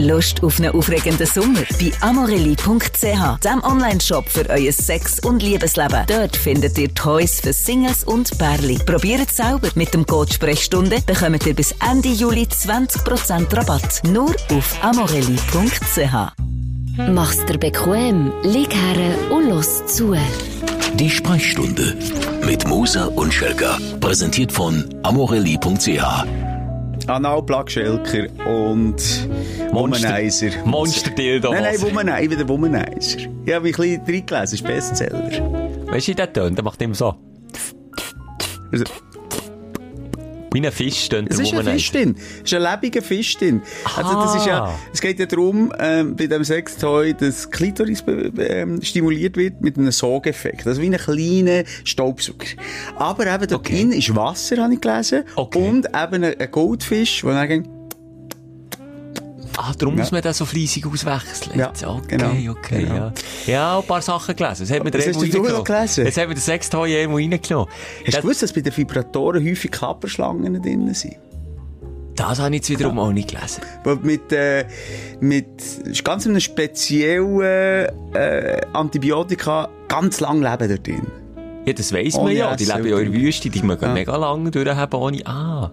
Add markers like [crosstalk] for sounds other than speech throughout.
Lust auf einen aufregenden Sommer? Bei amorelli.ch, dem Online-Shop für euer Sex- und Liebesleben. Dort findet ihr Toys für Singles und Pärli. Probiert es selber. Mit dem Code Sprechstunde bekommt ihr bis Ende Juli 20% Rabatt. Nur auf amorelli.ch. Mach's dir bequem, lieg her und los zu. Die Sprechstunde mit Musa und Schelka. Präsentiert von amorelli.ch. Analplug Schelker und Womanizer. Monster Dildo. Nein, nein, Womanizer, wieder Womanizer. Ich habe mich ein bisschen reingelesen, ist Bestseller. Weißt du, wie der tönt? Der macht immer so. Also, Wie ein Fisch tönt Es ist ein. Fisch drin. Es ist ein lebendiger Fisch drin. Also das ist ja, es geht ja darum, ähm, bei dem Sextoy, dass Klitoris ähm, stimuliert wird mit einem Sogeffekt. Also wie ein kleiner Staubsauger. Aber eben dort Okay. drin ist Wasser, habe ich gelesen. Okay. Und eben ein ein Goldfisch, der dann Ah, darum Ja. muss man den so fleissig auswechseln. Ja, okay, genau, okay, genau. ja. Ja, ein paar Sachen gelesen. Das hat Was der hast du noch gelesen? Jetzt hat mir der Sextoy irgendwo reingenommen. Hast du Das, gewusst, dass bei den Vibratoren häufig Klapperschlangen drin sind? das habe ich jetzt wiederum auch nicht gelesen. Weil mit, äh, mit ganz einem speziellen äh, Antibiotika ganz lang leben dort drin. Ja, das weiss man Ohne ja. Die leben ja in der? Wüste, die mögen Ja. mega lange durchhaben ohne... Ah,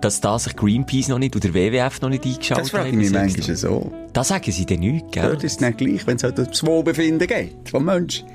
dass da sich Greenpeace noch nicht oder WWF noch nicht eingeschaltet Das frage ich haben, mich manchmal so. Da sagen sie dann nichts, gell? Dort ist es nicht gleich, wenn es halt ums Wohlbefinden geht vom Menschen.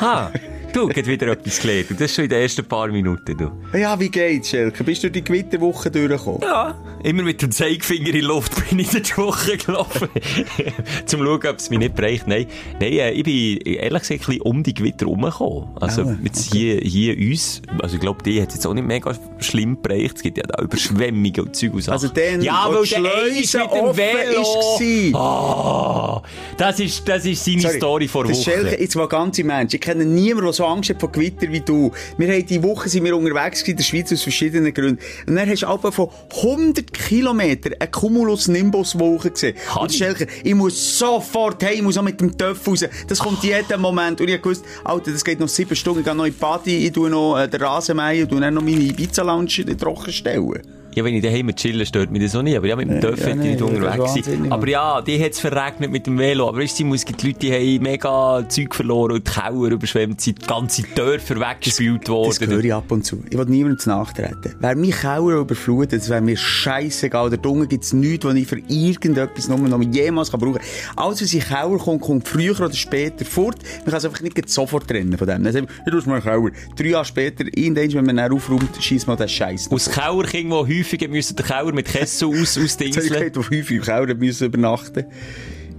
Ha, [laughs] du, geht wieder etwas gelernt. Und das schon in den ersten paar Minuten, du. Ja, wie geht's, Schelke? Bist du die Gewitterwoche durchgekommen? Ja, immer mit dem Zeigefinger in die Luft bin ich in die Woche gelaufen. [laughs] Zum schauen, ob es mich nicht bereicht. Nein, nein äh, ich bin ehrlich gesagt ein bisschen um die Gewitter rumgekommen. Also, Aua, jetzt hier, hier uns, also ich glaube, die hat es jetzt auch nicht mega schlimm bereicht. Es gibt ja da Überschwemmungen und Zeug und Sachen. Also dann, ja, weil der eine mit dem Velo. war. Ah, das ist, das ist seine Sorry, Story vor Wochen. Schelke, jetzt mal ganze Menschen. Ich kenne niemanden, der so Angst hat vor Gewitter wie du. Wir haben die Woche sind wir unterwegs in der Schweiz aus verschiedenen Gründen. Und dann hast du etwa von 100 Kilometern eine Cumulus-Nimbus-Wolke gesehen. Kann Und ich? Schelke, ich muss sofort heim, ich muss auch mit dem Töpf raus. Das kommt jeden Moment. Und ich gewusst, Alter, das geht noch sieben Stunden, ich gehe noch in die Party, ich tue noch äh, den Rasenmäher und tue dann noch meine Ibiza-Lounge in den Trocken stellen. Ja, wenn ich daheim chillen, stört mich das auch nicht. Aber ja, mit dem Töpf ja, hätte ich nicht unterwegs sein. Aber ja, die hat es verregnet mit dem Velo. Aber weißt du, es gibt Leute, die haben mega Zeug verloren und die Keller überschwemmt sind, ganze Dörfer weggespült worden. Das höre ich ab und zu. Ich will niemandem zu nachtreten. Wäre mein Keller überflutet, das wäre mir scheißegal. Da drunten gibt's nichts, was ich für irgendetwas nur noch jemals kann brauchen kann. Alles, was in Keller kommt, kommt früher oder später fort. Man kann es einfach nicht sofort trennen von dem. Dann sagen wir, ich tue mal einen Keller. Drei Jahre später, irgendwann, wenn man dann aufräumt, schießt man den Scheiß. Aus Kellerkind, die häufig müssen den Keller mit Kessel aus, [laughs] ausdingseln. gehört, auf häufig im Keller müssen übernachten.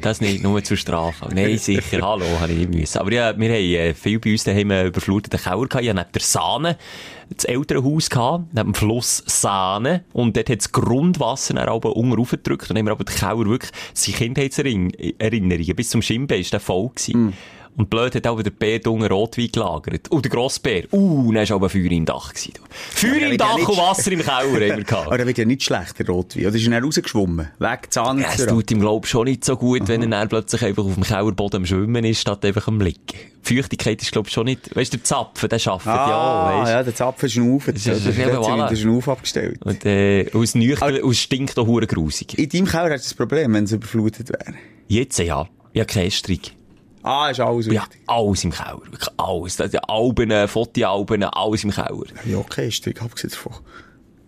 Das nicht, nur zur Strafe. Nein, sicher, hallo, habe ich nicht müssen. Aber ja, wir haben äh, viel bei uns daheim einen überfluteten Keller gehabt. Ich hatte neben der Sahne das Elternhaus gehabt, neben dem Fluss Sahne. Und dort hat das Grundwasser dann oben unten raufgedrückt. Und dann haben wir aber den Keller wirklich, seine Kindheitserinnerungen, bis zum Schienbein ist der voll gewesen. Und blöd hat auch der Bär unten Rotwein gelagert. Und der Grossbär, uh, dann war aber Feuer im Dach. Gewesen. Feuer Ja, im ja Dach nicht- und Wasser im Keller haben wir gehabt. [laughs] Aber der wird ja nicht schlecht, der Rotwein. Oder ist er dann rausgeschwommen? Weg, Zahn Ja, es tut ihm, glaub ich, schon nicht so gut, wenn er dann plötzlich einfach auf dem Kellerboden am Schwimmen ist, statt einfach am Liegen. Feuchtigkeit ist, glaub ich, schon nicht, weißt du, der Zapfen, der schafft ja, Ah, weißt ja, der Zapfen ist- Der das ist eben voilà. ist ein Auf abgestellt. Und, äh, aus nüchtern, aus stinkt auch grusig. In deinem Keller hast du das Problem, wenn es überflutet wäre. Jetzt, ja. Ja, Kästrig. Ah, ist alles Ja, wichtig. alles im Keller. Wirklich alles. Alben, äh, Fotoalben, alles im Keller. Ja, okay, ist ich abgesehen davon.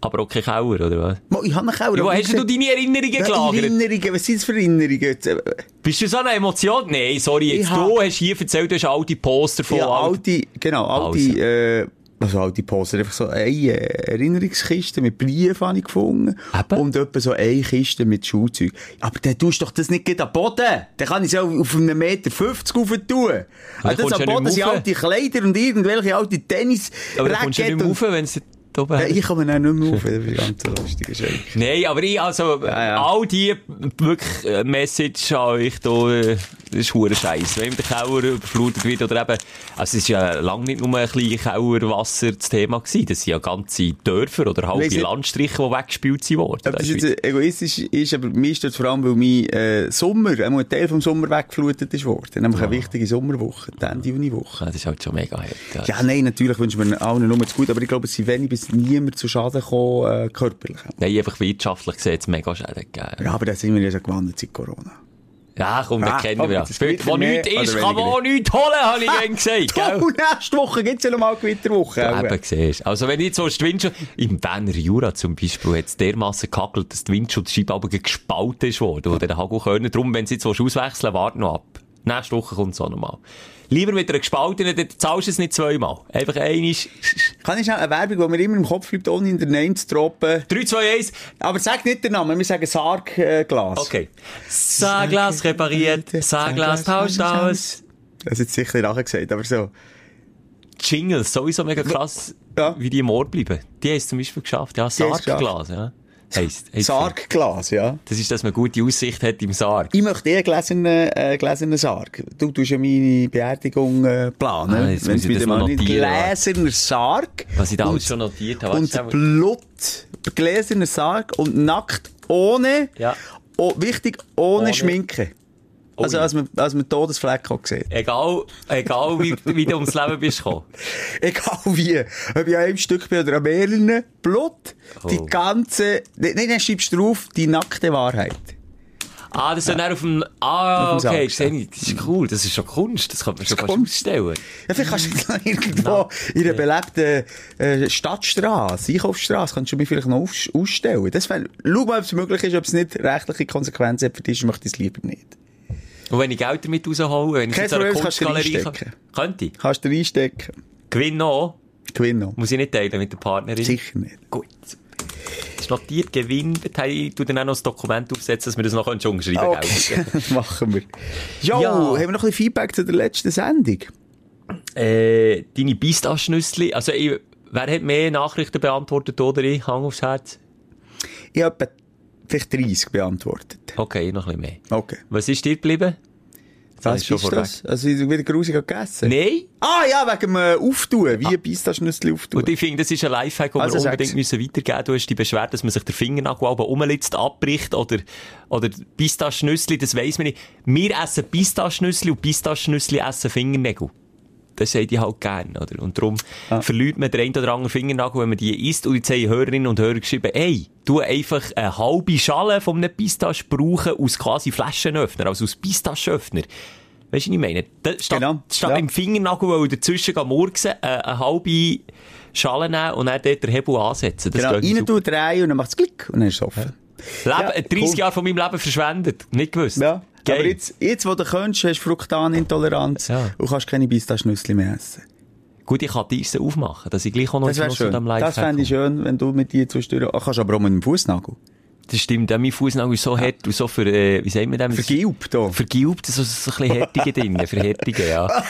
Aber auch kein Keller, oder was? Mo, Ich habe einen Keller. Ja, wo hast du deine Erinnerungen Ja, gelagert? Erinnerungen, was sind das für Erinnerungen? Äh, Bist du so eine Emotion? Nein, sorry, jetzt Ich hab- du hast hier erzählt, du hast alte Poster von Ja, alt- alte, genau, alte, Also. äh, also alte Poster, einfach so eine äh, Erinnerungskiste mit Briefen habe ich gefunden. Eben. Und etwa so eine Kiste mit Schulzeug. Aber dann tust du doch das nicht gleich am Boden. Dann kann ich es auch auf einen Meter 50 rauf tun. Also das am ja Boden sind alte Kleider und irgendwelche alte tennis Aber da kommst du ja nicht mehr rauf, wenn es da oben Ja, ich komme dann nicht mehr rauf. Das ist ganz lustig. Nein, aber ich, also, ja. all die, wirklich, äh, Message an euch da, äh, Das ist hure Scheiß. Wenn der Keller überflutet wird oder eben, also es ist ja lange nicht nur ein bisschen Kellerwasser das Thema gewesen. Das sind ja ganze Dörfer oder halbe nicht. Landstriche, die weggespült sind worden. Ob das jetzt egoistisch ist, aber mir stört vor allem, weil mein äh, Sommer, einmal ein Teil vom Sommer weggeflutet ist worden. Nämlich eine wichtige Sommerwoche, die Ende Juniwoche. Ja, das ist halt schon mega hart. Ja. Ja, nein, natürlich wünschen wir allen nur das Gute, aber ich glaube, es sind wenig bis niemand zu Schaden gekommen, äh, körperlich. Nein, einfach wirtschaftlich gesehen es mega Schäden gegeben. Ja, aber da sind wir ja schon gewandert seit Corona. Ja, komm, den Ah, kennen komm, wir ja. das gibt Wo nichts ist, kann man auch nichts holen, habe ich gern [laughs] gesagt, gell? Nächste Woche gibt's ja noch mal Gewitterwoche. Ja, eben, siehst. Also, wenn ich jetzt so die Windschutzscheibe, im Berner Jura zum Beispiel, hat es dermassen gehackelt, dass die Windschutzscheibe aber gespalten ist worden, oder der Hagel können. Darum, wenn sie jetzt willst auswechseln warte noch ab. Nächste Woche kommt es auch noch mal. Lieber mit einer gespaltenen, dann zahlst du es nicht zweimal. Einfach einiges. Kann ich eine Werbung, die mir immer im Kopf bleibt, ohne in der Name zu droppen. 3, 2, 1. Aber sag nicht den Namen, wir sagen Sarg-Glas. Okay. Sarglas repariert, Sarglas tauscht aus. Das ist jetzt sicher nachher gesagt, aber so. Jingles, sowieso mega krass, Ja. wie die im Ohr bleiben. Die haben es zum Beispiel geschafft. Ja, Sargglas, ja. Heisst, heisst Sarg-Glas, ja. Das ist, dass man gute Aussicht hat im Sarg. Ich möchte eher gläsernen, äh, gläsernen Sarg. Du tust ja meine Beerdigung äh, planen. Ah, jetzt Wenn muss ich das mal gläserner Sarg. Was ich da alles schon notiert habe. Und Blut, gläserner Sarg und nackt ohne, Ja. oh, wichtig, ohne, Ohne- Schminke. Also, Ohne. als man, als man Todesfleck auch sieht. Egal, egal wie, wie du ums Leben bist gekommen. [laughs] Egal wie. Ob ich an einem Stück bin oder an mehreren. Blut. Die Oh. ganze, nein, nein, dann schreibst du drauf, die nackte Wahrheit. Ah, das ist dann auf dem, ah, Auf dem okay, sehe. Das ist cool, das ist schon Kunst, das kann man schon fast ausstellen. Ja, vielleicht kannst du das noch irgendwo in einer belebten äh, Stadtstraße, Einkaufsstraße, kannst du mich vielleicht noch aus ausstellen. Das wär, schau mal, ob es möglich ist, ob es nicht rechtliche Konsequenzen hat für dich, möchte ich es lieber nicht. Und wenn ich Geld damit rausholen, wenn ich jetzt du Kunstgalerie könnte ich. Kannst du reinstecken. Gewinn noch, Gewinn noch. muss ich nicht teilen mit der Partnerin. Sicher nicht. Gut. Ist notiert, Gewinn, ich tu dann auch noch das Dokument aufsetzen, dass wir das noch schon umschreiben Okay, können. das [laughs] machen wir. Jo, Ja. haben wir noch ein bisschen Feedback zu der letzten Sendung? Äh, deine Pistaschnüssli, also ich, wer hat mehr Nachrichten beantwortet oder ich? Hang aufs Herz. Ich habe vielleicht 30 beantwortet. Okay, noch ein bisschen mehr. Okay. Was ist dir geblieben? Das Was ist das? Also, ich wieder grusig gegessen? Nein. Ah, ja, wegen dem äh, Auftun. Wie ein Pistaschnüssli auftun. Und ich finde, das ist ein Lifehack, den Also wir unbedingt müssen weitergeben Du hast die Beschwerde, dass man sich der Fingernagel aber umlitzt, abbricht oder, oder Pistaschnüssli, das weiss man nicht. Wir essen Pistaschnüssli und Pistaschnüssli essen Fingernägel. Das sagen die halt gern, oder? Und darum Ah. verliert man den einen oder anderen Fingernagel, wenn man die isst. Und jetzt haben Hörerinnen und Hörer geschrieben, ey, du einfach eine halbe Schale von einem Pistache brauchen aus quasi Flaschenöffner, also aus Pistaschenöffner. Weißt du, was ich meine? Da, statt, Genau, statt ja. im Fingernagel, weil dazwischen murksen, äh, eine halbe Schale nehmen und dann dort den Hebel ansetzen. Das Genau, rein tun, drehen und dann macht es Klick und dann ist es offen. Leben, Ja, 30 cool. Jahre von meinem Leben verschwendet. Nicht gewusst. Ja. Geil. Aber jetzt, jetzt, wo du kannst, hast du Fruktanintoleranz Ja. und kannst keine Pistaschnüssli mehr essen. Gut, ich kann die Eisen aufmachen, dass ich gleich auch noch Das zu dem Das Lifehack fände ich schön, wenn du mit dir zwischendurch... Ach, kannst aber auch mit dem Fußnagel. Das stimmt, auch mein Fußnagel ist so hart und so für, äh, wie sagt man dem? Vergilbt, da. Vergilbt, so, so ein bisschen Härtige drin, [laughs] für Härtige, ja.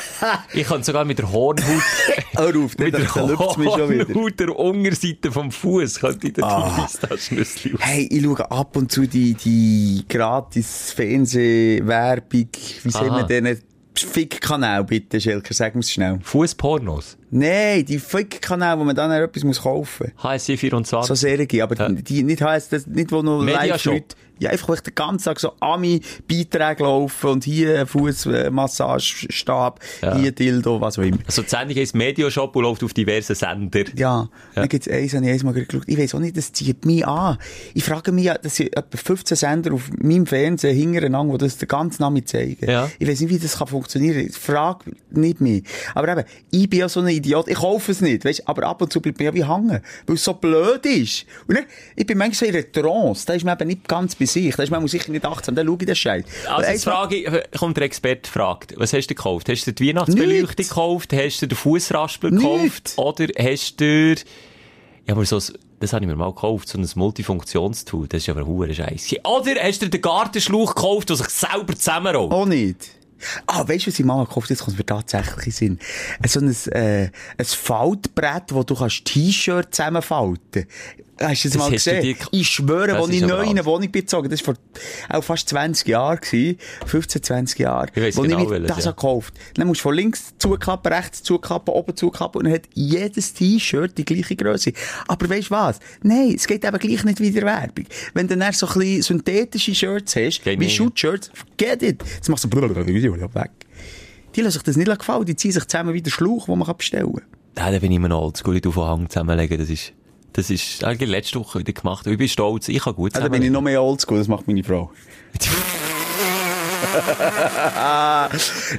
Ich kann sogar mit der Hornhaut, [laughs] Hör auf, mit der. Hornhaut der Unterseite vom Fuß, könnte ich da Ah. Pistaschnüssli auf. Hey, ich schaue ab und zu die, die gratis Fernsehwerbung, wie Aha. wir denen, Fick-Kanal, bitte, Schelker, sag mir's schnell. Fußpornos. Nein, die Fick-Kanal, wo man dann etwas muss kaufen muss. HSC 24. So Serie, aber Ja. die nicht heisst, das nicht, wo noch Mediashop. Leute, ja, einfach, den ganzen Tag so Ami-Beiträge laufen und hier Fußmassagestab, Ja. hier Dildo, was auch immer. Also die Sendung heisst Medioshop und läuft auf diversen Sender. Ja, Ja. dann gibt's eins, habe ich eins mal geschaut. Ich weiss auch nicht, das zieht mich an. Ich frage mich, ja, das sind etwa 15 Sender auf meinem Fernsehen hintereinander, die das den ganzen Namen zeigen. Ja. Ich weiss nicht, wie das kann funktionieren. Ich frage nicht mehr. Aber eben, ich bin ja so ein Idiot. Ich kaufe es nicht, weißt, aber ab und zu bleibt mir ja wie hängen. Weil es so blöd ist. Und dann, ich bin manchmal so in einer Trance. Da ist man eben nicht ganz bei sich. Da ist man sicher nicht 18. Dann schaue ich den Scheiß. Also jetzt frage ich, kommt der Experte fragt, was hast du gekauft? Hast du die Weihnachtsbeleuchtung gekauft? Hast du den Fußraspler gekauft? Oder hast du, ja, aber so, ein- das habe ich mir mal gekauft, so ein Multifunktionstool. Das ist aber hure Scheiße. Oder hast du den Gartenschlauch gekauft, der sich selber zusammenrollt? Auch nicht. Ah, weißt du, was ich mal gekauft habe? Jetzt kommt es mir tatsächlich in Sinn. So ein, äh, ein Faltbrett, wo du kannst T-Shirt zusammenfalten Hast du das, Das mal gesehen? dir- Ich schwöre, Das als ich neu in eine. Wohnung bezogen das war vor auch fast 20 Jahren, gewesen, 15, 20 Jahre, Ich wo genau ich mir das ja. habe gekauft Dann musst du von links zuklappen, rechts zuklappen, oben zuklappen und dann hat jedes T-Shirt die gleiche Größe. Aber weißt du was? Nein, es geht eben gleich nicht wie der Werbung. Wenn du dann so ein bisschen synthetische Shirts hast, Geht wie nicht. Shoot-Shirts, forget it. Jetzt machst du weg. Die lassen sich das nicht gefallen, die ziehen sich zusammen wie der Schlauch, den man bestellen kann. Ja, da bin ich immer noch oldschool, ich von Hang zusammenlegen, das ist, das ist, eigentlich letzte Woche wieder gemacht. Ich bin stolz, ich kann gut Ja, da bin ich noch mehr oldschool, das macht meine Frau. [laughs]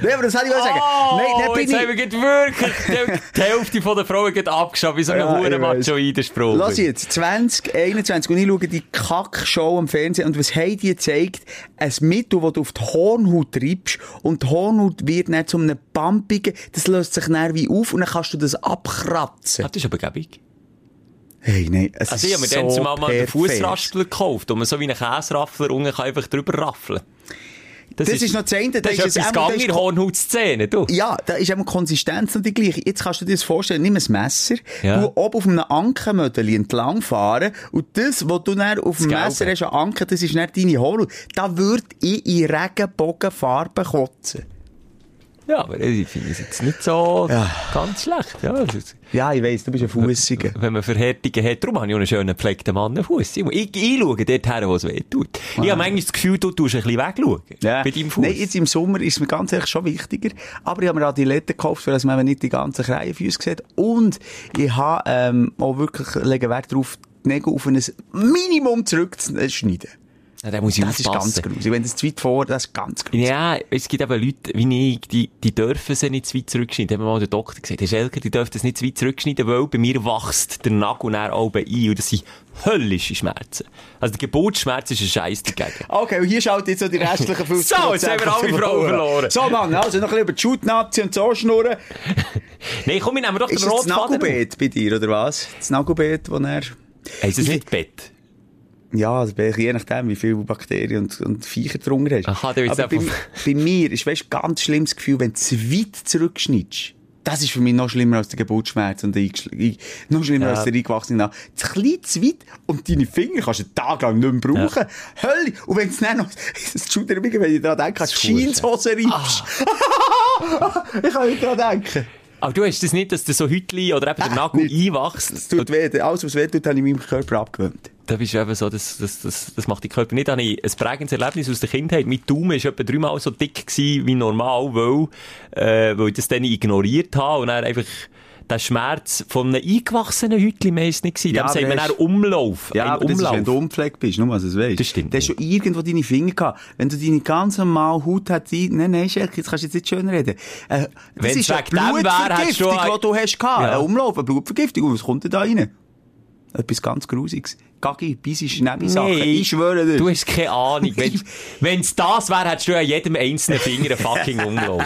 Nein, aber das hätte ich mal sagen. Oh, Nein, dann bin jetzt haben ich... wir gerade wirklich die, Hälfte von der Frauen gerade abgeschaut, wie so ein Ja, ich ja, weiss. macho einspruch Lass jetzt, 2021, und ich schaue die Kack-Show am Fernsehen, und was haben die gezeigt? Ein Mittel, das du auf die Hornhaut treibst, und die Hornhaut wird dann zu einem pumpigen, das löst sich dann wie auf, und dann kannst du das abkratzen. Ah, das ist aber gäbig. Hey, nein, es Also ich ist habe mir so dann zumal mal einen. Fußraspler gekauft, wo man so wie einen Käseraffler unten einfach drüber raffeln. Das ist noch das eine, das da ist ist etwas da gang ist in Hornhautszene, du. Ja, da ist eben Konsistenz noch die gleiche. Jetzt kannst du dir das vorstellen, nimm ein Messer, Ja. du oben auf einem Ankenmödeli entlang fahren und das, was du dann auf dem Gelbe. Messer hast, an Anken, das ist nicht deine Hornhaut. Da würde ich in Regenbogenfarben kotzen. Ja, aber ich finde es jetzt nicht so Ja. ganz schlecht. Ja, Ja, ich weiss, du bist ein Fussiger. wenn man Verhärtungen hat, darum habe ich auch einen schönen gepflegten Mann einen Fuß. Ich, ich, ich schaue dort her, wo es weh tut. Ich habe manchmal das Gefühl, du tust ein bisschen wegschauen. Ja. Bei deinem Fuß. Nein, jetzt im Sommer ist es mir ganz ehrlich schon wichtiger. Aber ich habe mir Adilette gekauft, weil man nicht die ganzen Kreienfüße sieht. Und ich habe ähm, auch wirklich legen Wert darauf, die Nägel auf ein Minimum zurückzuschneiden. Ja, da muss ich Das ist aufpassen. ganz gruselig. Wenn das zu weit vor, das ist ganz gruselig. Ja, es gibt eben Leute wie ich, die, die dürfen sie nicht zu weit zurückschneiden. Hat mir mal der Doktor gesagt, Herr Schelker, die dürfen das nicht zu weit zurückschneiden, weil bei mir wächst der Nagel dann oben ein und das sind höllische Schmerzen. Also der Geburtsschmerz ist ein Scheiß dagegen. Okay, und hier schaut jetzt so die restlichen [laughs] 50 So, jetzt haben wir alle Frauen verloren. So, Mann, also noch ein bisschen über die Shoot-Nazi und so schnurren. [laughs] Nein, komm, wir nehmen doch den Ist das das Rotfaden. Nagelbeet bei dir, oder was? Das Nagelbeet, wo er... Heisst das nicht Bett? Ja, also je nachdem, wie viele Bakterien und, und Viecher drunter hast. Aha, du Aber bei, bei mir ist, weißt, ganz schlimmes Gefühl, wenn du zu weit zurückschneidest. Das ist für mich noch schlimmer als der Geburtsschmerz und der noch schlimmer Ja. als der eingewachsene Nagel. Zu klein, zu weit und deine Finger kannst du einen Tag lang nicht mehr brauchen. Hölle! Und wenn es dann noch, [laughs] das schudert mich, wenn ich daran denke, ist Ah. Jeanshose [laughs] reibst. ich kann nicht daran denken. Aber du hast das nicht, dass du so Hütli oder eben der Nagel einwachst. Es tut weh. Alles, was weh tut, habe ich meinem Körper abgewöhnt. Da bist du eben so, das, das, das, das macht die Körper nicht. Da habe ich ein prägendes Erlebnis aus der Kindheit. Mein Daumen war etwa dreimal so dick gewesen wie normal, weil, äh, weil ich das dann ignoriert habe und dann einfach der Schmerz von einem eingewachsenen Hütli meist nicht gewesen. Ja, Dem sagt man dann Umlauf. Ja, aber das ist, Umlauf. wenn du unpflegt bist, nur was es weißt. Das stimmt Du hast schon irgendwo deine Finger gehabt. Wenn du deine ganz normale Haut hättest, nein, nein, Schelke, jetzt kannst du jetzt nicht schön reden. Äh, das Wenn's ist eine Blutvergiftung, die du hast gehabt. Ja. Ein Umlauf, eine Blutvergiftung. Und was kommt denn da rein? Etwas ganz Grusiges. Gagi, beißest Nebensachen. Nee, Ich schwöre dir. Du hast keine Ahnung. Wenn es das wäre, hättest du an jedem einzelnen Finger einen fucking Umlauf.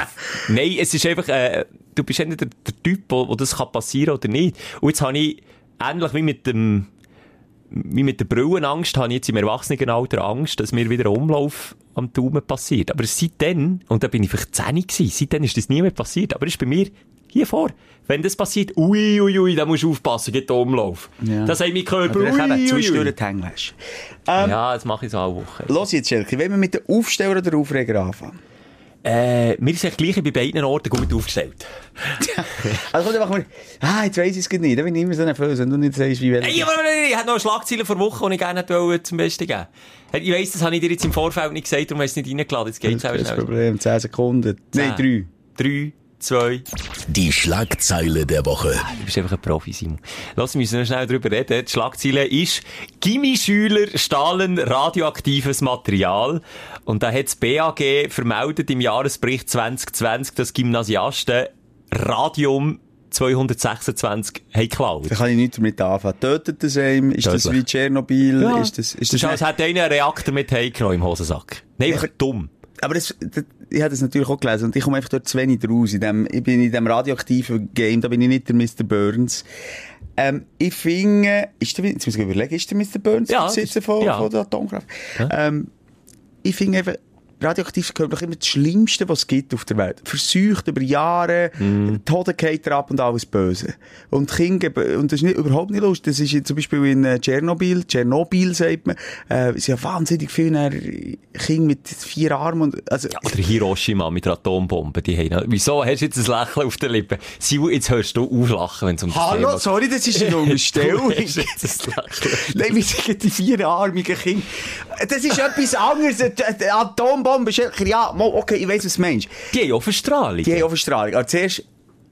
Nein, es ist einfach, äh, du bist nicht der, der Typ, wo, wo das kann passieren oder nicht. Und jetzt habe ich, ähnlich wie mit dem, wie mit der Brillenangst, habe ich jetzt im Erwachsenenalter Angst, dass mir wieder ein Umlauf am Daumen passiert. Aber seitdem, und da bin ich vielleicht 10 gewesen, seitdem ist das nie mehr passiert. Aber es ist bei mir hier vor. Wenn das passiert, ui, ui, ui, dann musst du aufpassen, geht der Umlauf. Ja. Das hat mein Körper, ui, ui, ui. ui. Ähm, ja, das mache ich so alle Woche. Los jetzt, Schelke, wenn wir mit dem Aufsteller oder Aufreger anfangen? Äh, wir sind gleich bei beiden Orten gut aufgestellt. [laughs] also komm, dann machen wir, ah, jetzt weiss ich es nicht, da bin ich immer so nervös, wenn du nicht sagst, wie welche. Hey, ich hatte noch eine Schlagzeile vor Woche, die ich gerne wollte zum Besten geben. Ich weiss, das habe ich dir jetzt im Vorfeld nicht gesagt, darum hast du es nicht reingeladen, jetzt geht's einfach schnell. Das Problem, 10 Sekunden, nein, 3. 3, zwei. Die Schlagzeile der Woche. Du bist einfach ein Profi, Simon. Lass uns noch schnell darüber reden. Die Schlagzeile ist, Gimmischüler stahlen radioaktives Material. Und da hat das BAG vermeldet im Jahresbericht 2020, dass Gymnasiasten Radium 226 haben geklaut. Da kann ich nichts damit anfangen. Tötet das einem? Ist das Tödlich. wie Tschernobyl? Ja. Ist das, ist Das das ist, als hätte einer einen Reaktor mit heimgenommen im Hosensack. Nein, einfach aber- dumm. aber das, das, ich habe das natürlich auch gelesen und ich komme einfach dort zu wenig raus. In dem, ich bin in dem radioaktiven Game, da bin ich nicht der Mr. Burns. Ähm, ich finde, ist der, jetzt muss ich überlegen, ist der Mr. Burns Ja, Besitzer von, ja. von der Atomkraft? Ähm, ich finde einfach, radioaktiv gehört doch immer das Schlimmste, was es gibt auf der Welt. Versucht über Jahre, mm. Tode geht ab und alles Böse. Und Kinder, und das ist nicht, überhaupt nicht lustig. Das ist zum Beispiel in äh, Tschernobyl, Tschernobyl sagt man, äh, es sind ja wahnsinnig viele Kinder mit vier Armen und, also. Ja, oder Hiroshima mit Atombomben, die haben, wieso hast du jetzt ein Lächeln auf den Lippen? Sivu, jetzt hörst du auflachen, wenn es um das Hallo, Thema sorry, das ist eine [laughs] Unterstellung. Nein, wir sind die vierarmigen Kinder. Das ist etwas anderes. Die Atombombe ist ja, okay, ich weiss, was du meinst. Die haben auch Verstrahlung. Die haben auch Verstrahlung. Also zuerst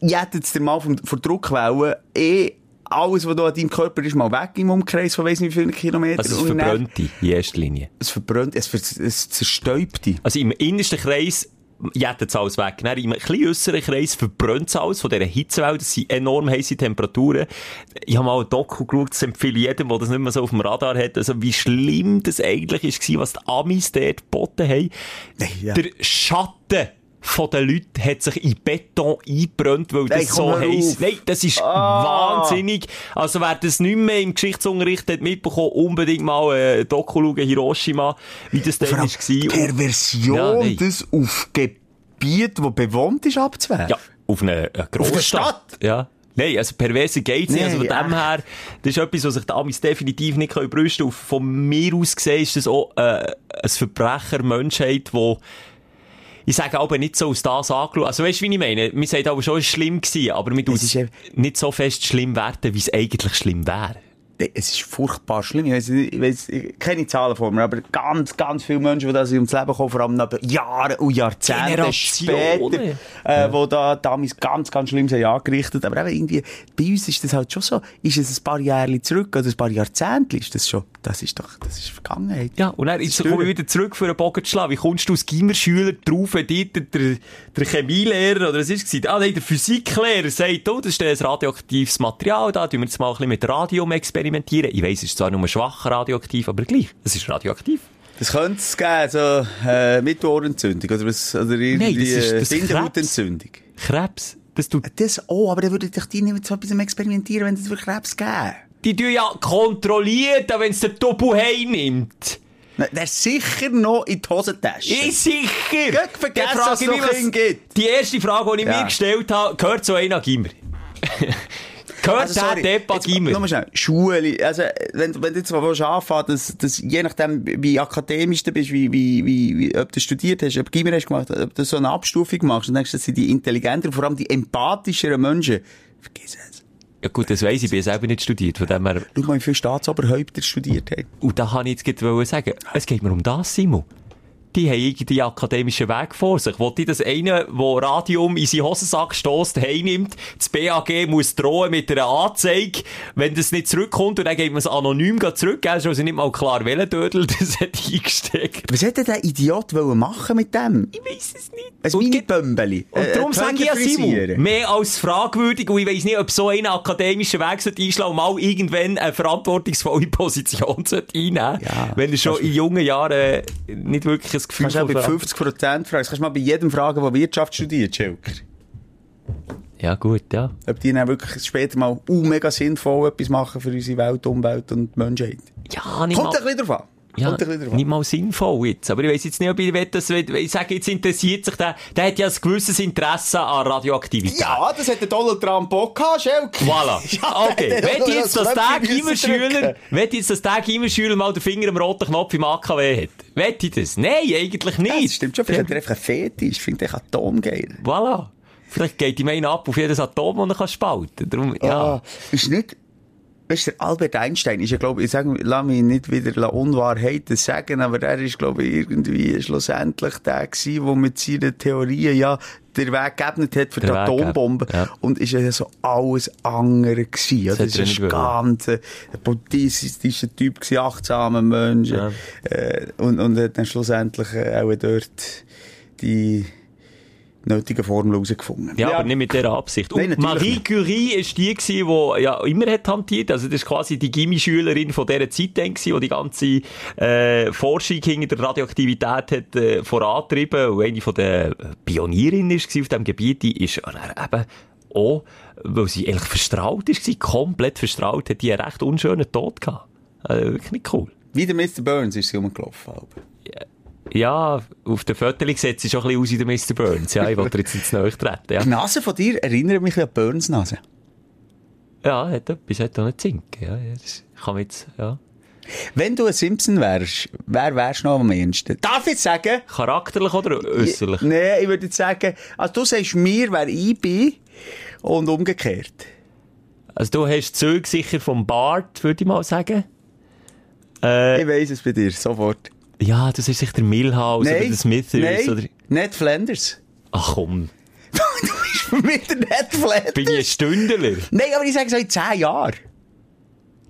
jettet es dir mal von, von Druckwellen eh alles, was da an deinem Körper ist, mal weg im Umkreis von weiss nicht wie vielen Kilometern. Also es verbrennt dich in erster Linie. Es verbrennt, es, es zerstäubt dich. Also im innersten Kreis jettet es alles weg. Dann im etwas äußeren Kreis verbrennt es alles von dieser Hitzewelt. Das sind enorm heiße Temperaturen. Ich habe mal ein Doku geschaut, das empfehle ich jedem, der das nicht mehr so auf dem Radar hat. Also wie schlimm das eigentlich war, was die Amis dort geboten haben. Ja. Der Schatten von den Leuten hat sich in Beton eingebrannt, weil das so heiß. Nein, das ist ah. wahnsinnig. Also wer das nicht mehr im Geschichtsunterricht hat mitbekommen, unbedingt mal äh, Doku schauen, Hiroshima, wie das dann war. Perversion, ja, das auf Gebiet, das bewohnt ist, abzuwehren. Ja, auf eine, eine grosse Stadt. Stadt. Ja. Nein, also perverse geht's nicht. Also von dem her, das ist etwas, was sich die Amis definitiv nicht brüsten können. Von mir aus gesehen ist das auch äh, ein Verbrecher Menschheit, wo ich sage aber nicht so aus das angeschaut. Also weißt du, wie ich meine? Wir sagen aber schon, es war schlimm gewesen, aber wir tun es nicht so fest schlimm werden, wie es eigentlich schlimm wäre es ist furchtbar schlimm. Ich, weiss, ich, weiss, ich kenne Zahlen von mir, aber ganz, ganz viele Menschen, die da ums Leben kommen, vor allem nach Jahren und Jahrzehnte später, äh, ja. wo da damals ganz, ganz schlimm sind angerichtet. Aber eben irgendwie, bei uns ist das halt schon so, ist es ein paar Jahre zurück oder ein paar Jahrzehnte ist das schon, das ist doch, das ist Vergangenheit. Ja, und dann jetzt komme ich wieder zurück für einen Bogen zu schlagen. Wie kommst du als Gimmerschüler drauf, wenn dir der, der, der Chemielehrer oder was ist es? Ah, nein, der Physiklehrer sagt, oh, das ist ein radioaktives Material, da tun wir jetzt mal ein bisschen mit Radium experimentieren experimentieren. Ich weiss, es ist zwar nur schwach radioaktiv, aber gleich, es ist radioaktiv. Das könnte es geben, so äh, Mittelohrentzündung oder, was, oder irgendwie Nein, das ist, das Bindehautentzündung. Krebs. Das, tut... das auch, aber dann würde ich dich nicht mit so etwas experimentieren, wenn es für Krebs gäbe. Die tun ja kontrolliert, wenn es der Doppel heimnimmt. Der ist sicher noch in die Hosentasche. Ist sicher! Gott, vergessen, was es noch gibt. Die erste Frage, die ich ja. mir gestellt habe, gehört zu einer Gimmer. [laughs] Gehört also, sorry, der Depp immer. Nur schnell. Schule. Also, wenn, wenn du jetzt mal anfangen dass, dass je nachdem, wie akademisch du bist, wie, wie, wie, wie ob du studiert hast, ob du Gimmer hast gemacht, ob du so eine Abstufung machst, dann denkst du, das sind die intelligenteren, vor allem die empathischeren Menschen. Vergiss es. Ja gut, das weiss ich, ich bin selber nicht studiert, von dem her... Schau mal, wie viele Staatsoberhäupter studiert haben. Und da kann ich jetzt gerade sagen, es geht mir um das, Simon die haben irgendwie akademischen Weg vor sich. Wollt ihr, dass einer, der Radium in seinen Hosensack stößt, heimnimmt, das BAG muss drohen mit einer Anzeige, wenn das nicht zurückkommt und dann geht man es anonym zurück, gell? also nicht mal klar, welcher Dödel [laughs] das hat eingesteckt. Was hätte der Idiot wollen machen mit dem? Ich weiß es nicht. Ein Mini-Bömbeli. Und darum äh, sage ich ja Simon, mehr als fragwürdig und ich weiss nicht, ob so einen akademischen Weg einschlagen und mal irgendwann eine verantwortungsvolle [laughs] Position einnehmen ja, wenn er schon in jungen Jahren äh, nicht wirklich das Gefühl Kannst du bei 50 Prozent fragen. Kannst du mal bei jedem fragen, der Wirtschaft studiert, Schelker. Ja, gut, ja. Ob die dann wirklich später mal uh, mega sinnvoll etwas machen für unsere Welt, Umwelt und Menschheit. Ja, nicht Kommt ein bisschen drauf an. Ja, nicht mal sinnvoll jetzt. Aber ich weiss jetzt nicht, ob ich will, dass, ich sage, jetzt interessiert sich der, der hat ja ein gewisses Interesse an Radioaktivität. Ja, das hat der Donald Trump auch gehabt, Schelke. Voilà. [laughs] Ja, okay. Wenn jetzt, dass der Gimmerschüler, wenn jetzt, dass der Gimmerschüler mal den Finger am roten Knopf im AKW hat? Wett ich das? Nein, eigentlich nicht. Ja, das stimmt schon. Vielleicht hat er einfach ein Fetisch. Ich finde den Atom geil. Voilà. Vielleicht geht ihm einen ab auf jedes Atom, das er spalten kann. Darum, ja. Ah, ist nicht, Weißt du, Albert Einstein ist ja, glaube ich, sage, lass mich nicht wieder Unwahrheiten sagen, aber er ist, glaube ich, irgendwie schlussendlich der gewesen, der mit seinen Theorien ja den Weg geebnet hat für der die Atombombe. Ja. Und ist ja so alles andere gewesen. Das, das ist ein ganz buddhistischer Typ gewesen, achtsamer Mensch. Ja. Äh, und, und hat dann schlussendlich äh, auch dort die, nötigen Formel herausgefunden. Ja, ja, aber nicht mit dieser Absicht. Nein, Marie Curie ist die gewesen, die ja immer hat hantiert. Also das ist quasi die Gimmi-Schülerin von dieser Zeit dann gewesen, die die ganze äh, Forschung hinter der Radioaktivität hat äh, vorantrieben und eine von den Pionierinnen ist auf diesem Gebiet. Die ist eben auch, weil sie eigentlich verstrahlt ist, komplett verstrahlt, hat die einen recht unschönen Tod gehabt. Also wirklich nicht cool. Wie der Mr. Burns ist sie rumgelaufen. Ja. Ja, auf den Fotos sieht sie schon ein bisschen aus wie der Mr. Burns. Ja, ich wollte jetzt ins Neues treten. Ja, Die Nase von dir erinnert mich an Burns Nase. ja hat etwas, hat auch nicht zinken. Ja, das kann man jetzt, ja. Wenn du ein Simpson wärst, wer wärst du noch am ehesten? Darf ich sagen? Charakterlich oder äußerlich? Nein, ich würde jetzt sagen, also du sagst mir, wer ich bin und umgekehrt. Also du hast Züge sicher vom Bart, würde ich mal sagen. Äh, Ich weiss es bei dir, sofort. Ja, das ist sicher der Milhouse oder der Smithers nein, oder... Ned Flanders. Ach komm, du bist für mich der Ned Flanders. bin ich ein Stündler? Nein, aber ich sage so in 10 Jahren.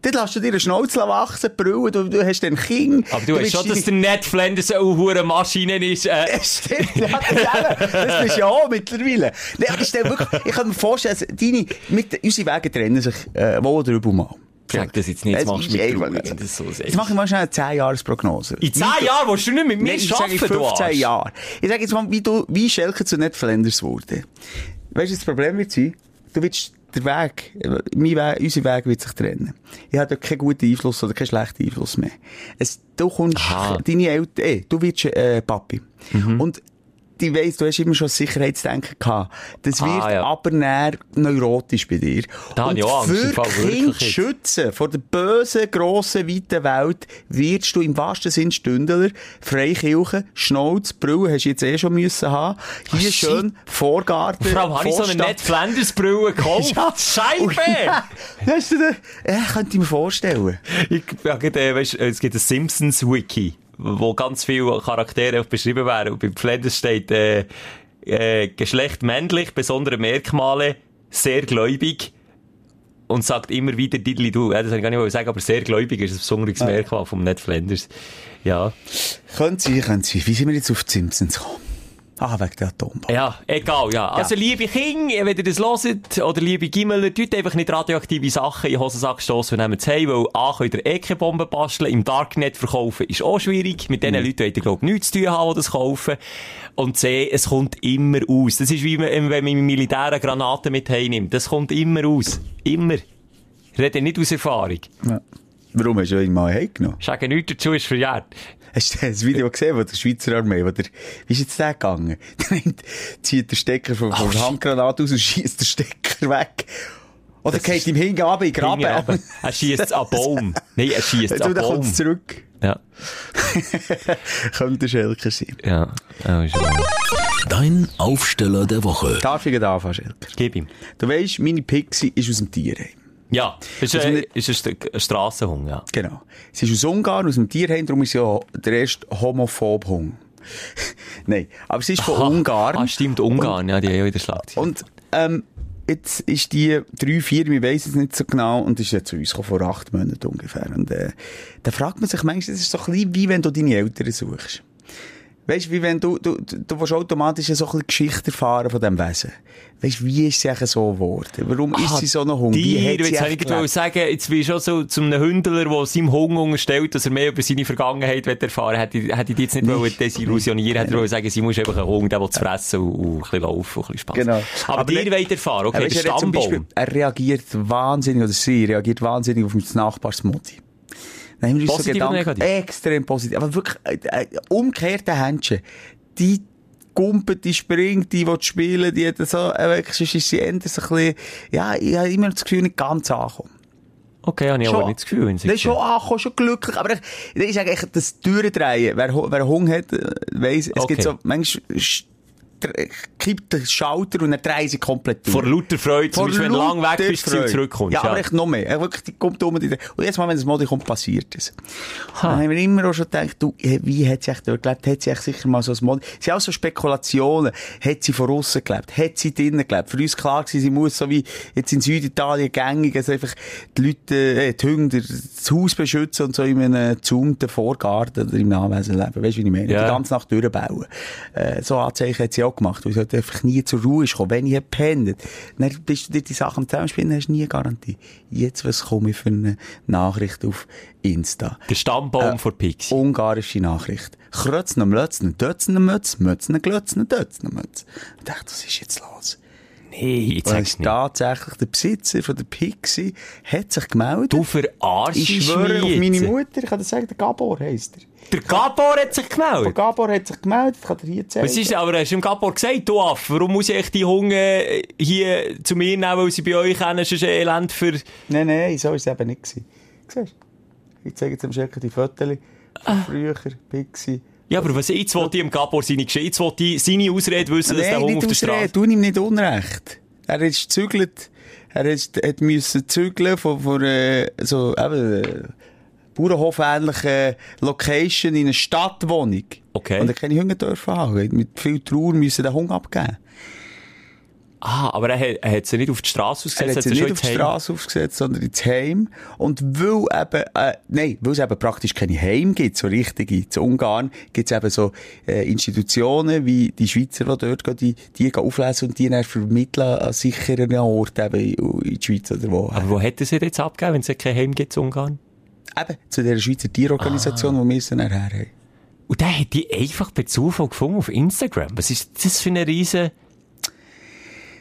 Dann lässt du dir eine Schnauze wachsen, Brille, du, du hast den King. Aber du, weißt schon, dass der Ned Flanders eine hure Maschine ist. [laughs] Äh, Stimmt, ja, das, bist ja auch mittlerweile. Nein, aber ich wirklich, ich kann mir vorstellen, also deine, mit, unsere Wege trennen sich, äh, wohl oder übel mal. Sag das jetzt nicht, jetzt machst du traurig, wenn du das so. Jetzt mache ich mal schnell eine 10-Jahres-Prognose. In 10 Jahren willst du nicht mit mir ich arbeiten, du 15 Arsch. Jahren. Ich sage jetzt mal, wie du, wie Schelke zu Ned Flanders wurde. Weißt du, das Problem wird sein, du willst der Weg, mein Weg, unser Weg wird sich trennen. Ich habe keinen guten Einfluss oder keinen schlechten Einfluss mehr. Es, du kommst, Aha. deine Eltern, eh, du wirst, äh, Papi. Mhm. Und, ich weiss, du hast immer schon Sicherheitsdenken gehabt. Das Ah, wird ja. aber näher neurotisch bei dir. Da Und ich auch Angst, für wirklich Kinder schützen vor der bösen, grossen, weiten Welt wirst du im wahrsten Sinn Stündler, Freikirche, Schnauz, Brille hast du jetzt eh schon müssen haben. Hier shit. schön Vorgarten. Vor allem habe ich so eine Vorstadt. Ned Flanders Brille gekauft. [laughs] Ja. Scheibe! Ja, hast du den? Ja, könnte ich mir vorstellen. Ich, ja, äh, weißt, es gibt ein Simpsons-Wiki, wo ganz viele Charaktere beschrieben werden. Und bei Flanders steht, äh, äh, Geschlecht männlich, besondere Merkmale, sehr gläubig. Und sagt immer wieder Diddly du. Ja, das kann ich gar nicht sagen, aber sehr gläubig ist ein besonderes Merkmal vom Ned Flanders. Ja. Könnte sein, könnte sein. Wie sind wir jetzt auf die Simpsons gekommen? Ah, wegen der Atombombe. Ja, egal, ja. Also, liebe Kinder, wenn ihr das hört, oder liebe Gimmeler, tut einfach nicht radioaktive Sachen in Hosensack stossen und nehmt es heim, weil A, könnt ihr eh keine Bomben basteln, im Darknet verkaufen ist auch schwierig, mit diesen Leuten wollt ihr, glaub ich, nichts zu tun haben, die das kaufen. Und C, es kommt immer aus. Das ist wie wenn man im Militär eine Granate mit heimnimmt. Das kommt immer aus. Immer. Rede nicht aus Erfahrung. Ja. Warum hast du ihn mal heimgenommen? Sagen nichts dazu, ist verjährt. Hast du das Video gesehen, wo der Schweizer Armee, wo der, wie ist jetzt der gegangen? [laughs] Der nimmt- zieht den Stecker von, von Oh, der. Handgranate aus und schießt den Stecker weg. Oder geht ihm hinten runter in den Graben. Er schießt an [laughs] Baum. Nein, er schießt an dann kommt Baum. zurück. Ja. [laughs] Könnte Schelker sein. Ja. Oh, ist. Dein Aufsteller der Woche. Darf ich gerade anfangen, Schelker? Gib ihm. Du weisst, meine Pixie ist aus dem Tierheim. Ja, ist, äh, ist ein, Stück- ein Strassenhund, ja. Genau. Sie ist aus Ungarn, aus dem Tierheim, darum ist sie ja der erste homophob Hund. [laughs] Nein, aber sie ist von Aha. Ungarn. Ah, stimmt, Ungarn, ja, die haben ja wieder Schlagzeilen. Und, ähm, jetzt ist die drei, vier, ich weiss es nicht so genau, und ist ja zu uns gekommen, vor acht Monaten ungefähr. Und, äh, da fragt man sich manchmal, das ist so ein bisschen wie wenn du deine Eltern suchst. Weißt du, wie wenn du, du, du, du willst automatisch so ein Geschichte erfahren von diesem Wesen. Weißt du, wie ist sie eigentlich so geworden? Warum ist sie so ein Hund? Wie Dir, sie jetzt echt ich gelebt? sagen, jetzt bist du schon so zu einem Hündler, der seinem Hund unterstellt, dass er mehr über seine Vergangenheit erfahren hätte, hätte ich jetzt nicht, wollen desillusionieren, hätte wollen sagen, sie muss einfach einen Hund, der will zu fressen und, und ein bisschen laufen und ein bisschen Spaß. Genau. Aber, Aber dir nicht- wollt erfahren, okay, Aber der du, er zum Stammbaum. Beispiel, er reagiert wahnsinnig, oder sie reagiert wahnsinnig auf mein Nachbarsmutti. Wir Positiv oder Gedanken, negativ? extrem positiv. Aber wirklich, äh, umgekehrte Händchen. Die gumpet, die springt, die will spielen, die hat so, äh, wirklich, sonst ist sie eher so ein bisschen, ja, ich habe immer das Gefühl, nicht ganz ankommen. Okay, habe ich aber nicht das Gefühl. schon angekommen, schon glücklich. Aber ich, ich sage echt, das Durchdrehen, wer, wer einen Hunger hat, weiss, es Okay. gibt so, manchmal, kippt der Schalter und dann drehen sie komplett durch. Vor lauter Freude, zum Vor Beispiel, wenn du lang weg bist, Freude. zurückkommst. Ja, aber echt noch mehr. Wirklich, die kommt um. Die, und jetzt mal, wenn das Modi kommt, passiert es. Dann haben wir immer auch schon gedacht, du, eh, wie hat sie echt dort gelebt? Hat sie echt sicher mal so ein Modi? Sie haben auch so Spekulationen. Hat sie von außen gelebt? Hat sie drinnen gelebt? Für uns klar gewesen, sie muss so wie jetzt in Süditalien gängig, also einfach die Leute, äh, die Hunde, das Haus beschützen und so in einem gezumten Vorgarten oder im Anwesen leben. Weißt du, wie ich meine? Ja. Die ganze Nacht durchbauen. Äh, so Anzeichen hat sie auch gemacht, weil halt einfach nie zur Ruhe ist. Wenn ich gepennt, dann bist du dir die Sachen am Zusammenspielen, hast du nie Garantie. Jetzt, was komme ich für eine Nachricht auf Insta? Der Stammbaum Äh, von Pixie. Ungarische Nachricht. Krötzner, Mlötzner, Dötzner, Mötz, Mötzner, Glötzner, Dötzner, Mötz. Ich dachte, was ist jetzt los? Nee, jetzt sag's nicht. tatsächlich der Besitzer von der Pixie hat sich gemeldet. Du verarschst ich schwöre auf mich meine. Mutter, ich kann dir sagen, der Gabor heisst er. Der Gabor hat sich Der gemeldet. Gabor hat sich gemeldet, kann er hier zeigen. Was ist, aber hast du dem Gabor gesagt, du Affe, warum muss ich die Hunde hier zu mir nehmen, weil sie bei euch kennen, sonst Elend für... Nein, nein, so war es eben nicht. gewesen. Siehst du? Ich zeige jetzt dem Schrecken die Fotos von früher, Pixie. Ja, aber was, jetzt wollte ich dem Gabor seine Geschichte, jetzt wollte ich seine Ausrede wissen, dass der Hund auf der Straße... tu ihm nicht Unrecht. Er ist gezügelt, er ist, hat müssen zügeln von, von äh, so, eben, äh, Bauernhof-ähnlichen Location in einer Stadtwohnung. Okay. Und er keine Hunger dürfen haben. Mit viel Trauer müssen den Hunger abgeben. Ah, aber er hat, er hat sie nicht auf die Straße Er ausgesetzt, hat sie er nicht schon auf die. Straße aufgesetzt, sondern ins Heim. Und weil eben, äh, nein, weil es eben praktisch keine Heim gibt, so richtige. In Ungarn gibt es eben so äh, Institutionen wie die Schweizer, die dort gehen, die, die gehen auflesen und die dann vermitteln an sicheren Orten eben in in die Schweiz oder wo. Aber wo hat er sie jetzt abgegeben, wenn es kein Heim gibt in Ungarn? Eben, zu dieser Schweizer Tierorganisation, Ah. die wir es dann nachher haben. Und der hat die einfach per Zufall gefunden auf Instagram. Was ist das für eine riesen...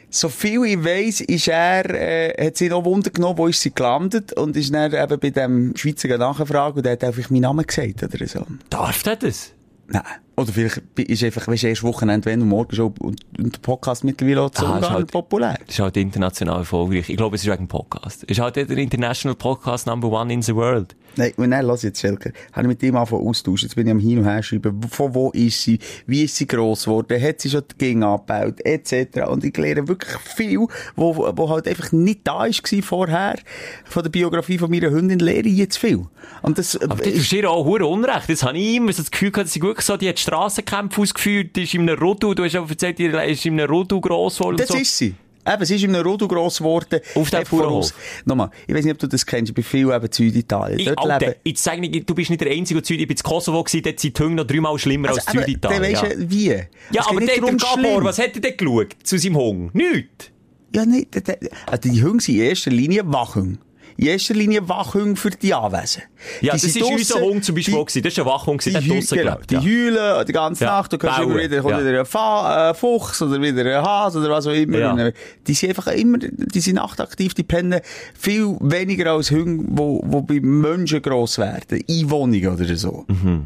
So viel ich weiss, ist er, äh, hat sie noch Wunder genommen, wo ist sie gelandet und ist dann eben bei dem Schweizer nachgefragt und der hat einfach meinen Namen gesagt oder so. Darf der das? Nein. Oder vielleicht ist einfach, weißt du, erst Wochenende, wenn und morgen schon und, und der Podcast mittlerweile auch zu Ah, ist halt- populär. Das ist halt international erfolgreich. Ich glaube, es ist wegen Podcast. Ist halt der International Podcast Number One in the World. Nein, und dann, lass jetzt, Schelker, habe ich mit ihm angefangen austauschen. Jetzt bin ich am Hin und Her schreiben. Von wo ist sie? Wie ist sie gross geworden? Hat sie schon die Ging abgebaut? Etc. Und ich lerne wirklich viel, wo, wo halt einfach nicht da gewesen vorher. Von der Biografie von meiner Hündin lehre ich jetzt viel. Und das, Aber das ist ihr auch hure Unrecht. Das habe ich immer so das Gefühl gehabt, dass sie wirklich so, die hat Strassenkämpfe ausgeführt, die ist in einem Rodu, du hast auch erzählt, die ist in einem Rodu gross geworden. Das so. ist sie. Eben, sie ist in einem Rodo gross geworden. Auf dem voraus. Nochmal, ich weiß nicht, ob du das kennst, ich bin viel eben Süditalien. Ich, Dort Alter, leben... jetzt sag nicht, du bist nicht der Einzige, der Süd, ich bin in Kosovo gewesen, dort sind die Hunde noch dreimal schlimmer als Also, eben, Süditalien. dann Ja, weisst du, wie? ja Es aber der, der Gabor, was hat er denn geschaut zu seinem Hund? Nichts. Ja, der- Also die Hunde sind in erster Linie Wachhunde. In erster Linie Wachhunde für die Anwesen. Ja, Die das ist unser Hund zum Beispiel die- auch gewesen. Das ist ein Wachhund, Die, der hat draussen genau, gelebt. die ja. heulen die ganze Ja, Nacht, du kannst bauen, immer wieder, kommt ja. wieder ein Fa äh, Fuchs oder wieder ein Hase oder was auch immer. Ja. Äh, Die sind einfach immer, die sind nachtaktiv, die pennen viel weniger als Hunde, wo, wo bei Menschen gross werden. Einwohnungen oder so. Mhm.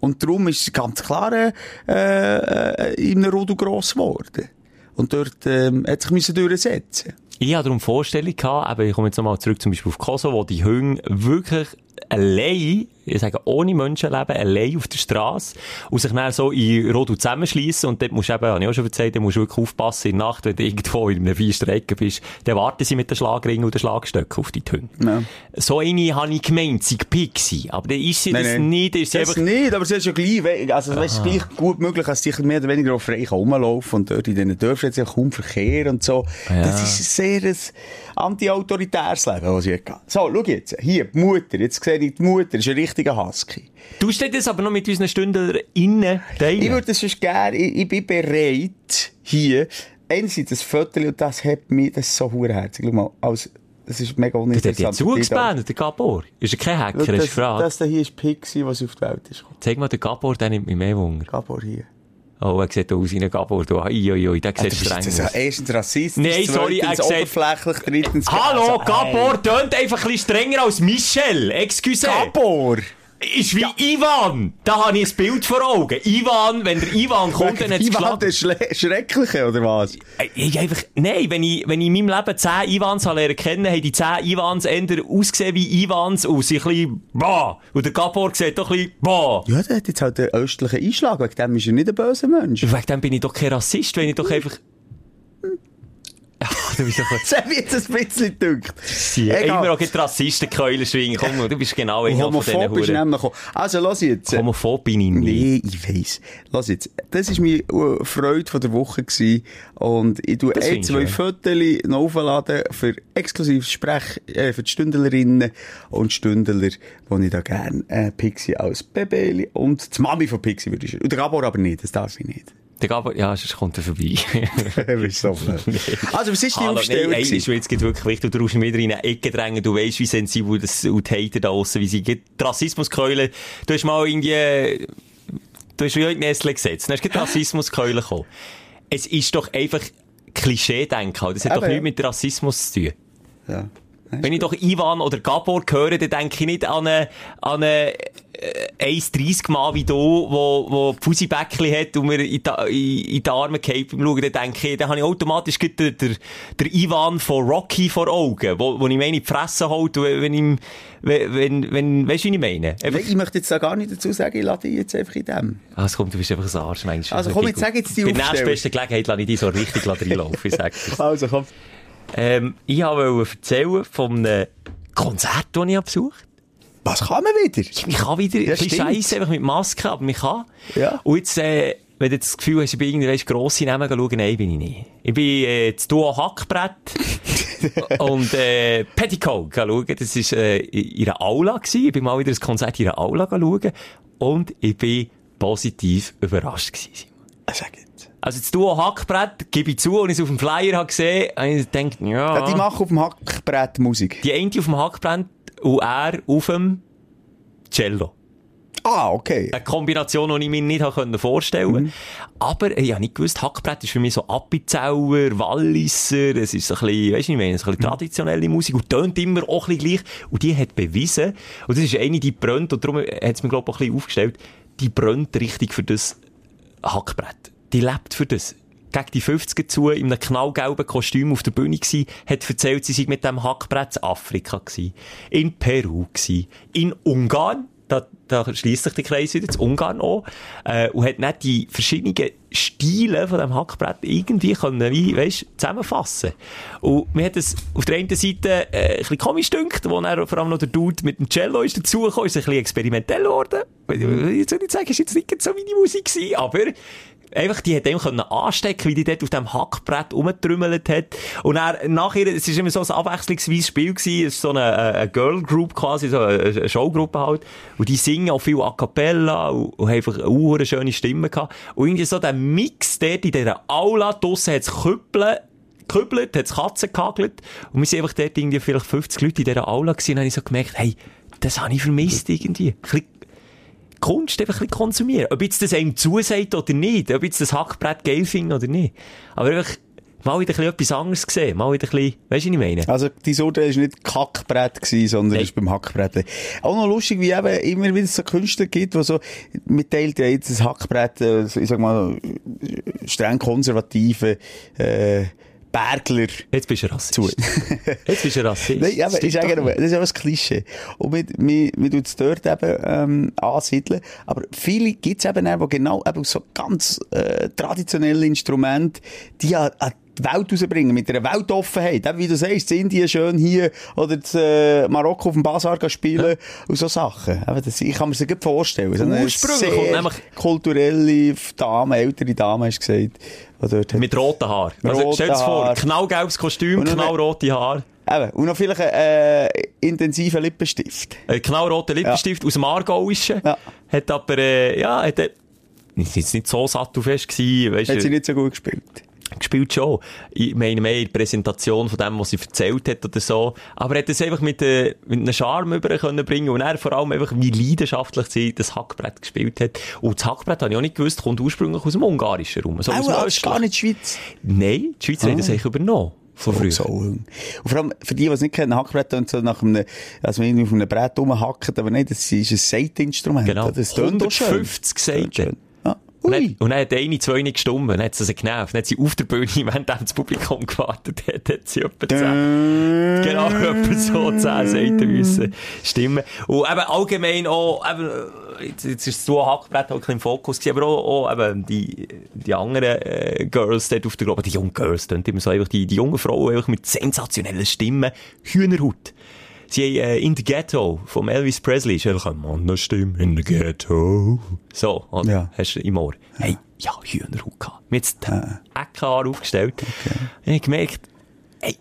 Und darum ist es ganz klar, äh, äh, in einem Rudu gross geworden. Und dort, ähm, hat sich müssen durchsetzen. Ich hatte darum Vorstellung gehabt, aber ich komme jetzt nochmal zurück zum Beispiel auf Kosovo, wo die Hunde wirklich allein, ich sage ohne Menschenleben, allein auf der Straße und sich dann so in Rodu zusammenschliessen und dort musst du eben, habe ich auch schon erzählt, da musst du wirklich aufpassen in der Nacht, wenn du irgendwo in einem Feinstrecken bist, dann warten sie mit den Schlagringen und den Schlagstöcken auf die Hunde. Ja. So eine habe ich gemeint, sie Pixie, aber dann ist sie das nicht, ist sie Das einfach... nicht, aber es ist ja gleich, also, es ist gleich gut möglich, dass sie mehr oder weniger auch frei rumlaufen und dort in diesen Dörfern hat es ja kaum Verkehr und so. Ja. Das ist ein sehr anti-autoritäres Leben, was sie hat. So, schau jetzt, hier, die Mutter, jetzt sehe ich die Mutter, ist ein richtiger Husky. Du stehst das aber noch mit unseren Stunden innen teilen. Ich würde das sonst gerne, ich, ich bin bereit, hier, einerseits das Foto, und das hat mich, das ist so verdammt Schau mal, als, das ist mega Der hat uninteressant. zugespannt, der Gabor. Ist er kein Hacker, das, gefragt? das da hier ist Pixie, was auf die Welt ist. Zeig mal den Gabor, der nimmt mich mehr Wunder. Gabor hier. Oh, er sieht aus wie ein Gabor. Du, ui, ui, ui, der Ja, sieht streng aus. erstens Rassist, Nein, sorry, er zweitens gesagt- oberflächlich, drittens... Hallo, Also, Gabor tönt einfach ein bisschen strenger als Michel. Excuse. Gabor! Ist wie Ivan. Da habe ich ein Bild vor Augen. Ivan, wenn der Ivan kommt, dann hat es Ivan, der Schle Schreckliche, oder was? Äh, Ich einfach, nein, wenn ich, wenn ich in meinem Leben 10 Ivans lernen kennen, haben die 10 Ivans eher ausgesehen wie Ivans und sind ein bisschen, bah. Und der Gabor sieht doch ein bisschen, bah. Ja, der hat jetzt halt einen östlichen Einschlag, wegen dem ist er nicht ein böser Mensch. Wegen dem bin ich doch kein Rassist, wenn ich doch einfach... [laughs] Ach, du bist doch... Das hat mich jetzt ein bisschen gedünkt. Egal. immer auch die Rassistenkeulen schwingen. Komm, du bist genau einer von diesen Homophob Huren. nämlich gekommen. Also, lass jetzt. Homophob bin ich nie. Nee, ich weiss. Lass jetzt. Das war meine äh, Freude von der Woche. Gewesen. Und ich tue Das ein, zwei. Fotos noch aufladen für exklusives Sprech, äh, für die Stündlerinnen und Stündler, wo ich da gerne äh, Pixie als Baby und die Mami von Pixie würde ich Und der Gabor aber nicht, das darf ich nicht. Der Gabor, ja, sonst kommt er vorbei. [laughs] Bist so blöd. [laughs] Also, was ist die Hallo, Aufstellung? nein, ey, jetzt gerade wirklich wichtig, du brauchst wieder in eine Ecke drängen, du weißt, wie sensibel das, und die Hater da aussen, wie sie geht. Die Rassismuskeulen, du hast mal irgendwie, du hast die Nestle gesetzt, dann hast du Rassismuskeulen gekommen. Es ist doch einfach Klischee-Denken, das hat doch Eben, nichts mit Rassismus zu tun. ja. Wenn ich doch Ivan oder Gabor höre, dann denke ich nicht an eine, an eine 1,30 Mal wie du, wo, wo Fusibäckchen hat und mir in, die- in, die Arme geht beim Schauen, dann denke ich, dann habe ich automatisch den, der, der Ivan von Rocky vor Augen, wo, wo ich meine, in die Fresse holt, wenn ich, wenn, wenn, wenn weißt du, wie ich meine? Einfach, Ich möchte jetzt gar nicht dazu sagen, ich lade dich jetzt einfach in dem. ah, es kommt, du bist einfach ein Arsch, manchmal. Also komm, jetzt sag jetzt die Bei der nächstbesten Gelegenheit lasse ich dich so richtig reinlaufen, ich sag dir's. Also komm. Ähm, ich wollte erzählen von einem Konzert, das ich habe besucht Was kann man wieder? Ich kann wieder, Ja, scheisse einfach mit Maske, aber ich kann. Ja. Und jetzt, äh, wenn du das Gefühl hast, ich bin irgendwie grosse Namen schauen, nein, bin ich nicht. Ich bin, äh, das Duo Hackbrett [laughs] und, äh, Petticoat schauen. Das war, äh, in einer Aula gewesen. Ich bin mal wieder ein Konzert in einer Aula schauen. Und ich bin positiv überrascht gewesen. Sag jetzt. Also das Duo Hackbrett, gebe ich zu, und ich es auf dem Flyer habe gesehen, habe ich gedacht, ja. Ja, die machen auf dem Hackbrett Musik. Die eine auf dem Hackbrett und er auf dem Cello. Ah, okay. Eine Kombination, die ich mir nicht vorstellen konnte. Aber ich habe nicht gewusst, Hackbrett ist für mich so Appenzauer, Walliser, es ist so ein bisschen, weisst du, ich meine, so ein bisschen traditionelle Musik und tönt immer auch ein bisschen gleich. Und die hat bewiesen, und das ist eine, die brennt, und darum hat es mir, glaube ich, auch ein bisschen aufgestellt, die brennt richtig für das Hackbrett. Die lebt für das. Gegen die 50er zu, in einem knallgelben Kostüm auf der Bühne gsi, hat erzählt, sie sei mit dem Hackbrett in Afrika gsi, in Peru gsi, in Ungarn, da, da schließt sich der Kreis wieder, zu Ungarn auch, äh, und hat nicht die verschiedenen Stile von dem Hackbrett irgendwie können, wie, weisst, zusammenfassen. Und mir hat es auf der einen Seite, äh, ein bisschen komisch dünkt, wo dann vor allem noch der Dude mit dem Cello ist dazugekommen, ist ein bisschen experimentell geworden. Ich soll nicht sagen, war jetzt nicht so meine Musik gewesen, aber einfach, die hat dem können anstecken, wie die dort auf dem Hackbrett rumgetrümmelt hat. Und dann, nachher, es ist immer so ein abwechslungsweises Spiel gewesen, es so eine, äh, eine Girl Group quasi, so eine, Showgruppe halt. Und die singen auch viel A Cappella und, und haben einfach eine schöne Stimme gehabt. Und irgendwie so der Mix dort in dieser Aula, draussen hat's Küppeln, gekübelt, hat's Katzen gehagelt. Und wir sind einfach dort irgendwie vielleicht 50 Leute in dieser Aula gewesen und ich so gemerkt, hey, das habe ich vermisst irgendwie. Ein Kunst einfach ein bisschen konsumieren. Ob jetzt das einem zusagt oder nicht, ob jetzt das Hackbrett geil finde oder nicht. Aber einfach mal wieder ein bisschen etwas anderes gesehen, mal wieder ein bisschen, weißt du, was ich meine? Also, dein Urteil war nicht Kackbrett, gewesen, sondern Nein. ist beim Hackbrett. Auch noch lustig, wie eben immer wieder so Künstler gibt, die so, mitteilt ja jetzt das Hackbrett, äh, ich sag mal, streng konservative, äh, Bergler Jetzt bist du Rassist. zu. [laughs] Jetzt bist du Rassist. Nein, aber ich sage nur, das ist auch ein Klischee. Und wir, wir, wir tun es dort eben, ähm, ansiedeln. Aber viele gibt's eben auch, die genau eben so ganz, äh, traditionelle Instrumente, die an, an die Welt rausbringen, mit einer Weltoffenheit. Eben, wie du sagst, in Indien schön hier, oder in äh, Marokko auf dem Basar gehen spielen, und so Sachen. Eben, das, ich kann mir das gut vorstellen. So Ursprünglich kulturelle Dame, ältere Dame, hast du gesagt, Mit roten Haaren. Also, Roten stell dir vor, Haar. knallgelbes Kostüm, noch eine- knallrote Haare, Eben, und noch vielleicht einen, äh, intensiven Lippenstift. ein knallroter Lippenstift aus dem Aargauischen. Ja. Hat aber, äh, ja, hat, äh, ist jetzt nicht so sattelfest gewesen, weißt Hat sie nicht so gut gespielt. Gespielt schon. Ich meine mehr in der Präsentation von dem, was sie erzählt hat oder so. Aber er hat es einfach mit, äh, mit einem Charme über können bringen und er vor allem einfach, wie leidenschaftlich sie das Hackbrett gespielt hat. Und das Hackbrett habe ich auch nicht gewusst, kommt ursprünglich aus dem Ungarischen rum. So aus das ist gar nicht Schweiz. Nein, die Schweizer haben das eigentlich übernommen. Von früher. So. Und vor allem, für die, die es nicht kennen, Hackbrett und so nach einem, also irgendwie auf einem Brett rumhacken, aber nicht, das ist ein Seiteninstrument. Genau. Das tönt auch schön. 150 Seiten. Und dann, und dann hat eine, zwei nicht gestummen, dann hat sie sie genervt. Dann hat sie auf der Bühne, [laughs] während das Publikum gewartet hat, hat sie etwa 10, genau, etwa so 10 Seiten müssen stimmen. Und eben allgemein auch, eben, äh, jetzt, jetzt ist so ein Hackbrett auch ein bisschen im Fokus gewesen, aber auch, auch eben die, die anderen äh, Girls dort auf der Gruppe, die jungen Girls, die immer so einfach die, die jungen Frauen einfach mit sensationellen Stimmen, Hühnerhaut. Sie haben äh, in the Ghetto vom Elvis Presley ist einfach eine Mannenstimme in the Ghetto. So, oder? Ja. Hast du im Ohr. Hey, ja, Hühnerhaut gehabt. Mir jetzt die Eckhaar aufgestellt. Und ich hab gemerkt, hey,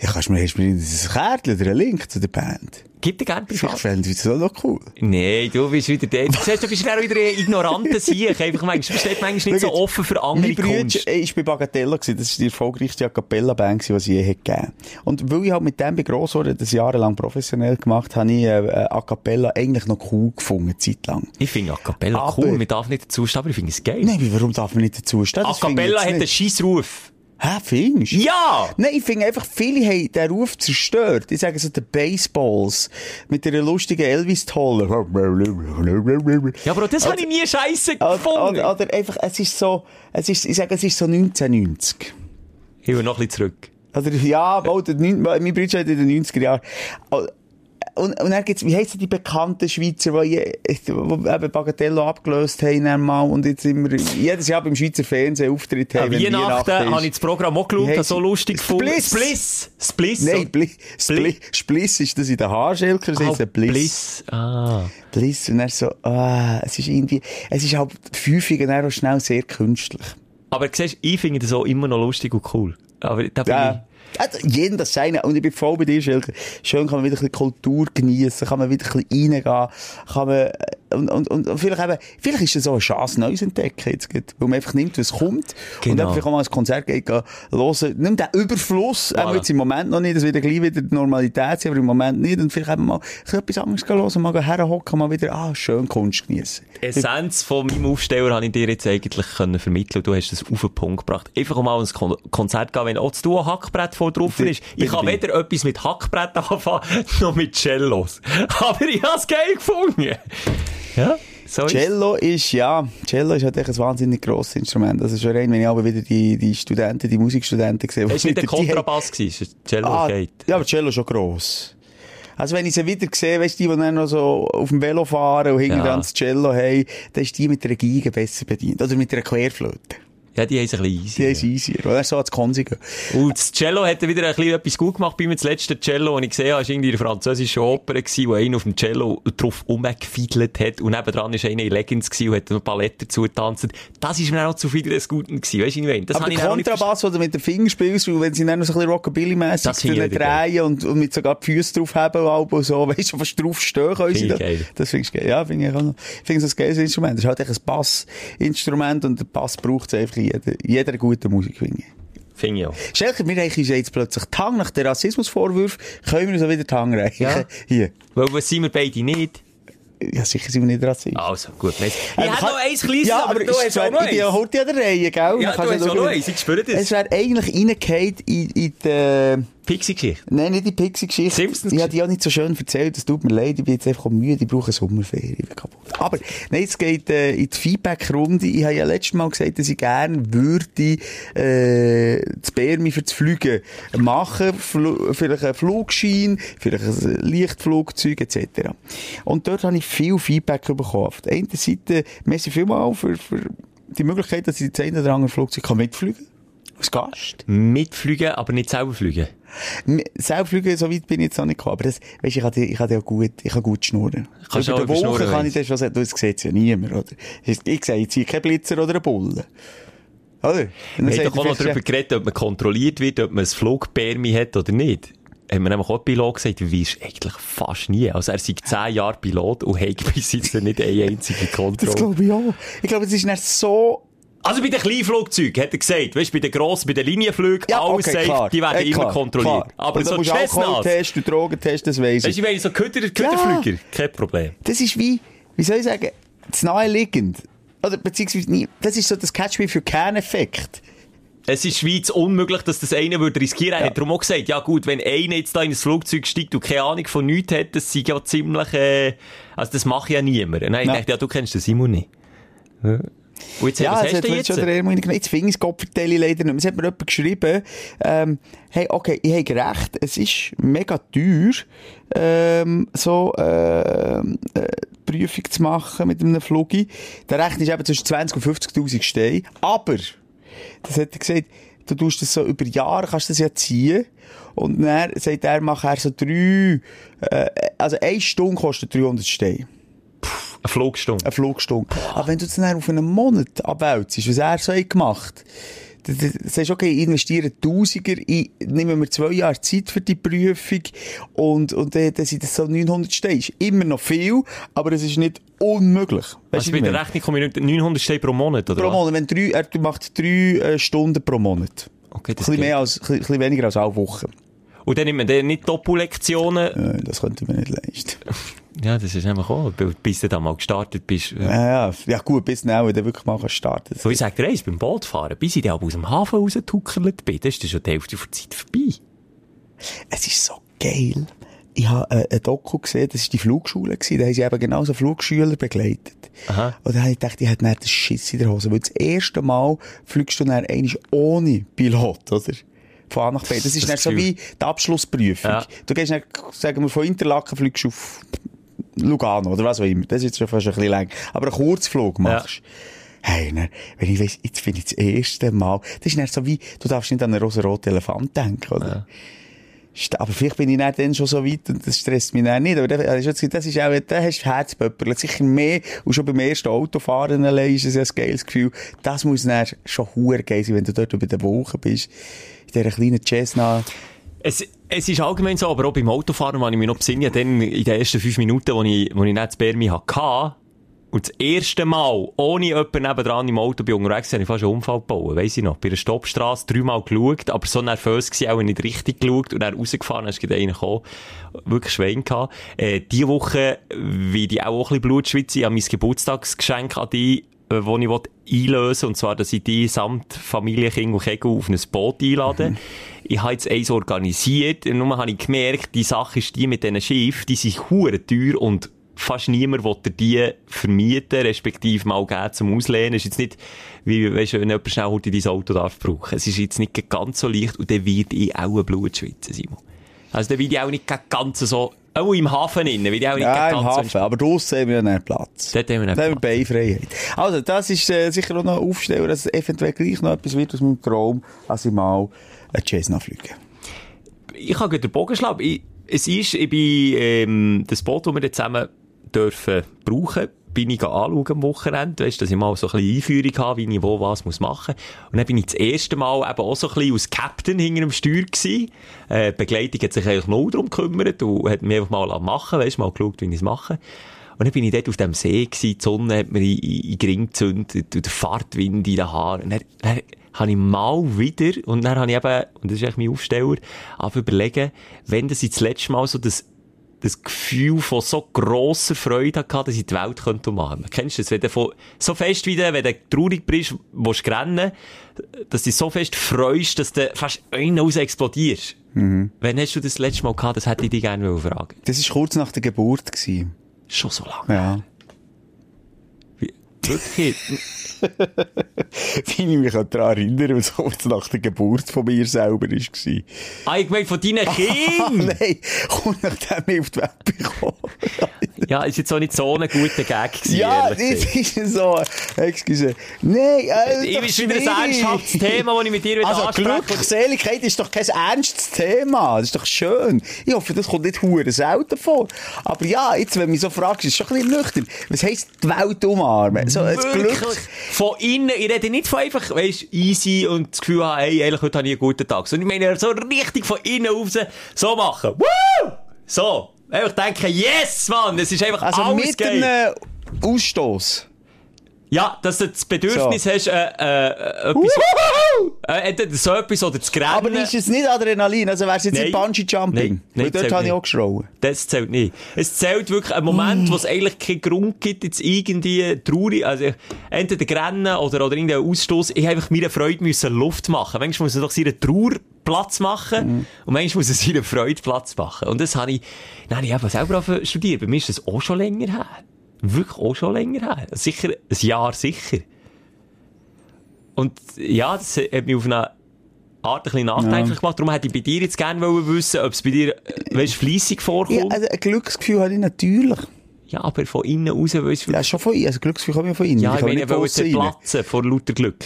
Ja, kannst du mir, hast mir ein Kärtchen oder einen Link zu der Band? gib dir gerne Ich privat. fände das auch noch cool. Nee, du bist wieder der. Du siehst, du bist dann wieder ein ignoranter Sieg. Einfach manchmal, du bist manchmal nicht so offen für andere Mein Bruder Kunst. äh, ist bei Bagatella gewesen. Das ist die erfolgreichste A Cappella-Band die es je hat gegeben. Und weil ich halt mit dem bei Grossorden das jahrelang professionell gemacht habe, habe ich äh, äh, A Cappella eigentlich noch cool gefunden, eine Zeit lang. Ich finde A Cappella Aber- cool, man darf nicht dazu stehen, aber ich finde es geil. Nein, warum darf man nicht dazu stehen? A ich Cappella hat einen nicht. Hä, findest du? Ja! Nein, ich finde einfach, viele haben den Ruf zerstört. Ich sage so, die Baseballs. Mit der lustigen Elvis-Tolle. Ja, aber das habe ich nie scheiße gefunden. oder, oder einfach, es ist so, es ist, ich sage, es ist so 1990. Ich will noch ein bisschen zurück. Oder, ja, neun- mein Bruder hat in den 90er Jahren. Oh, Und, und dann gibt's, wie heissen die bekannten Schweizer, die, die eben Bagatello abgelöst haben dann mal und jetzt immer, jedes Jahr beim Schweizer Fernsehen Auftritt Ja, haben, wenn Weihnachten ist. habe ich das Programm auch geschaut, das so lustig gefunden. Spliss. Spliss! Spliss! Nein, Bli Spli- Spli Spliss ist das in den Haarschelker, das Ah, heisst ein Bliss. Bliss. Ah. Bliss. Und dann so, ah, es ist irgendwie, es ist halt häufig dann auch schnell sehr künstlich. Aber siehst, ich finde das auch immer noch lustig und cool. Aber da bin Ja. Also, jeden das seine. Und ich bin voll bei dir. Schön kann man wieder ein bisschen Kultur genießen, kann man wieder ein bisschen reingehen, kann man, äh, und, und, und, und vielleicht eben, vielleicht ist es auch eine Chance, Neues entdecken jetzt, weil man einfach nimmt, was kommt. Und Genau. dann vielleicht auch mal ein Konzert geht, gehen, hören. Nimm den Überfluss, Voilà. auch jetzt im Moment noch nicht, das wird gleich wieder die Normalität sein, aber im Moment nicht. Und vielleicht eben mal so etwas anderes hören, mal herhocken, mal wieder, ah, schön Kunst genießen. Die Essenz von meinem Aufsteller habe ich dir jetzt eigentlich können vermitteln Du hast es auf den Punkt gebracht. Einfach mal ins Kon Konzert gehen, wenn auch das Duo Hackbrett voll drauf ist. Ich kann weder etwas mit Hackbrett [laughs] anfangen, noch mit Cellos. Aber ich habe es geil gefunden. Ja, so Cello ist, ja, Cello ist halt echt ein wahnsinnig grosses Instrument. Also schon rein, wenn ich aber wieder die, die Studenten, die Musikstudenten sehe. Es war nicht der die Kontrabass, gewesen, es war Cello Ah, geht. ja, aber Cello ist schon gross. Also wenn ich sie wieder sehe, weißt du, die, die dann noch so auf dem Velo fahren und hinten Ja. dran das Cello haben, dann ist die mit einer Geige besser bedient. Oder mit einer Querflöte. Ja, die haben es ein bisschen easy. Die ist easier. Oder so als Konsi gehen. Und das Cello hat wieder ein bisschen etwas gut gemacht bei mir. Das letzte Cello, das ich gesehen habe, war irgendwie in der französischen Oper, gewesen, wo einer auf dem Cello drauf rumgefiedelt hat. Und nebendran war einer in Leggings gewesen und hat noch ein paar Letter zugetanzt. Das ist mir auch zu viel des Guten gewesen. Weißt du, was ich meine? Das aber der Kontrabass, den du mit den Fingern spielst, und wenn sie dann noch so ein bisschen Rockabilly-mässig drehen und, und mit sogar die Füße drauf haben und so, [laughs] weißt du, fast drauf stehen können ich da. Das finde ich geil. Ja, finde ich auch noch. Ich finde es ein geiles Instrument. Das ist halt echt ein Bassinstrument und der Bass braucht es einfach in jeder, jeder guten Musik, finde ich. Finde ich auch. Schelker, wir reichen uns jetzt plötzlich die Hand nach den Rassismusvorwürfen. Können wir uns auch wieder die Hand reichen? Ja. [laughs] Hier. Weil, was sind wir beide nicht? Ja, sicher sind wir nicht rassistisch. Also, gut. Ich Ähm, habe noch eins kleines, ja, aber, aber du hast auch noch bin ja eins. heute an der Reihe, gell? Ja, du hast auch noch eins. Ich spüre das. Es wäre eigentlich reingefallen in, in die... Pixie-Geschichte. Nein, nicht die Pixie-Geschichte. Simpsons- Ich habe die auch nicht so schön erzählt. Das tut mir leid. Ich bin jetzt einfach müde. Ich brauche eine. Ich bin kaputt. Aber, nein, es geht, äh, in die Feedback-Runde. Ich habe ja letztes Mal gesagt, dass ich gerne würde, äh, das Bärmi für das Fliegen machen. Fl vielleicht einen Flugschein, vielleicht ein Lichtflugzeug, etc. Und dort habe ich viel Feedback bekommen. Auf der einen Seite, merci vielmal für, für die Möglichkeit, dass ich das eine oder andere Flugzeug kann mitfliegen kann. Als Gast. Mitfliegen, aber nicht selber fliegen. M- Selbstfliegen, so weit bin ich jetzt noch nicht gekommen. Aber das, weisst, ich kann, ich kann ja gut, ich kann gut schnurren. Kannst Über auch die Woche überschnurren, kann ich das schon sagen, das sieht ja niemand, oder? Ich, ich sehe jetzt hier keinen Blitzer oder einen Bullen. Oder? Wir haben doch auch noch darüber geredet, ob man kontrolliert wird, ob man ein Flugpermi hat oder nicht. Haben wir nämlich auch Pilot gesagt, du weißt eigentlich fast nie. Also er sei zehn Jahre Pilot und hat bis jetzt nicht eine einzige Das Kontrolle. glaube ich auch. Ich glaube, es ist nicht so... Also bei den Kleinflugzeugen, hat er gesagt, weißt du, bei den grossen, bei den Linienflügen, Ja, alles okay, safe, die werden Eh, immer kontrolliert. klar. Aber Und so du Alkoholtest und Drogentest, das weiss weißt ich. du, ich meine, so Köder, Köderflüger, kein Problem. Das ist wie, wie soll ich sagen, das Naheliegend. Oder beziehungsweise, nie, das ist so das Catch-Me-for-Can-Effekt. Es ist Schweiz unmöglich, dass das einer würde riskieren. Er hat darum auch gesagt, ja gut, wenn einer jetzt da in ein Flugzeug steigt und keine Ahnung von nichts hat, das sei ja ziemlich, äh, also das macht ja niemand. Dann Ja. ich dachte, ja, du kennst den Simon nicht. Und jetzt, Ja, was hast du jetzt schon der Ermund. Jetzt finde ich das Kopfverteile leider nicht mehr. Es hat mir jemand geschrieben, ähm, hey, okay, ich habe recht, es ist mega teuer, ähm, so, äh, die Prüfung zu machen mit einem Flugi. Der Rechner ist eben zwischen 20 und 50.000 Steine. Aber, das hat er gesagt, du tust das so über Jahre, kannst das ja ziehen. Und dann sagt er, mach er so drei, äh, also eine Stunde kostet 300 Steine. Eine Flugstunde. eine Flugstunde. Aber wenn du das dann auf einen Monat abwälzst, was er so hat gemacht sagst du, okay, ich investiere Tausiger, ich nehme mir zwei Jahre Zeit für die Prüfung und, und dann, dann sind das so 900 Steine. Ist immer noch viel, aber es ist nicht unmöglich. Weißt Also du, bei der? Rechnung komme ich nicht 900 Steine pro Monat, oder Pro? Monat, wenn drei, er macht drei äh, Stunden pro Monat. Okay, das bisschen geht. mehr als, ein bisschen- ein bisschen weniger als alle Wochen. Und dann nimmt man dann nicht Doppellektionen. Äh, das könnte man nicht leisten. [laughs] Ja, das ist einfach auch, bis du da mal gestartet bist. Ja, ja, ja gut, bis dann, du wirklich mal starten So, ich sag dir eins, beim Bootfahren, bis ich dann aus dem Hafen rausgetuckert bin, dann ist das schon die Hälfte der Zeit vorbei. Es ist so geil. Ich habe äh, ein Doku gesehen, das war die Flugschule, gewesen. da haben sie eben genauso Flugschüler begleitet. Aha. Und dann habe ich gedacht, ich hätte nicht den Schiss in der Hose, weil das erste Mal fliegst du dann einmal ohne Pilot, oder? Von A nach B. Das ist Das dann so wie die Abschlussprüfung. Ja. Du gehst dann, sagen wir, von Interlaken fliegst du auf Lugano, oder was auch immer. Das ist jetzt schon fast ein bisschen lang. Aber einen Kurzflug machst. Hey, dann, wenn ich weiss, jetzt bin ich das erste Mal, das ist dann so wie, du darfst nicht an einen rosa-roten Elefant denken, oder? St- Aber vielleicht bin ich dann, dann schon so weit und das stresst mich dann nicht. Aber das das ist, das ist auch, da hast du Herzpöpperl. Sicher mehr. Und schon beim ersten Autofahren allein ist es ja ein geiles Gefühl. Das muss dann schon hure geil sein, wenn du dort über den Wolken bist. In dieser kleinen Cessna. Es, es ist allgemein so, aber auch beim Autofahren, wenn ich mich noch besinne, dann in den ersten fünf Minuten, wo ich, wo ich nicht das Bärmi hatte, und das erste Mal, ohne jemanden nebendran im Auto bin unterwegs, habe ich fast einen Unfall gebaut, weiss ich noch. Bei einer Stoppstrasse dreimal geschaut, aber so nervös gewesen, auch nicht richtig geschaut und dann rausgefahren, hast du einen gekommen. Wirklich Schwein gehabt. Äh, diese Woche, wie die auch ein bisschen Blutschwitze, ich habe mein Geburtstagsgeschenk an die, äh, wo ich wollte einlösen will, und zwar, dass ich die samt Familie, Kind und Kegel auf ein Boot einlade. Ich habe jetzt eins organisiert, und nur habe ich gemerkt, die Sache ist die mit diesen Schiffen, die sind hure teuer und fast niemand will dir die vermieten, respektive mal geben zum Auslehnen. Es ist jetzt nicht, wie, weisst du, wenn jemand schnell heute dein Auto darf brauchen. Es ist jetzt nicht ganz so leicht und dann wird ich auch ein Blut schwitzen, Simon. Also dann wird ich auch nicht ganz so, auch im Hafen innen, wird ich auch nicht Ja, im Hafen. Aber draussen haben wir ja dann Platz. Dort haben wir dann Dann haben wir Platz. Beifreiheit. Also, das ist äh, sicher auch noch ein Aufsteller, dass es eventuell gleich noch etwas wird aus meinem Traum, als ich mal eine Cessna fliege. ich gleich den Bogen schlagen. Ich, es ist, ich bin, ähm, das Boot, das wir zusammen dürfen brauchen, bin ich anschauen am Wochenende, weißt, dass ich mal so ein bisschen Einführung habe, wie ich wo was muss machen. Und dann bin ich das erste Mal eben auch so ein bisschen als Captain hinter dem Steuer gewesen. Äh, die Begleitung hat sich eigentlich null darum gekümmert und hat mir einfach mal machen, weißt, mal geschaut, wie ich es mache. Und dann bin ich dort auf dem See gewesen, die Sonne hat mir in, in, in den Ring gezündet, und der Fahrtwind in den Haaren. Und dann, dann habe ich mal wieder, und dann habe ich eben, und das ist eigentlich mein Aufsteller, aber überlegen, wenn das ich das letzte Mal so das, das Gefühl von so grosser Freude hatte, dass ich die Welt könnte umarmen. Kennst du das? Wenn du von, so fest wie du, wenn du traurig bist, willst du rennen, dass du dich so fest freust, dass du fast einen raus explodierst. Wann hast du das letzte Mal gehabt? Das hätte ich dich gerne fragen Das war kurz nach der Geburt. Gewesen. Schon so lange. Ja. Wirklich? [laughs] Wie ich mich daran erinnere, was [laughs] kurz nach der Geburt von mir selber war. ah, ich meine von deinen [laughs] Ah, Kindern! nein, kurz nachdem ich auf die Welt bekommen ja, ist jetzt auch nicht so ein guter Gag gewesen, Ja, das ist so. Excuse. Nein, äh, Ich doch ist wieder ein ernsthaftes Thema, das ich mit dir wieder Also anspreche. Glückseligkeit ist doch kein ernstes Thema. Das ist doch schön. Ich hoffe, das kommt nicht hure selten vor. Aber ja, jetzt, wenn du mich so fragst, ist es schon ein bisschen nüchtern. Was heisst die Welt umarmen? So ein Wirklich. Glück. Von innen, ich rede nicht von einfach, weisst, easy und das Gefühl haben, hey, ehrlich, heute habe ich einen guten Tag. Sondern ich meine, so richtig von innen raus, so machen. Woo! So. Einfach denken, yes, Mann, es ist einfach Also alles mit geil. einem Ausstoß. Ja, dass du das Bedürfnis So. hast, äh, äh, etwas, äh, entweder so etwas oder zu grennen. Aber ist es nicht Adrenalin? Also wär's jetzt Nein. Bungee-Jumping? Nein, nein, Weil dort habe ich nicht. auch geschrauen. Das zählt nicht. Es zählt wirklich ein Moment, wo es eigentlich keinen Grund gibt, jetzt irgendwie traurig, also entweder Grennen oder, oder irgendeinen Ausstoß. Ich habe einfach meiner Freude müssen Luft machen. Manchmal muss man doch seiner Trauer Platz machen und manchmal muss er [laughs] seiner Freude Platz machen. Und das habe ich, habe ich eben selber studieren. Bei mir ist das auch schon länger her. Wirklich auch schon länger her. Sicher, ein Jahr sicher. Und ja, das hat mich auf eine Art ein bisschen nachdenklich gemacht. Darum hätte ich bei dir jetzt gerne wissen, ob es bei dir, äh, weißt, fleissig vorkommt. Ja, Ja, also ein Glücksgefühl habe ich natürlich. aber von innen raus, weil es Ja, schon von innen. Also Glücksgefühl komme ich von innen. ja, ich meine, ich wollte aussen rein. platzen vor lauter Glück.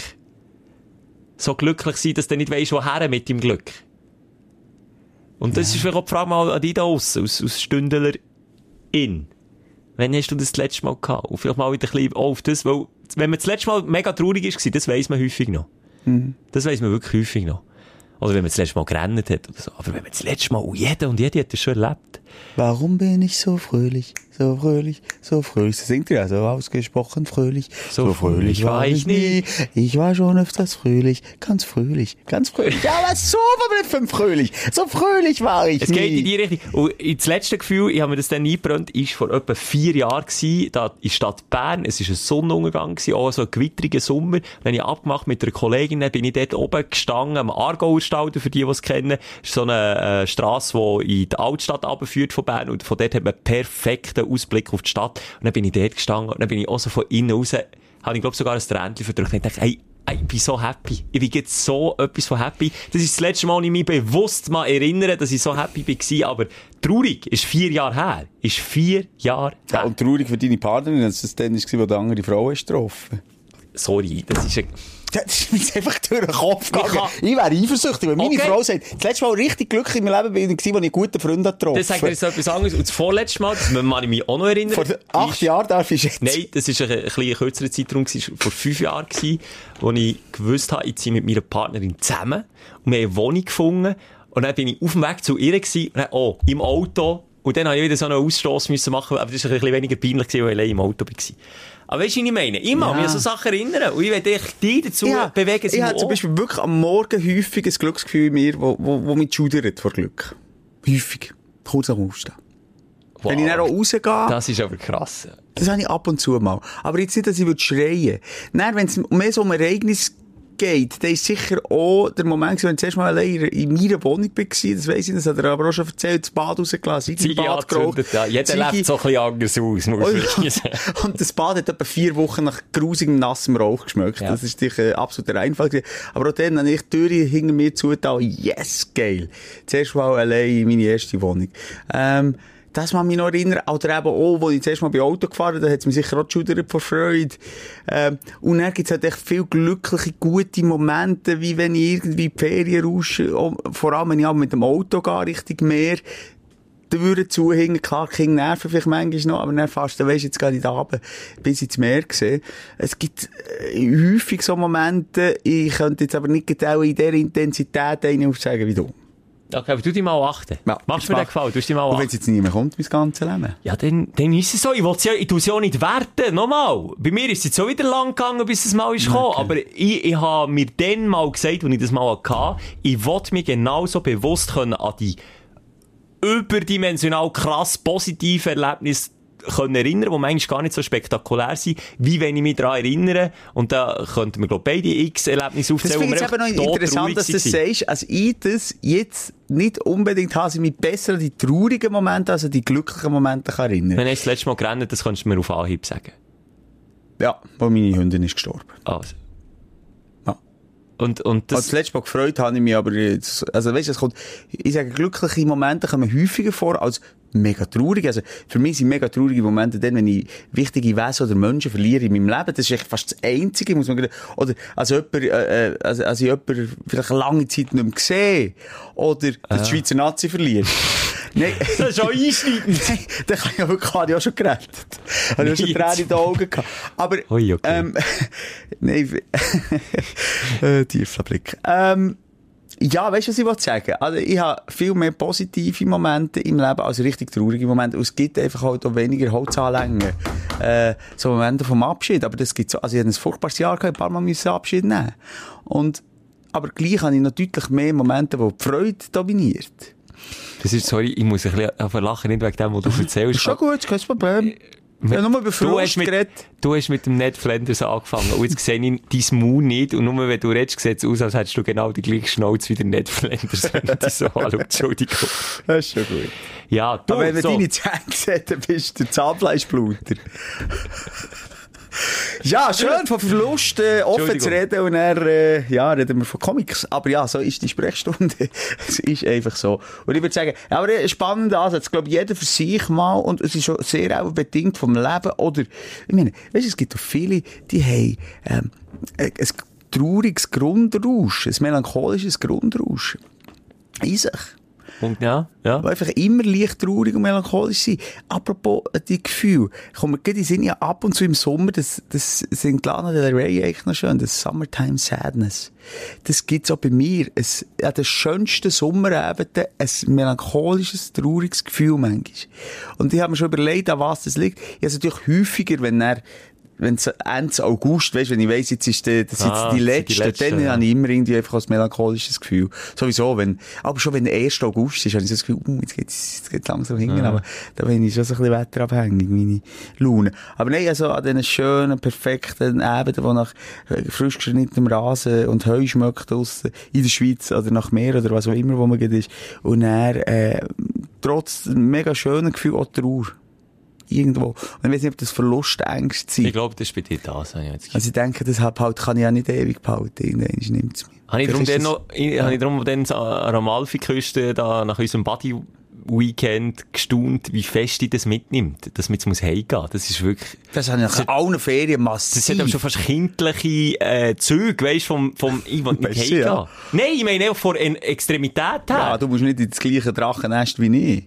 So glücklich sein, dass du nicht weisst, woher mit dem Glück. Und das ist vielleicht auch die Frage mal an dich da draussen, aus, aus Stündler in. Wann hast du das, letzte Mal gehabt? Und vielleicht mal wieder ein bisschen auf das, weil, wenn man das letzte Mal mega traurig ist, das weiss man häufig noch. Das weiss man wirklich häufig noch. Oder wenn man das letzte Mal gerannt hat oder so. Aber wenn man das letzte Mal, und jeder und jede hat das schon erlebt. Warum bin ich so fröhlich, so fröhlich, so fröhlich. Das singt ja so ausgesprochen fröhlich. So fröhlich war ich nie. Ich war schon öfters fröhlich, ganz fröhlich, ganz fröhlich. Ja, aber so mir fröhlich. So fröhlich war ich Es nie. geht in die Richtung. Und das letzte Gefühl, ich habe mir das dann eingebrannt, ist vor etwa vier Jahren gewesen, da in der Stadt Bern. Es war ein Sonnenuntergang gewesen, auch so ein gewittriger Sommer. Dann habe ich abgemacht mit einer Kollegin, bin ich dort oben gestanden, am Aargauer Stalden, für die, die es kennen. Das ist so eine äh, Strasse, die in die Altstadt runterführt von Bern. Und von dort hat man perfekten Ausblick auf die Stadt. Und dann bin ich dort gestanden und dann bin ich auch so von innen raus, habe ich glaube sogar ein Tränchen verdrückt. Und ich dachte, hey, ich bin so happy. Ich bin jetzt so etwas von happy. Das ist das letzte Mal, ich mich bewusst mal erinnere, dass ich so happy war. Aber traurig ist vier Jahre her. Ist vier Jahre Ja, her. und traurig für deine Partnerin, dass es dann war, wo die andere Frau getroffen. Sorry, das ist ein... [laughs] Das ist mir jetzt einfach durch den Kopf gegangen. kann- Ich wäre eifersüchtig, weil meine Okay. Frau sagt, das letzte Mal richtig glücklich in meinem Leben bin ich, als ich einen guten Freund getroffen Das sagt mir jetzt etwas anderes. Und das vorletzte Mal, das kann ich mich auch noch erinnern. Vor acht Jahren darf ich jetzt. Nein, das war ein, ein bisschen kürzerer Zeitraum, gewesen, vor fünf Jahren, gewesen, wo ich gewusst habe, ich ziehe mit meiner Partnerin zusammen und wir haben eine Wohnung gefunden und dann bin ich auf dem Weg zu ihr gewesen, und dann, oh, im Auto und dann habe ich wieder so einen Ausstoß müssen machen, aber das war ein bisschen weniger peinlich weil ich allein im Auto war. Aber weißt du, was ich meine? Ich Ja. mich an so Sachen erinnern und ich will dich die dazu Ja, bewegen, ich habe zum Beispiel wirklich am Morgen häufig ein Glücksgefühl in mir, wo, wo, wo mich schudert vor Glück. Häufig. Kurz dem Aufstehen. wow. Wenn ich dann auch rausgehe, das, Das ist aber krass. habe ich ab und zu mal. Aber jetzt nicht, dass ich würde schreien Dann, wenn es mehr so um Ereignis geht, dann ist sicher auch der Moment, wenn ich zuerst mal allein in meiner Wohnung war, das weiss ich, das hat er aber auch schon erzählt, das Bad rausgelassen, Ziege Bad geraucht. ja. Jeder Ziege- lebt so ein bisschen anders aus, muss ich wirklich sagen. [laughs] Und das Bad hat etwa vier Wochen nach grusigem, nassem Rauch geschmeckt. Ja. Das ist natürlich ein absoluter Reinfall gewesen. Aber auch dann habe ich die Tür hinter mir zugetan. Yes, geil. Zuerst mal allein in meine erste Wohnung. Ähm, das kann mich noch erinnern. Oder eben auch, als ich zuerst mal bei Auto gefahren da hat es mich sicher auch geschudert vor Freude. Ähm, und dann gibt es halt echt viele glückliche, gute Momente, wie wenn ich irgendwie die Ferien rausche, vor allem wenn ich mit dem Auto gehe, Richtung Meer da würde zuhängen, klar, Kinder nerven vielleicht manchmal noch, aber dann fast, dann weisst jetzt ich da runter, bis ins Meer sehe. Es gibt äh, häufig so Momente, ich könnte jetzt aber nicht genau in dieser Intensität einen aufzeigen wie du. Okay, aber du dich mal achten. Ja, Machst mir den Gefallen? Du dich mal Und wenn achten. es jetzt niemand kommt, mein ganzes Leben. Ja, dann, dann ist es so. Ich will's ja, ich ja auch nicht werten. Nochmal. Bei mir ist es jetzt auch wieder lang gegangen, bis es mal ist gekommen. Aber ich, ich habe mir dann mal gesagt, als ich das mal hatte, ich wollte mich genauso bewusst können an die überdimensional krass positive Erlebnisse können erinnern, die manchmal gar nicht so spektakulär sind, wie wenn ich mich daran erinnere. Und da könnten wir, glaube ich, beide X-Erlebnisse Das aufzählen. finde ich eben noch interessant, dass du das sagst. Also ich das jetzt nicht unbedingt habe, ich mich besser an die traurigen Momente als an die glücklichen Momente kann erinnern Wenn ich das letzte Mal gerannt das könntest du mir auf Anhieb sagen. Ja, wo meine Hündin ist gestorben. Also. Und, und Das, das... das letzte Mal gefreut habe ich mich, aber jetzt, also weißt du, es kommt, ich sage, glückliche Momente kommen häufiger vor als mega traurige. Also für mich sind mega traurige Momente dann, wenn ich wichtige Wesen oder Menschen verliere in meinem Leben. Das ist echt fast das Einzige, muss man gerade, oder als jemand, äh, äh, also, als ich jemanden vielleicht eine lange Zeit nicht mehr gesehen oder dass die Schweizer Nazi verliert. Nein. [laughs] Das ist auch einschneidend. [laughs] Nein, den kann ich wirklich, habe ich auch schon gerettet. Habe ich auch schon. Tränen in den Augen gehabt. Aber, Ui, okay. ähm, [laughs] nein, äh, tiefer Blick. Ähm, ja, weißt du, was ich wollte sagen? Also, ich habe viel mehr positive Momente im Leben als richtig traurige Momente. Und es gibt einfach halt auch weniger Holzanlängen. Äh, so Momente vom Abschied. Aber das gibt so, also ich hatte ein furchtbares Jahr gehabt, ein paar Mal müssen Abschied nehmen. Und, aber gleich habe ich noch deutlich mehr Momente, wo die Freude dominiert. Das ist, sorry, ich muss ein bisschen lachen, nicht wegen dem, was du erzählst. Ist schon gut, kein Problem. Ich habe nur über Du hast, mit, du hast mit dem Ned Flanders angefangen. Und jetzt sehe ich dein Maul nicht. Und nur wenn du redest, sieht es aus, als hättest du genau die gleiche Schnauze wie der Ned Flanders, wenn ich dich so [laughs] anschaue. Entschuldigung. Das ist schon gut. Ja, du, Aber wenn man so. deine Zähne dann bist du der Zahnfleischbluter. Ja, schön, von Verlust äh, offen zu reden und dann äh, ja, reden wir von Comics. Aber ja, so ist die Sprechstunde. [laughs] es ist einfach so. Und ich würde sagen, aber ein spannender Ansatz. Ich glaube, jeder für sich mal und es ist schon sehr auch bedingt vom Leben. Oder, ich meine, weißt du, es gibt auch viele, die haben ähm, ein, ein trauriges Grundrauschen, ein melancholisches Grundrauschen in sich. Und ja, ja. Die einfach immer leicht traurig und melancholisch sind. Apropos äh, die Gefühle. Kommen die sind ja ab und zu im Sommer, das, das sind Lana Del Rey eigentlich noch schön, das Summertime Sadness. Das gibt's auch bei mir. Es, an den schönsten Sommerabenden ein melancholisches, trauriges Gefühl manchmal. Und ich habe mir schon überlegt, an was das liegt. Ich habe es natürlich häufiger, wenn er wenn es Ende August, weißt, wenn ich weiss, jetzt ist die, das ist Ah, jetzt die letzte, die letzten, dann ja. habe ich immer irgendwie einfach ein melancholisches Gefühl. Sowieso, wenn, aber schon wenn der 1. August ist, habe ich so das Gefühl, uh, jetzt geht's, jetzt geht's langsam hin, aber da bin ich schon so ein bisschen wetterabhängig, meine Laune. Aber nein, also an diesen schönen, perfekten Abenden, wo nach äh, frisch geschnittenem Rasen und Heu schmeckt draussen, in der Schweiz oder nach Meer oder was auch immer, wo man gerade ist. Und er, äh, trotz mega schönen Gefühl auch Trauer. Irgendwo. Und ich weiß nicht, ob das Verlustängste sind. Ich glaube, das ist bei dir das, habe ich jetzt Also ich denke, das halt, kann ich ja nicht ewig behalten. Irgendwann nimmt es mich. Habe ich darum dann noch, ich, habe ich darum dann so an der Amalfi-Küste da nach unserem Buddy-Weekend gestaunt, wie fest die das mitnimmt, dass man jetzt muss heimgehen. Das ist wirklich, Das, habe ich nach allen Ferien massiv. das hat aber schon fast kindliche, äh, Züge, weisst, vom, vom, ich will nicht [laughs] heimgehen. ja. Nein, ich meine auch von Extremität her. Ja, du musst nicht ins gleiche Drachennest wie ich.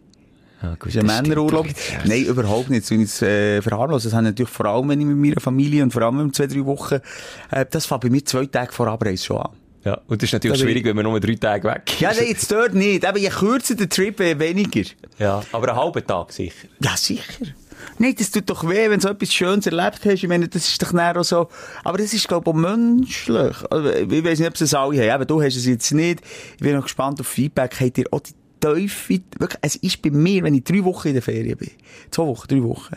Ja, gut, Das ist ein stimmt Männerurlaub. [laughs] Nein, überhaupt nicht. So jetzt, äh, verharmlosen. Das habe ich natürlich vor allem, wenn ich mit meiner Familie und vor allem in zwei, drei Wochen, äh, das fängt bei mir zwei Tage vor Abreise schon an. Ja, und das ist natürlich bin schwierig, wenn man nur drei Tage weg ist. Ja, nein, jetzt dort nicht. Eben, je kürzer der Trip, je weniger. Ja, aber einen halben Tag sicher. Ja, sicher. Nein, das tut doch weh, wenn du so etwas Schönes erlebt hast. Ich meine, das ist doch näher auch so. Aber das ist, glaube ich, auch menschlich. Also, ich weiß nicht, ob es alle haben. Eben, du hast es jetzt nicht. Ich bin noch gespannt auf Feedback. Habt ihr auch die Teufel, wirklich, es ist bei mir, wenn ich drei Wochen in der Ferien bin. Zwei Wochen, drei Wochen.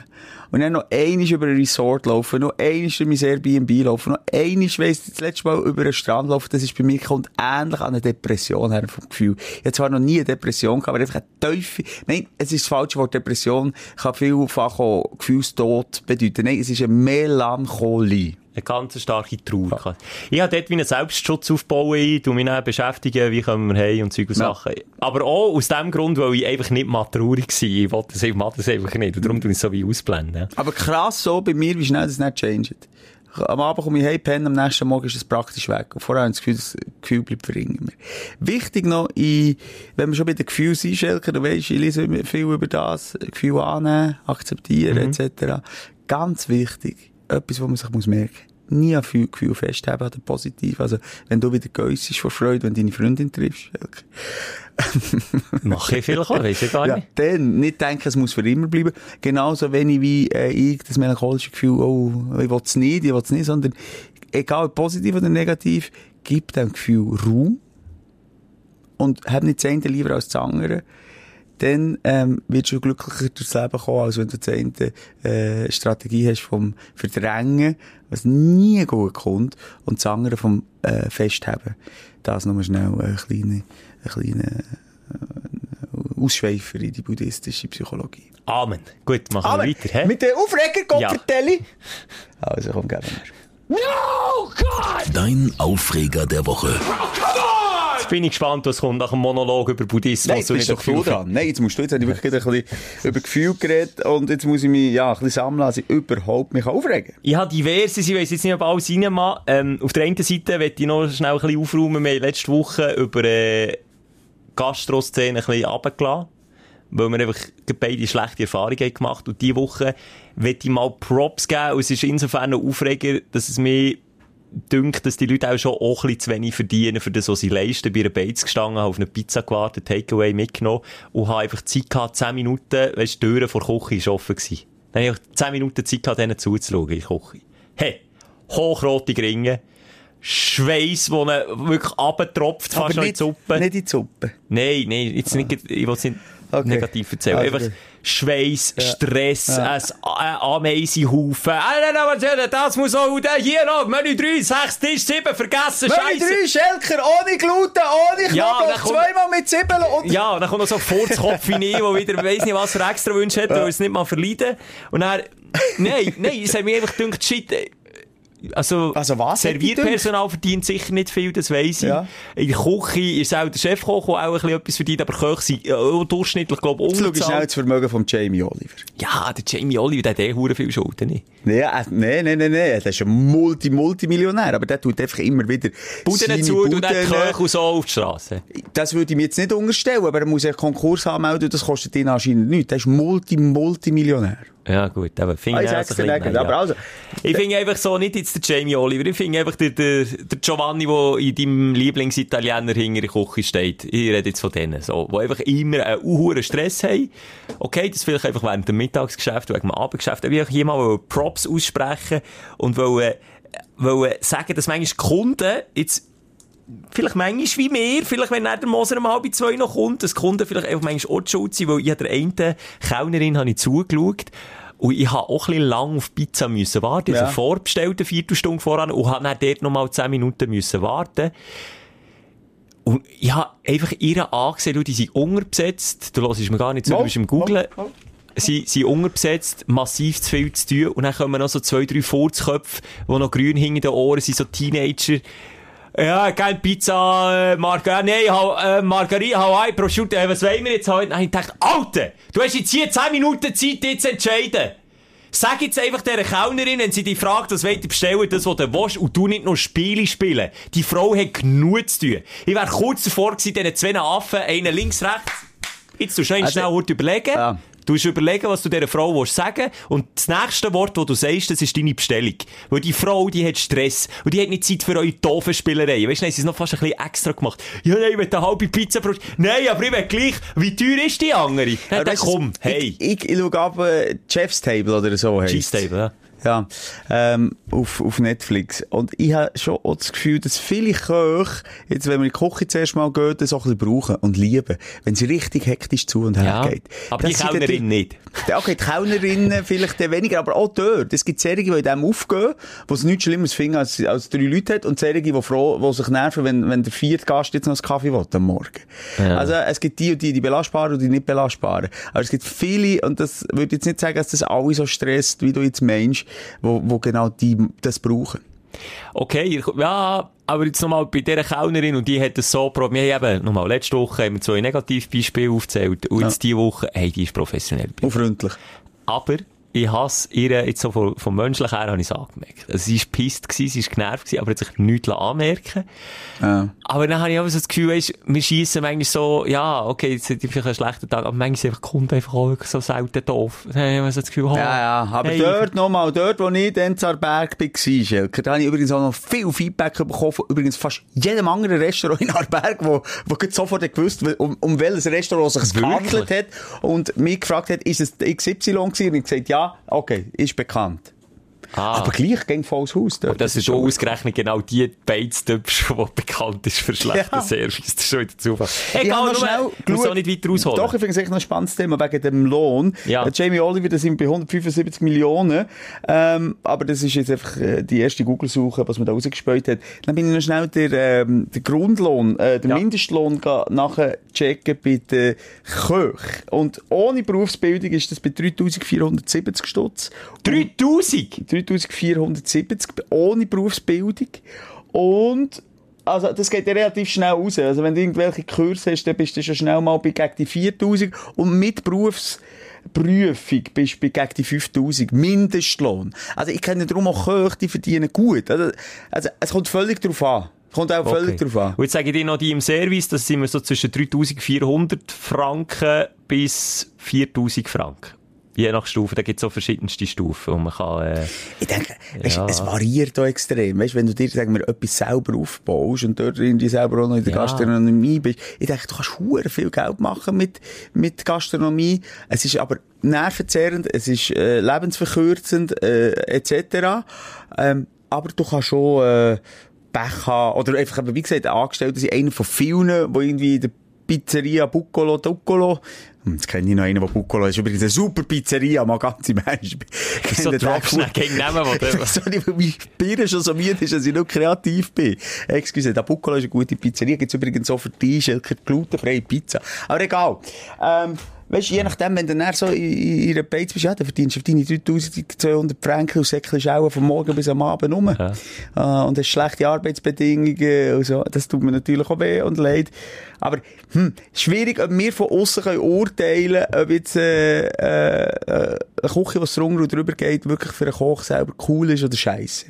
Und dann noch einmal über ein Resort laufen, noch einmal durch mein Airbnb laufen, noch einmal, weiss, das letzte Mal über einen Strand laufen, das ist bei mir, kommt ähnlich an eine Depression her vom Gefühl. Ich habe zwar noch nie eine Depression gehabt, aber einfach ein Teufel, nein, es ist das falsche Wort, Depression kann vielfach auch Gefühlstod bedeuten. Nein, es ist eine Melancholie. Eine ganz starke Trauer. Ich habe dort wie einen Selbstschutz aufbauen, ich tu mich dann beschäftigen, wie kommen wir heim und Zeug und Ja. Sachen. Aber auch aus dem Grund, weil ich einfach nicht mal traurig war. Ich wollte das, ich das einfach nicht. Und darum tue ich es so wie ausblenden. Aber krass so bei mir, wie schnell das nicht changed. Am Abend komme ich heim, penne, am nächsten Morgen ist es praktisch weg. Und vorher habe ich das Gefühl, das Gefühl bleibt für immer. Wichtig noch, ich, wenn wir schon bei den Gefühlen sind, Schelker, du weisst, ich lese viel über das, Gefühl annehmen, akzeptieren, etc. Ganz wichtig, etwas, was man sich muss merken Nie an viel Gefühl festhalten, oder positiv. Also, wenn du wieder geäussest vor Freude, wenn du deine Freundin triffst. [laughs] Mache ich vielleicht auch, weiss ich gar Ja, nicht. dann nicht denken, es muss für immer bleiben. Genauso wenig wie äh, ich das melancholische Gefühl, oh, ich will es nicht, ich will es nicht, sondern egal ob positiv oder negativ, gib dem Gefühl Raum und hab nicht das eine lieber als das andere. Dann ähm, wirst du glücklicher durchs Leben kommen, als wenn du das eine äh, Strategie hast vom Verdrängen, was nie gut kommt, und das andere vom äh, Festhaben. Das nochmal schnell eine kleine, eine kleine äh, Ausschweifer in die buddhistische Psychologie. Amen. Gut, machen wir weiter. Hä? Mit dem Aufreger, Gott Ja. Also komm, geben wir. Dein Aufreger der Woche. Jetzt bin ich gespannt, was kommt nach dem Monolog über Buddhismus. Nein, jetzt bist doch du dran. Nein, jetzt musst du, jetzt habe ich wirklich ein bisschen [laughs] über Gefühl geredet und jetzt muss ich mich, ja, ein bisschen sammeln, als ich überhaupt mich aufregen kann. Ich habe diverse, ich weiss jetzt nicht, ob alles reinmachen. Ähm, auf der einen Seite möchte ich noch schnell ein bisschen aufräumen. Wir haben letzte Woche über äh, Gastro-Szene ein bisschen runtergelassen. Weil wir einfach beide schlechte Erfahrungen haben gemacht. Und diese Woche möchte ich mal Props geben. Und es ist insofern ein Aufreger, dass es mir dünkt, dass die Leute auch schon auch ein bisschen zu wenig verdienen für das, was sie leisten. Bei einer Beiz gestanden, habe auf eine Pizza gewartet, Takeaway mitgenommen und habe einfach Zeit gehabt, 10 Minuten, weisst, die Türen vor der Küche war offen gewesen. Dann habe ich einfach 10 Minuten Zeit gehabt, denen zuzuschauen in der Küche. Hey, hochrote Gringe, Schweiß, der ihnen wirklich abtropft, fast noch in die nicht, Suppe. nicht in die Suppe. Nein, nein, jetzt nicht, ich will es nicht Okay. negativ erzählen. Also Einfach Schweiß, Stress, ein, ein Ameisenhaufen. Ah, das muss auch, hier noch, Menü 3, 6, Tisch 7, vergessen, Meine Scheiße. drei Schelker ohne Gluten, ohne Ja, Knoblauch, dann kommt- zweimal mit Zwiebeln und... Ja, dann kommt noch so Furzkopf wie ich, der wieder weiss nicht, was für extra Wünsche hat, weil er es nicht mal verleiden. Und dann, nein, nein, es hat mir einfach gedacht, shit, also, Also was Servierpersonal verdient sicher nicht viel, das weiss ich. Ja. In der Küche ist auch der Chefkoch, der auch ein bisschen etwas verdient, aber Köche sind äh, durchschnittlich, glaube ich, schau schnell das Vermögen von Jamie Oliver. Ja, der Jamie Oliver, der hat eh viel Schulden, nicht? Ja, äh, nein, nein, nein, nein, das ist ein Multi, Multimillionär, aber der tut einfach immer wieder Buden zu, du nicht Köch und so auf die Straße. Das würde ich mir jetzt nicht unterstellen, aber er muss einen Konkurs anmelden, das kostet ihn anscheinend nichts. Der ist Multi, Multimillionär. Ja, gut, aber finde ich, Ah, ich dir nicht, aber also, ich finde einfach so nicht jetzt der Jamie Oliver, ich finde einfach der, der, der Giovanni, der in deinem Lieblingsitaliener hinter der Küche steht. Ich rede jetzt von denen, so, die einfach immer einen hohen Stress haben. Okay, das vielleicht einfach während dem Mittagsgeschäft, wegen dem Abendgeschäft, aber ich hier mal Props aussprechen und wollen, wollen sagen, dass manchmal Kunden jetzt vielleicht manchmal wie mir, vielleicht wenn der Moser um halb zwei noch kommt, dass Kunden vielleicht einfach manchmal auch schuld sind, weil ich der einen Kellnerin habe ich zugeschaut und ich habe auch ein bisschen lang auf Pizza müssen warten. Ja. habe vorbestellt, eine Viertelstunde voran, und habe dann dort noch mal zehn Minuten müssen warten. Und ich habe einfach ihre angesehen, du, die sind unterbesetzt. Du hörst mir gar nicht zu, du Mal, bist im Googlen. mal, mal. Sie sind unterbesetzt, massiv zu viel zu tun. Und dann kommen noch so zwei, drei Furzköpfe, die noch grün hinter den Ohren sind, so Teenager. Ja, geil, Pizza, äh, Margarita, nein, ha, äh, Margarita, Hawaii, Prosciutto, äh, was wollen wir jetzt heute? Habe ich gedacht, Alter, du hast jetzt hier 10 Minuten Zeit, dich zu entscheiden. Sag jetzt einfach dieser Kellnerin, wenn sie dich fragt, was wollt ihr bestellen, das, was du willst, und du nicht noch Spiele spielen. Die Frau hat genug zu tun. Ich wäre kurz davor gewesen, diesen zwei Affen, einen links, rechts. Jetzt du noch Also- schnell überlegen. Ja. Du musst überlegen, was du dieser Frau willst sagen Und das nächste Wort, das du sagst, das ist deine Bestellung. Weil die Frau, die hat Stress. Und die hat nicht Zeit für eure doofen Spielereien. Weißt du, dann haben sie es noch fast ein bisschen extra gemacht. Ja, nein, ich will eine halbe Pizza pro... Nein, aber ich will gleich. Wie teuer ist die andere? Dann ja, komm, hey. Ich, ich, ich schaue ab, äh, Chef's Table oder so. Cheese Table, ja. Ja, ähm, auf, auf Netflix. Und ich habe schon auch das Gefühl, dass viele Köche, jetzt, wenn wir in die Küche zuerst mal gehen, das auch ein bisschen brauchen und lieben, wenn sie richtig hektisch zu und her Ja, geht. aber die Kellnerin nicht. Okay, die Kellnerinnen vielleicht weniger, aber auch dort. Es gibt Serien, die in dem aufgehen, wo es nichts Schlimmeres finden, als, als drei Leute hat, und Serien, die froh, die sich nerven, wenn, wenn der vierte Gast jetzt noch einen Kaffee will am Morgen. Ja. Also, es gibt die und die, die belastbaren und die nicht belastbaren. Aber es gibt viele, und das würde jetzt nicht sagen, dass das alle so stresst, wie du jetzt meinst, wo, wo genau die das brauchen. Okay, ja, aber jetzt nochmal bei dieser Kellnerin, und die hat es so probiert. Wir haben eben, nochmal, letzte Woche haben wir zwei Negativbeispiele aufgezählt. Und jetzt diese Woche, hey, die ist professionell. Und freundlich. Aber ich hasse ihr, jetzt so vom, vom Menschlichen her, habe ich es angemerkt. Also, sie war pisst, gewesen, sie war genervt, gewesen, aber hat sich nichts anmerken Ja. Aber dann habe ich auch so das Gefühl, weißt, wir schiessen manchmal so, ja, okay, jetzt hat vielleicht einen schlechten Tag, aber manchmal sind einfach Kunden einfach auch so selten doof. Dann habe ich so das Gefühl, oh, Ja, ja, aber hey, dort nochmal, dort, wo ich dann zu Arberg war, Schelker, da habe ich übrigens auch noch viel Feedback bekommen von übrigens fast jedem anderen Restaurant in Arberg, wo, wo sofort gewusst, um, um welches Restaurant es sich gehandelt hat und mich gefragt hat, ist es XY gewesen? Und ich gesagt, ja, okay, ist bekannt. Ah. Aber gleich ging volles Haus dort. Das ist schon ausgerechnet genau die Beiztöpfe, die bekannt ist für schlechten Ja. Service. Das ist schon wieder Zufall. Ich Egal, nur, schnell muss auch nicht weiter ausholen. Doch, ich finde es echt noch ein spannendes Thema wegen dem Lohn. Ja. Äh, Jamie Oliver, das sind bei 175 Millionen. Ähm, aber das ist jetzt einfach äh, die erste Google-Suche, was man da rausgespäut hat. Dann bin ich noch schnell der, ähm, der Grundlohn, äh, der Ja. Mindestlohn nachher checken bei den Köchen. Und ohne Berufsbildung ist das bei 3470 Stutz. 3000! 3470 ohne Berufsbildung. Und, also, das geht ja relativ schnell raus. Also, wenn du irgendwelche Kurse hast, dann bist du schon schnell mal bei gegen die 4000. Und mit Berufsprüfung bist du bei gegen die 5000. Mindestlohn. Also, ich kenne darum auch Köche, die verdienen gut. Also, also, es kommt völlig drauf an. Kommt auch völlig drauf an. Und jetzt sage ich dir noch die im Service, das sind wir so zwischen 3400 Franken bis 4000 Franken. Je nach Stufe, da gibt es so verschiedenste Stufen, wo man kann, äh, Ich denke, weisst, Ja. es variiert auch extrem. Weißt, wenn du dir, sagen wir, etwas selber aufbaust und dort irgendwie selber auch noch in der Ja. Gastronomie bist, ich denke, du kannst hure viel Geld machen mit, mit Gastronomie. Es ist aber nervenzehrend, es ist äh, lebensverkürzend, äh, etc. Ähm, aber du kannst schon äh, Pech haben. Oder einfach, wie gesagt, Angestellte sind einer von vielen, die irgendwie in der Pizzeria Buccolo Duccolo. Hm, Jetzt kenne ich noch einen, der Buccolo ist. Übrigens eine super Pizzeria, mal ganz im Ernst. Ich so Drops gut. gegen Namen, wo Sorry, weil meine Birne schon so müde ist, dass ich noch kreativ bin. Excuse, der Buccolo ist eine gute Pizzeria. Gibt's übrigens auch für Schelker, glutenfreie Pizza. Aber egal. Ähm, weißt du, je nachdem, wenn du dann so in, in einer Beiz bist, ja, dann verdienst du auf deine 3200 Franken und säckelst auch von morgen bis am Abend rum. Ja. Äh, und hast schlechte Arbeitsbedingungen und so. Das tut mir natürlich auch weh und leid. Aber, hm, schwierig, ob wir von außen können urteilen ob jetzt, äh, äh, eine Küche, was drunter drüber geht, wirklich für einen Koch selber cool ist oder scheiße.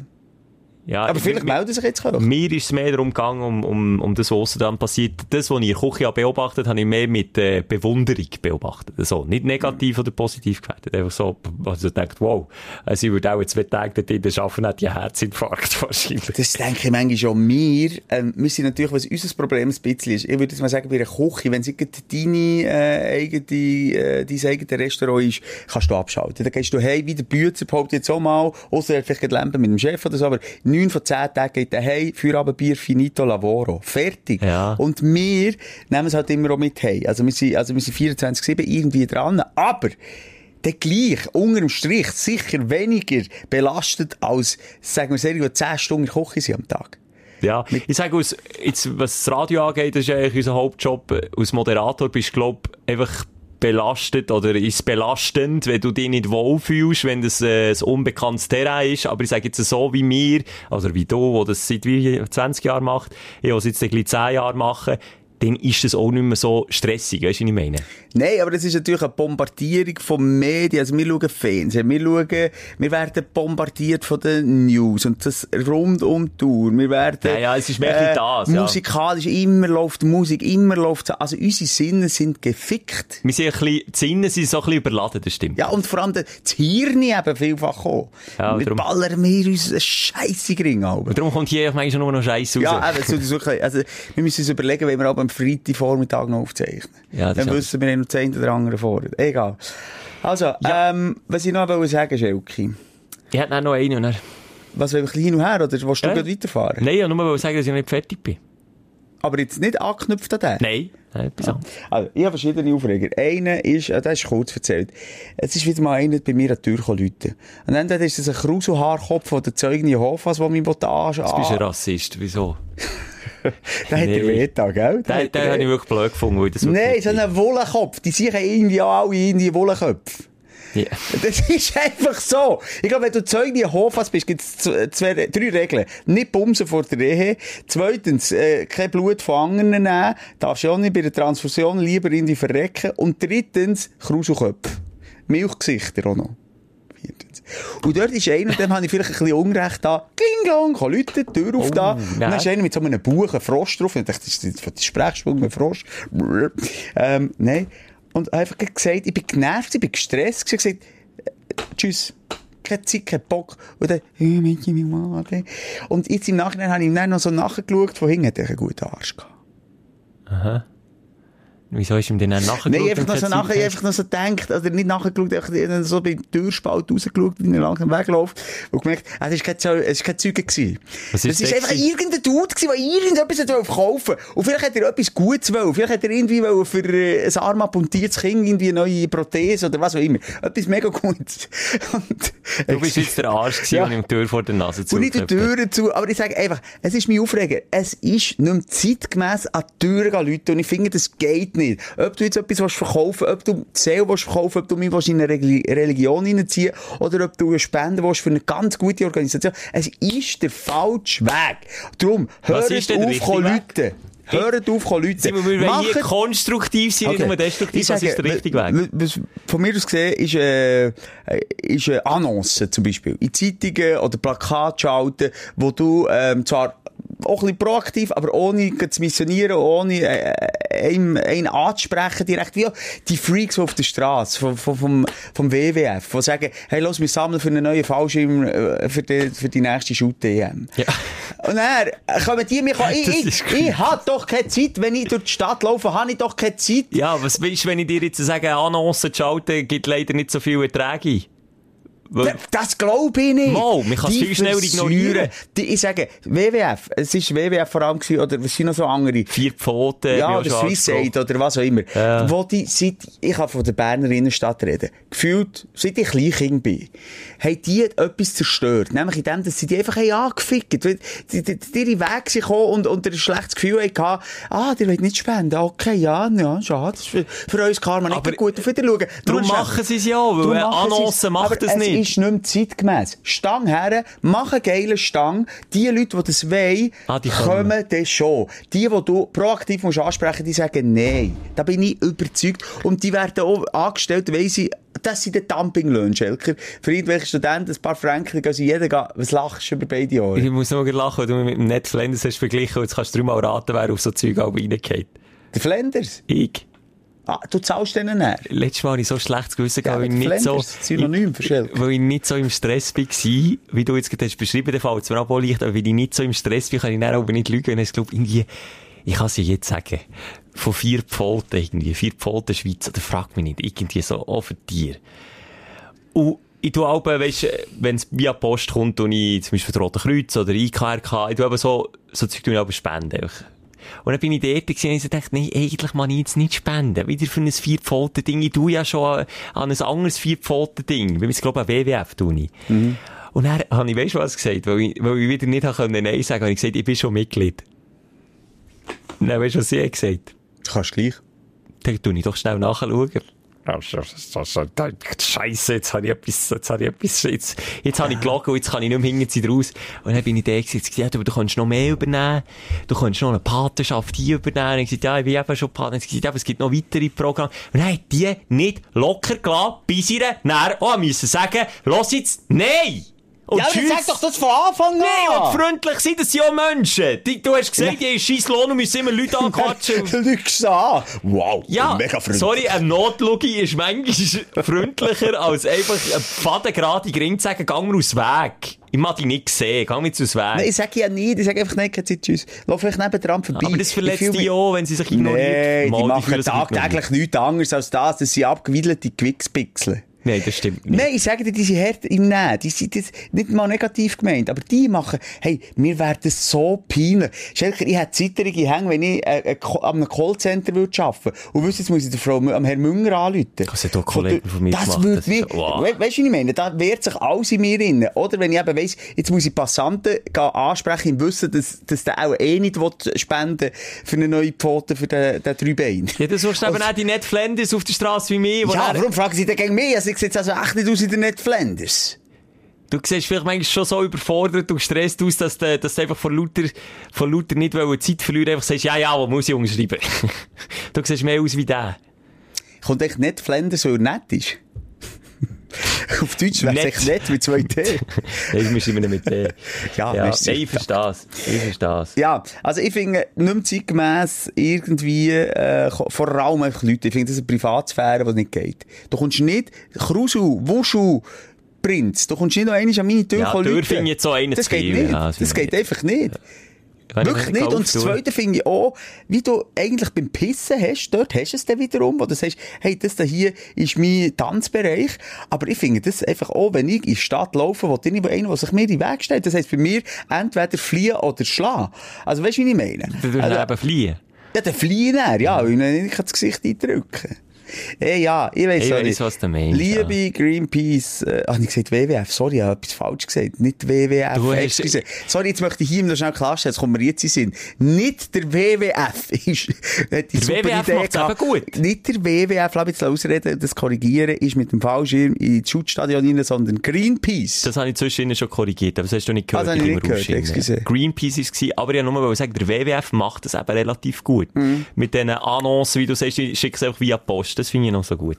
Ja, aber vielleicht melden sich jetzt Koch. Mir ist es mehr darum gegangen, um, um, um das, was dann passiert. Das, was ich in Küche beobachtet habe, ich mehr mit äh, Bewunderung beobachtet. So, nicht negativ oder positiv gewertet. Einfach so, also denkt, wow, also ich würde auch zwei Tage dort in arbeiten, hat die Herzinfarkt [laughs] wahrscheinlich. Das denke ich manchmal schon. Wir, ähm, wir sind natürlich, was unser Problem ein bisschen ist, ich würde jetzt mal sagen, bei einer Küche, wenn es deine äh, eigene, äh, dein eigenes Restaurant ist, kannst du abschalten. Dann gehst du hey, wie der Bützer, behauptet jetzt auch mal, außer vielleicht Lampe mit dem Chef oder so, aber neun von zehn Tagen geht daheim, Feierabendbier, finito lavoro. Fertig. Ja. Und wir nehmen es halt immer auch mit heim. Also wir sind, also wir sind 24-7 irgendwie dran. Aber, der gleich, unter dem Strich, sicher weniger belastet als, sagen wir sehr, 10 Stunden Kochen sind am Tag. Ja, ich sage, aus, jetzt, was das Radio angeht, das ist eigentlich unser Hauptjob. Als Moderator bist du, glaub, einfach belastet oder ist belastend, wenn du dich nicht wohlfühlst, wenn das äh, ein unbekanntes Terrain ist. Aber ich sage jetzt so wie mir, also wie du, der das seit wie 20 Jahren macht, ich, was jetzt gleich 10 Jahre mache, dann ist das auch nicht mehr so stressig, weißt du, was ich meine? Nein, aber das ist natürlich eine Bombardierung von Medien. Also wir schauen Fernsehen, wir schauen, wir werden bombardiert von den News und das rund um die Tour. Wir werden, ja, ja, es ist mehr äh, das, ja. Musikalisch, immer läuft Musik, immer läuft, also unsere Sinne sind gefickt. Wir sind ein bisschen, die Sinne sind so ein bisschen überladen, das stimmt. Ja, und vor allem das Hirn eben vielfach auch. Ja, wir ballern wir uns einen Scheisse gering Und darum kommt hier manchmal nur noch Scheiße raus. Ja, eben, so, so, also, wir müssen uns überlegen, wenn wir aber am Freitagvormittag noch aufzeichnen. Ja, Dann wissen wir noch das oder andere vor. Egal. Also, ja. ähm, was ich noch sagen Schelke. Ich hätte noch einen. Oder? Was, will ich hin und her, oder willst du äh? weiterfahren? Nein, ich nur sagen, dass ich nicht fertig bin. Aber jetzt nicht angeknüpft an den? Nein. Ja. also, ich habe verschiedene Aufreger. Einer ist, äh, das ist kurz erzählt. Es ist wieder mal einer bei mir an die Tür gekommen, Und dann ist das ein Kruselhaarkopf von der Zeugin Jehovas, der mich anschauen Jetzt bist du ein Rassist. Wieso? [laughs] der hat er weh gell? Den, den, den habe ich wirklich blöd gefunden. Weil das Nein, so ein Wollenkopf. Die sehen irgendwie alle in die Wollenköpfe. Yeah. Das [laughs] ist einfach so. Ich glaube, wenn du Zeuge Hofas bist, gibt es zwei, drei Regeln. Nicht bumsen vor der Ehe. Zweitens, äh, kein Blut von anderen nehmen. Darfst du auch nicht bei der Transfusion lieber in die verrecken. Und drittens, Kruselköpfe. Milchgesichter auch noch. Und dort ist einer, dem habe ich vielleicht ein bisschen Unrecht da. Kling, klong, kann Leute die Tür auf oh, da. Und dann ist einer mit so einem Buch, ein Frosch drauf. Und ich dachte, das ist der Sprechstunde, ein Frosch. Ähm, nein. Und einfach gesagt, ich bin genervt, ich bin gestresst. Ich gesagt, äh, tschüss keine Zeit, keinen Bock. Und dann, Und jetzt im Nachhinein habe ich ihm dann noch so nachgeschaut, von hinten hat er einen guten Arsch gehabt. Aha. Wieso ist ihm denn dann nachgeschaut? Nein, einfach noch so nachher, einfach noch so gedacht, also nicht nachgeschaut, einfach so bei Türspalt rausgeschaut, wie er langsam wegläuft, und gemerkt, es ist kein, es ist kein Zeuge gewesen. Was ist es ist einfach irgendein Dude gewesen, der irgendetwas verkaufen wollte. Und vielleicht hat er etwas Gutes wollen. Vielleicht hat er irgendwie für äh, ein arm amputiertes Kind irgendwie eine neue Prothese oder was auch immer. Etwas mega Gutes. [laughs] Und, du bist jetzt der Arsch gewesen, ja. und ihm die Tür vor der Nase zu. Und nicht die Tür zu, aber ich sage einfach, es ist mein Aufreger. Es ist nicht mehr zeitgemäß an die Tür gehen, Leute, und ich finde, das geht nicht. Ob du jetzt etwas verkaufen willst, ob du Seele verkaufen ob du mich in eine Religion hineinziehen oder ob du eine Spende willst für eine ganz gute Organisation. Es ist der falsche Weg. Darum, hört auf, Leute. Hört auf, Leute. Simon, wir wollen hier konstruktiv sein, okay. nicht nur destruktiv. Was ist der richtige Weg? Von mir aus gesehen ist, äh, ist eine Annonce zum Beispiel. In Zeitungen oder Plakate schalten, wo du ähm, zwar auch ein bisschen proaktiv, aber ohne zu missionieren, ohne äh, einen, einen anzusprechen direkt, wie die Freaks auf der Straße vom, vom, vom WWF, die sagen, hey, los, wir sammeln für einen neuen Fallschirm äh, für, die, für die nächste Shoot-EM. Ja. Und dann kommen die mir, [laughs] ich, ich, ich, ich habe doch keine Zeit, wenn ich durch die Stadt laufe, habe ich doch keine Zeit. Ja, was willst du, wenn ich dir jetzt sage, Annoncen zu schalten, gibt leider nicht so viele Erträge? Weil, Das glaube ich nicht. Mal, man kann es viel schneller ignorieren. Die, ich sage, WWF, es ist WWF vor allem gewesen, oder was sind noch so andere? vier Pfoten. Ja, auch oder Swiss. Aid oder was auch immer. Ja. Wo die seit, ich kann von der Berner Innenstadt reden, gefühlt, seit ich Kleinkind bin, haben die etwas zerstört. Nämlich in dem, dass sie die einfach haben angefickt. Weil Die, die, die ihre Wege sind gekommen und, und ein schlechtes Gefühl hatten, ah, die wollt nicht spenden. Okay, ja, ja, schade. Für, für uns Karma nicht gut auf Wiederschauen. Darum machen sie es ja, weil Darum eine machen sie Annonce es. macht es nicht. Ist nicht mehr zeitgemäss. Stang her, mach einen geilen Stang. Die Leute, die das wollen, Ah, die kommen. kommen dann schon. Die, die du proaktiv musst ansprechen die sagen nein. Da bin ich überzeugt. Und die werden auch angestellt, weil sie, das sind die Dumpinglöhne, Schelker. Für irgendwelche Studenten ein paar Franken, gehen sie jeder gehen. Was lachst du über beide Jahre? Ich muss nur lachen, weil du mich mit dem Netflix hast verglichen und jetzt kannst du dreimal raten, wer auf so Zeug auch reingeht. Der Flanders. Ich. Ah, du zahlst denen näher. Letztes Mal hatte ich so schlechtes Gewissen, Ja, weil ich aber nicht so, Synonym Schelker. weil ich nicht so im Stress war, wie du jetzt gerade hast beschrieben, der es mir auch leicht, aber weil ich nicht so im Stress bin, kann ich dann aber nicht lügen, wenn ich glaube, irgendwie, ich kann es ja jetzt sagen, von vier Pfoten irgendwie, vier Pfoten Schweiz, oder frag mich nicht, irgendwie so, auch für Tier. Und ich tue auch, weisst, wenn es via Post kommt, und ich zum Beispiel Rote Kreuz oder IKRK, ich tue aber so, so Zeug tue ich aber spenden. Und dann bin ich dort gewesen, und dachte, nein, eigentlich mag ich jetzt nicht spenden. Wieder für ein Vierpfoten-Ding. Ich tue ja schon an an ein anderes Vierpfoten-Ding. Weil ich glaube, an WWF tue ich. Und dann habe ich, weißt du was gesagt? Weil ich, weil ich wieder nicht können Nein sagen habe ich gesagt, ich bin schon Mitglied. Dann weißt du, was sie hat gesagt? Kannst gleich. Dann tue ich doch schnell nachschauen. Scheiße, jetzt habe ich etwas, jetzt habe ich etwas, jetzt, jetzt habe ich gelogen und jetzt kann ich nicht mehr hinten raus. Und dann bin ich da gesagt, ja, aber du kannst noch mehr übernehmen, du kannst noch eine Patenschaft hier übernehmen. Und ich gesagt, ja, ich bin eben schon Paten. Ich gesagt, ja, aber es gibt noch weitere Programme. Und dann hat die nicht locker gelassen, bis ihr dann auch müssen sagen, los jetzt, nein! Und Ja, aber tschüss. sag doch das von Anfang an! Nein, und freundlich sein, das sind ja Menschen. Die, du hast gesagt, die haben scheiß Lohn und müssen immer Leute anquatschen. [laughs] Du an. Wow, Ja, mega freundlich. sorry, ein Notlogi ist manchmal [laughs] freundlicher, als einfach ein fadengerade zu sagen, gang mir aus Weg. Ich mag dich nicht sehen, mir jetzt aus Weg. Nein, ich sage ja nicht, ich sage einfach nicht, keine Zeit, tschüss. Lauf vielleicht neben dran vorbei. Aber das verletzt Ich fühl die mich- auch, wenn sie sich ignoriert. Nein, Mal, die machen sich tagtäglich nichts anderes als das, dass sie abgewiedelte Gewichspixel. Nein, das stimmt nicht. Nein, ich sage dir, die sind hart im Nehmen. Die sind das nicht mal negativ gemeint. Aber die machen, hey, mir wäre das so peinlich. Schelker, ich hätte zitterige Hänge, wenn ich äh, äh, ko- an einem Callcenter würde arbeiten Und wüsste, jetzt muss ich der Frau, am Herrn Münger anrufen. Das hat auch Kollegen von mir Das gemacht. würde Das mir, ist- wow. we weißt du, was ich meine? Da wehrt sich alles in mir drin. Oder wenn ich eben weiss, jetzt muss ich Passanten ansprechen, im Wissen, dass, dass der auch eh nicht spenden für eine neue Pfote für den, den drei Bein. Ja, du suchst eben auch die Ned Flanders auf der Straße wie wo Ja, warum fragen Sie denn gegen mich? Also, sehe jetzt also echt nicht aus in der Net Flanders. Du siehst vielleicht manchmal schon so überfordert und gestresst aus, dass du, dass du einfach vor lauter, vor lauter nicht Zeit verlieren einfach sagst, ja, ja, wo muss ich unterschreiben? [laughs] du siehst mehr aus wie der. Kommt echt Net Flanders, weil er nett ist? Auf Deutsch wäre es Nett. echt nett mit zwei T. Nein, wir schreiben mit D. Ja, ja merci. ich verstehe es. Ich verstehe es. Ja, also ich finde, nicht mehr zeitgemäss irgendwie, äh, vor allem einfach Leute, ich finde, das ist eine Privatsphäre, die nicht geht. Du kommst nicht, Krusel, Wuschel, Prinz, du kommst nicht noch einmal an meine Tür Ja, kommen ich jetzt so einen Das geht nicht. ja, das geht ich einfach nicht. Ich Wirklich nicht. Und das. Zweite finde ich auch, wie du eigentlich beim Pissen hast, dort hast du es dann wiederum, wo du sagst, hey, das da hier ist mein Tanzbereich. Aber ich finde das einfach auch, wenn ich in die Stadt laufe, wo nicht einer, der sich mir in den Weg stellt. Das heisst für mich entweder fliehen oder schlagen. Also weißt du, wie ich meine? Du würdest Also, eben fliehen. ja, dann fliehen er, ja, weil ich nicht das Gesicht eindrücken Hey, ja, ich weiss Ich auch weiss, nicht. was du meinst, Liebe Greenpeace, äh, habe ich gesagt WWF? Sorry, ich habe etwas falsch gesagt. Nicht WWF, Du hast- excuse. Sorry, jetzt möchte ich hier noch schnell klarstellen, jetzt kommen wir jetzt in Sinn. Nicht der WWF [laughs] ist, hat die Der super WWF Idee gehabt. eben gut. Nicht der WWF, lass mich jetzt ausreden, das korrigieren, ist mit dem Fallschirm ins Schutzstadion rein, sondern Greenpeace. Das habe ich zwischen schon korrigiert, aber das hast du nicht gehört. Ah, das habe ich nicht gehört, excuse. Greenpeace war es, aber ich wollte nur sagen, der WWF macht das eben relativ gut. Mhm. Mit diesen Annoncen, wie du sagst, schicke es einfach via Post. Das finde ich noch so gut.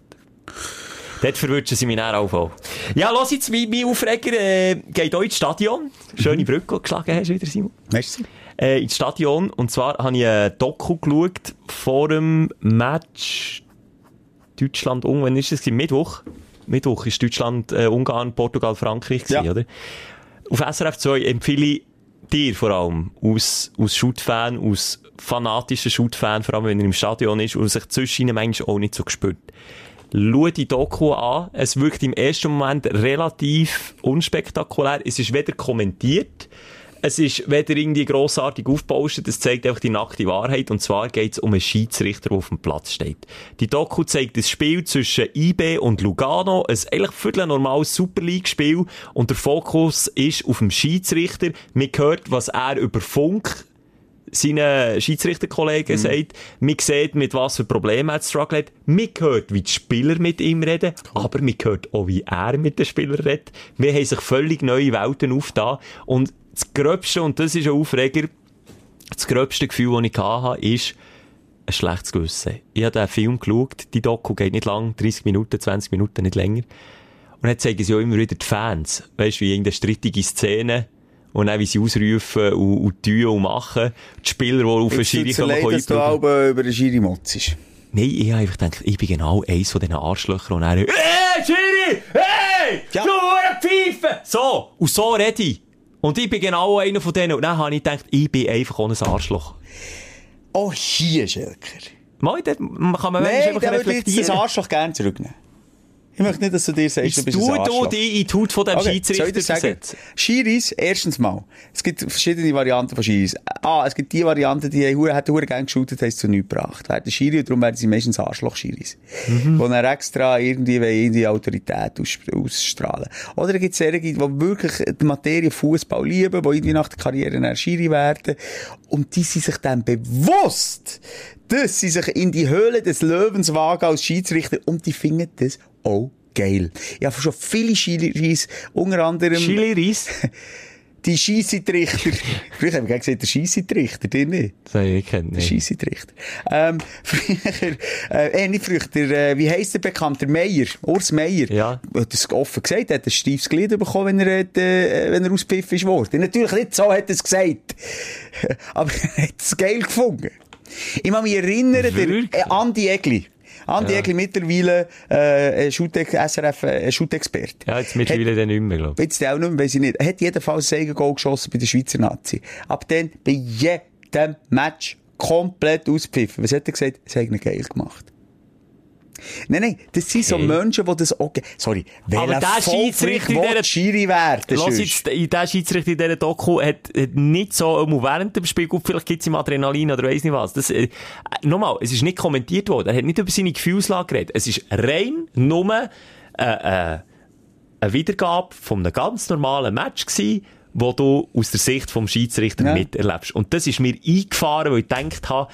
Dort verwünschen sie mich dann auch voll. Ja, lass jetzt, mein, mein Aufreger äh, geht auch ins Stadion. Mhm. Schöne Brücke die du geschlagen hast wieder, Simon. Du? Äh, ins Stadion. Und zwar habe ich ein Doku geschaut vor dem Match Deutschland, Ungarn. Wann ist das? Mittwoch? Mittwoch ist Deutschland, äh, Ungarn, Portugal, Frankreich gewesen, Ja. oder? Auf SRF 2 empfehle ich dir vor allem, aus, aus Shoot-Fan, aus fanatischen Shoot-Fan, vor allem wenn er im Stadion ist und sich zwischen manchmal auch nicht so gespürt. schau die Doku an. Es wirkt im ersten Moment relativ unspektakulär. Es ist weder kommentiert, es ist weder irgendwie grossartig aufgebauscht, es zeigt einfach die nackte Wahrheit. Und zwar geht es um einen Schiedsrichter, der auf dem Platz steht. Die Doku zeigt das Spiel zwischen IB und Lugano. Ein eigentlich viertel normales Super League-Spiel. Und der Fokus ist auf dem Schiedsrichter. Man hört, was er über Funk seinen Schiedsrichterkollegen mhm. sagt, man sieht, mit was für Problemen er struggelt. Man hört, wie die Spieler mit ihm reden, cool. aber man hört auch, wie er mit den Spielern redet. Wir haben sich völlig neue Welten aufgetan. Und das Gröbste, und das ist ein Aufreger, das gröbste Gefühl, das ich hatte, ist ein schlechtes Gewissen. Ich habe den Film geschaut, die Doku geht nicht lang, 30 Minuten, 20 Minuten, nicht länger. Und dann zeigen sie auch immer wieder die Fans. Weißt du, wie irgendeine strittige Szene, und dann, wie sie ausrufen und, und tun und machen. Die Spieler, die auf den Schiri kommen, können dass du auch über den Schiri motzest. Nein, ich habe einfach gedacht, ich bin genau eins von diesen Arschlöchern und dann, hey, Schiri! Hey! Ja. Du Pfeife! So! Und so rede ich. Und ich bin genau einer von denen. Und dann habe ich gedacht, ich bin einfach ohne ein Arschloch. Oh, hier, Schelker. Mal, kann man nee, einfach reflektieren. Nee, das Arschloch gerne zurücknehmen. Ich möchte nicht, dass du dir sagst, du bist ein du dich in die Haut von dem okay, Schiedsrichter versetzen? Schiris, erstens mal. Es gibt verschiedene Varianten von Schiris. Ah, es gibt die Variante, die hat hure gerne geshootet, haben es zu nichts gebracht. Werden Schiri darum werden sie meistens Arschloch-Schiris. Mhm. Wo dann extra irgendwie in die Autorität aus, ausstrahlen. Oder gibt es solche, die wirklich die Materie Fußball lieben, die irgendwie nach der Karriere eine Schiri werden. Und die sind sich dann bewusst, dass sie sich in die Höhle des Löwens wagen als Schiedsrichter und die finden das auch geil. Ich habe schon viele Chili-Reis, unter anderem... Chili-Reis? [laughs] die Scheissetrichter. früher [laughs] haben wir gesagt, der Scheissetrichter, dir nicht? Habe ich gekannt, Der Scheissetrichter. Ähm, [laughs] früher, äh, äh, nicht früher, der, äh, wie heisst der bekannt? Der Meier, Urs Meier. Ja. Hat das offen gesagt, hat ein steifes Glied bekommen, wenn er, hat, äh, wenn er auspfiffen ist worden. Natürlich nicht so hat er es gesagt. Aber er hat es geil gefunden. Ich muss mich erinnern, Wirklich? der äh, Andi Egli. Andi ja. Egli mittlerweile äh, Schutex, SRF äh, Schutexperte. Ja, jetzt mittlerweile hat, dann nicht mehr, glaube ich. Jetzt auch nicht mehr, weiß ich nicht. Er hat jedenfalls ein Goal geschossen bei der Schweizer Nazi. Ab dann bei jedem Match komplett auspfiffen. Was hat er gesagt? Hat ihn geil gemacht. Nein, nein, das sind okay. so Menschen, die das auch... Sorry, Schiedsrichter in dieser... Schiri werden, Lass jetzt, der Schiedsrichter in dieser Doku hat, hat nicht so während dem Spiel, gut, vielleicht gibt es ihm Adrenalin oder weiss nicht was. Das, äh, nochmal, es ist nicht kommentiert worden. Er hat nicht über seine Gefühlslage geredet. Es ist rein nur äh, äh, eine Wiedergabe von einem ganz normalen Match gewesen, wo du aus der Sicht vom Schiedsrichter ja. miterlebst. Und das ist mir eingefahren, weil ich gedacht habe,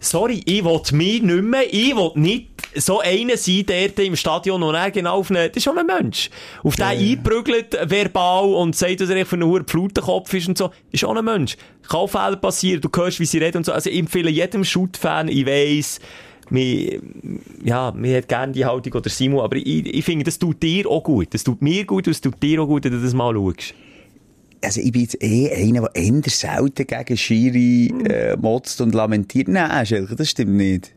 sorry, ich will mich nicht mehr, ich will nicht so einer sein, der im Stadion und er genau auf einen, das ist schon ein Mensch, auf den ja. einprügelt, verbal und sagt, dass er für einen hohen Flutenkopf ist und so, ist auch ein Mensch. Kann Fehler passieren, du hörst, wie sie reden und so, also ich empfehle jedem Shoot-Fan, ich weiss, mir, ja, mir hat gerne die Haltung oder Simon, aber ich, ich finde, das tut dir auch gut. Das tut mir gut und es tut dir auch gut, wenn du das mal schaust also ich bin jetzt eh einer, der eher selten gegen Schiri äh, motzt und lamentiert. Nein, Schelke, das stimmt nicht.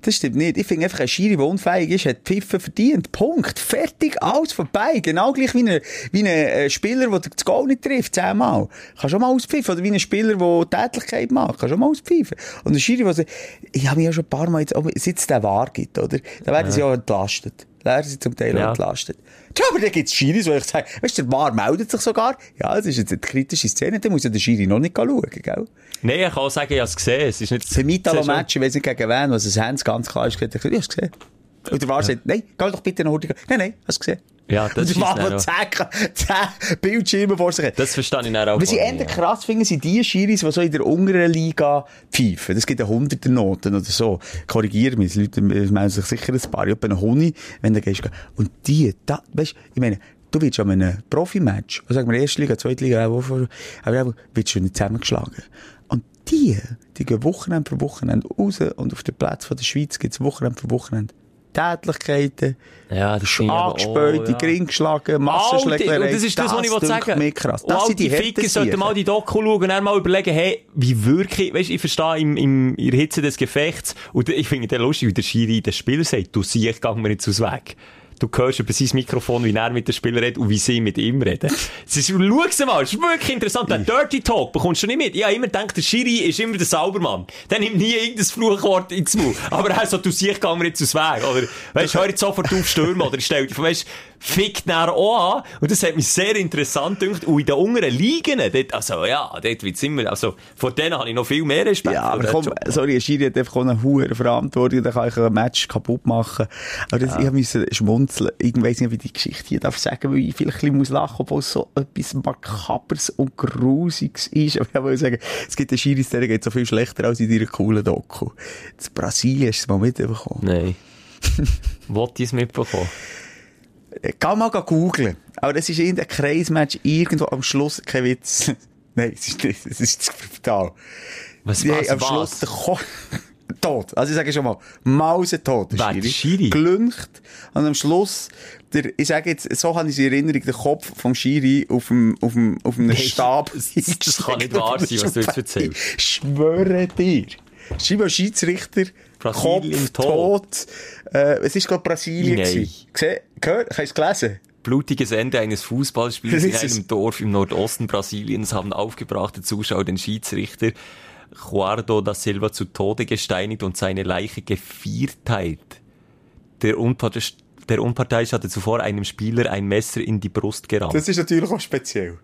Das stimmt nicht. Ich finde einfach, ein Schiri, der unfähig ist, hat Pfiffen verdient. Punkt. Fertig. Alles vorbei. Genau gleich wie ein, wie ein äh, Spieler, der das Goal nicht trifft, zehnmal. Kann schon mal auspfiffen. Oder wie ein Spieler, der Tätigkeit macht. Kann schon mal auspfiffen. Und ein Schiri, der, ich habe mich ja schon ein paar Mal jetzt, seit es den Wahr gibt, oder? Da werden ja. sie auch entlastet. Leer sind zum Teil ja. entlastet. Ja, aber dann gibt es Schiris, wo ich sage, weißt du, der War meldet sich sogar. Ja, das ist jetzt eine kritische Szene, dann muss ja der Schiri noch nicht schauen, gell? Nein, ich kann auch sagen, ich habe es gesehen. Es ist nicht... Für Mitalo-Match, ich weiß nicht gegen wen, was es haben, ganz klar ist, ich habe es gesehen. Und der War ja. sagt, nein, geh doch bitte nach Hause. Nein, nein, hast du gesehen. Ja, das ist der zehn, zehn Bildschirme vor sich. Das verstehe ich dann auch. Was ich eher krass finde, sind die Schiris, die so in der unteren Liga pfeifen. Das gibt ja hunderte Noten oder so. Korrigiere mich, die Leute meinen sich sicher ein paar. Ich habe einen Huni, wenn du gehst. Und die, da, weißt, ich meine, du wirst an einem Profimatch, also sagen wir erste Liga, zweite Liga, aber wirst du nicht zusammengeschlagen. Und die, die gehen Wochenende für Wochenende raus und auf den Platz von der Schweiz gibt es Wochenende für Wochenende Tätlichkeiten, ja, das angespäut, die Gring geschlagen, Massenschlägerei. Das ist das, das was ich wollte sagen. Mir krass. Das sind die, Ficker sollten mal die Doku schauen und dann mal überlegen, hey, wie wirklich, weißt, ich verstehe im, im, in der Hitze des Gefechts, und ich finde es lustig, wie der Schiri das Spiel sagt, du siehst, gang mir jetzt aus Weg. Du hörst über sein Mikrofon, wie er mit den Spielern redet und wie sie mit ihm reden. Es ist, schau mal, es ist wirklich interessant. Den Dirty Talk bekommst du nicht mit. Ich habe immer gedacht, der Schiri ist immer der Saubermann. Der nimmt nie irgendein Fluchwort ins Mund. Aber er so, du siehst, gehen wir jetzt aus Weg. Oder, weißt, hör jetzt sofort auf stürmen. Oder stell vor, weißt, fickt nachher auch an. Und das hat mich sehr interessant gedacht. Und in den unteren Ligen, dort, also, ja, dort wird's immer, also, vor denen habe ich noch viel mehr Respekt. Ja, aber komm, sorry, ein Schiri hat einfach eine hohe Verantwortung, dann kann ich ein Match kaputt machen. Aber das, ja. ich musste schmunzeln. Ich weiss nicht, wie die Geschichte hier darf sagen, weil ich vielleicht ein bisschen lachen muss, obwohl es so etwas Makabers und Grusiges ist. [laughs] Aber ich will sagen, es gibt einen Schiris, der geht so viel schlechter als in deiner coolen Doku. In Brasilien hast du es mal mitbekommen. Nein. [laughs] Wollte ich es mitbekommen? Geh mal googeln. Aber das ist irgendein Kreismatch irgendwo am Schluss, kein Witz. [laughs] Nein, es ist es ist fatal. Was, was, am was? Schluss den tot. Also ich sage schon mal, Mausetot. Der Schiri? Gelüncht. Und am Schluss, der, ich sage jetzt, so habe ich in Erinnerung, der Kopf vom Schiri auf dem, auf dem, auf einem Stab. das- das kann nicht wahr sein, was du jetzt erzählst. Ich schwöre dir. Schreibe Schiedsrichter, Brasilien Kopf tot. Äh, es ist glaube Brasilien Nein. Gesehen? Gehört? Hast du es gelesen? Blutiges Ende eines Fußballspiels in ist einem Dorf im Nordosten Brasiliens haben aufgebrachte Zuschauer den Schiedsrichter Guardo da Silva zu Tode gesteinigt und seine Leiche gevierteilt. Der, Unparte der Unparteiische hatte zuvor einem Spieler ein Messer in die Brust gerammt. Das ist natürlich auch speziell.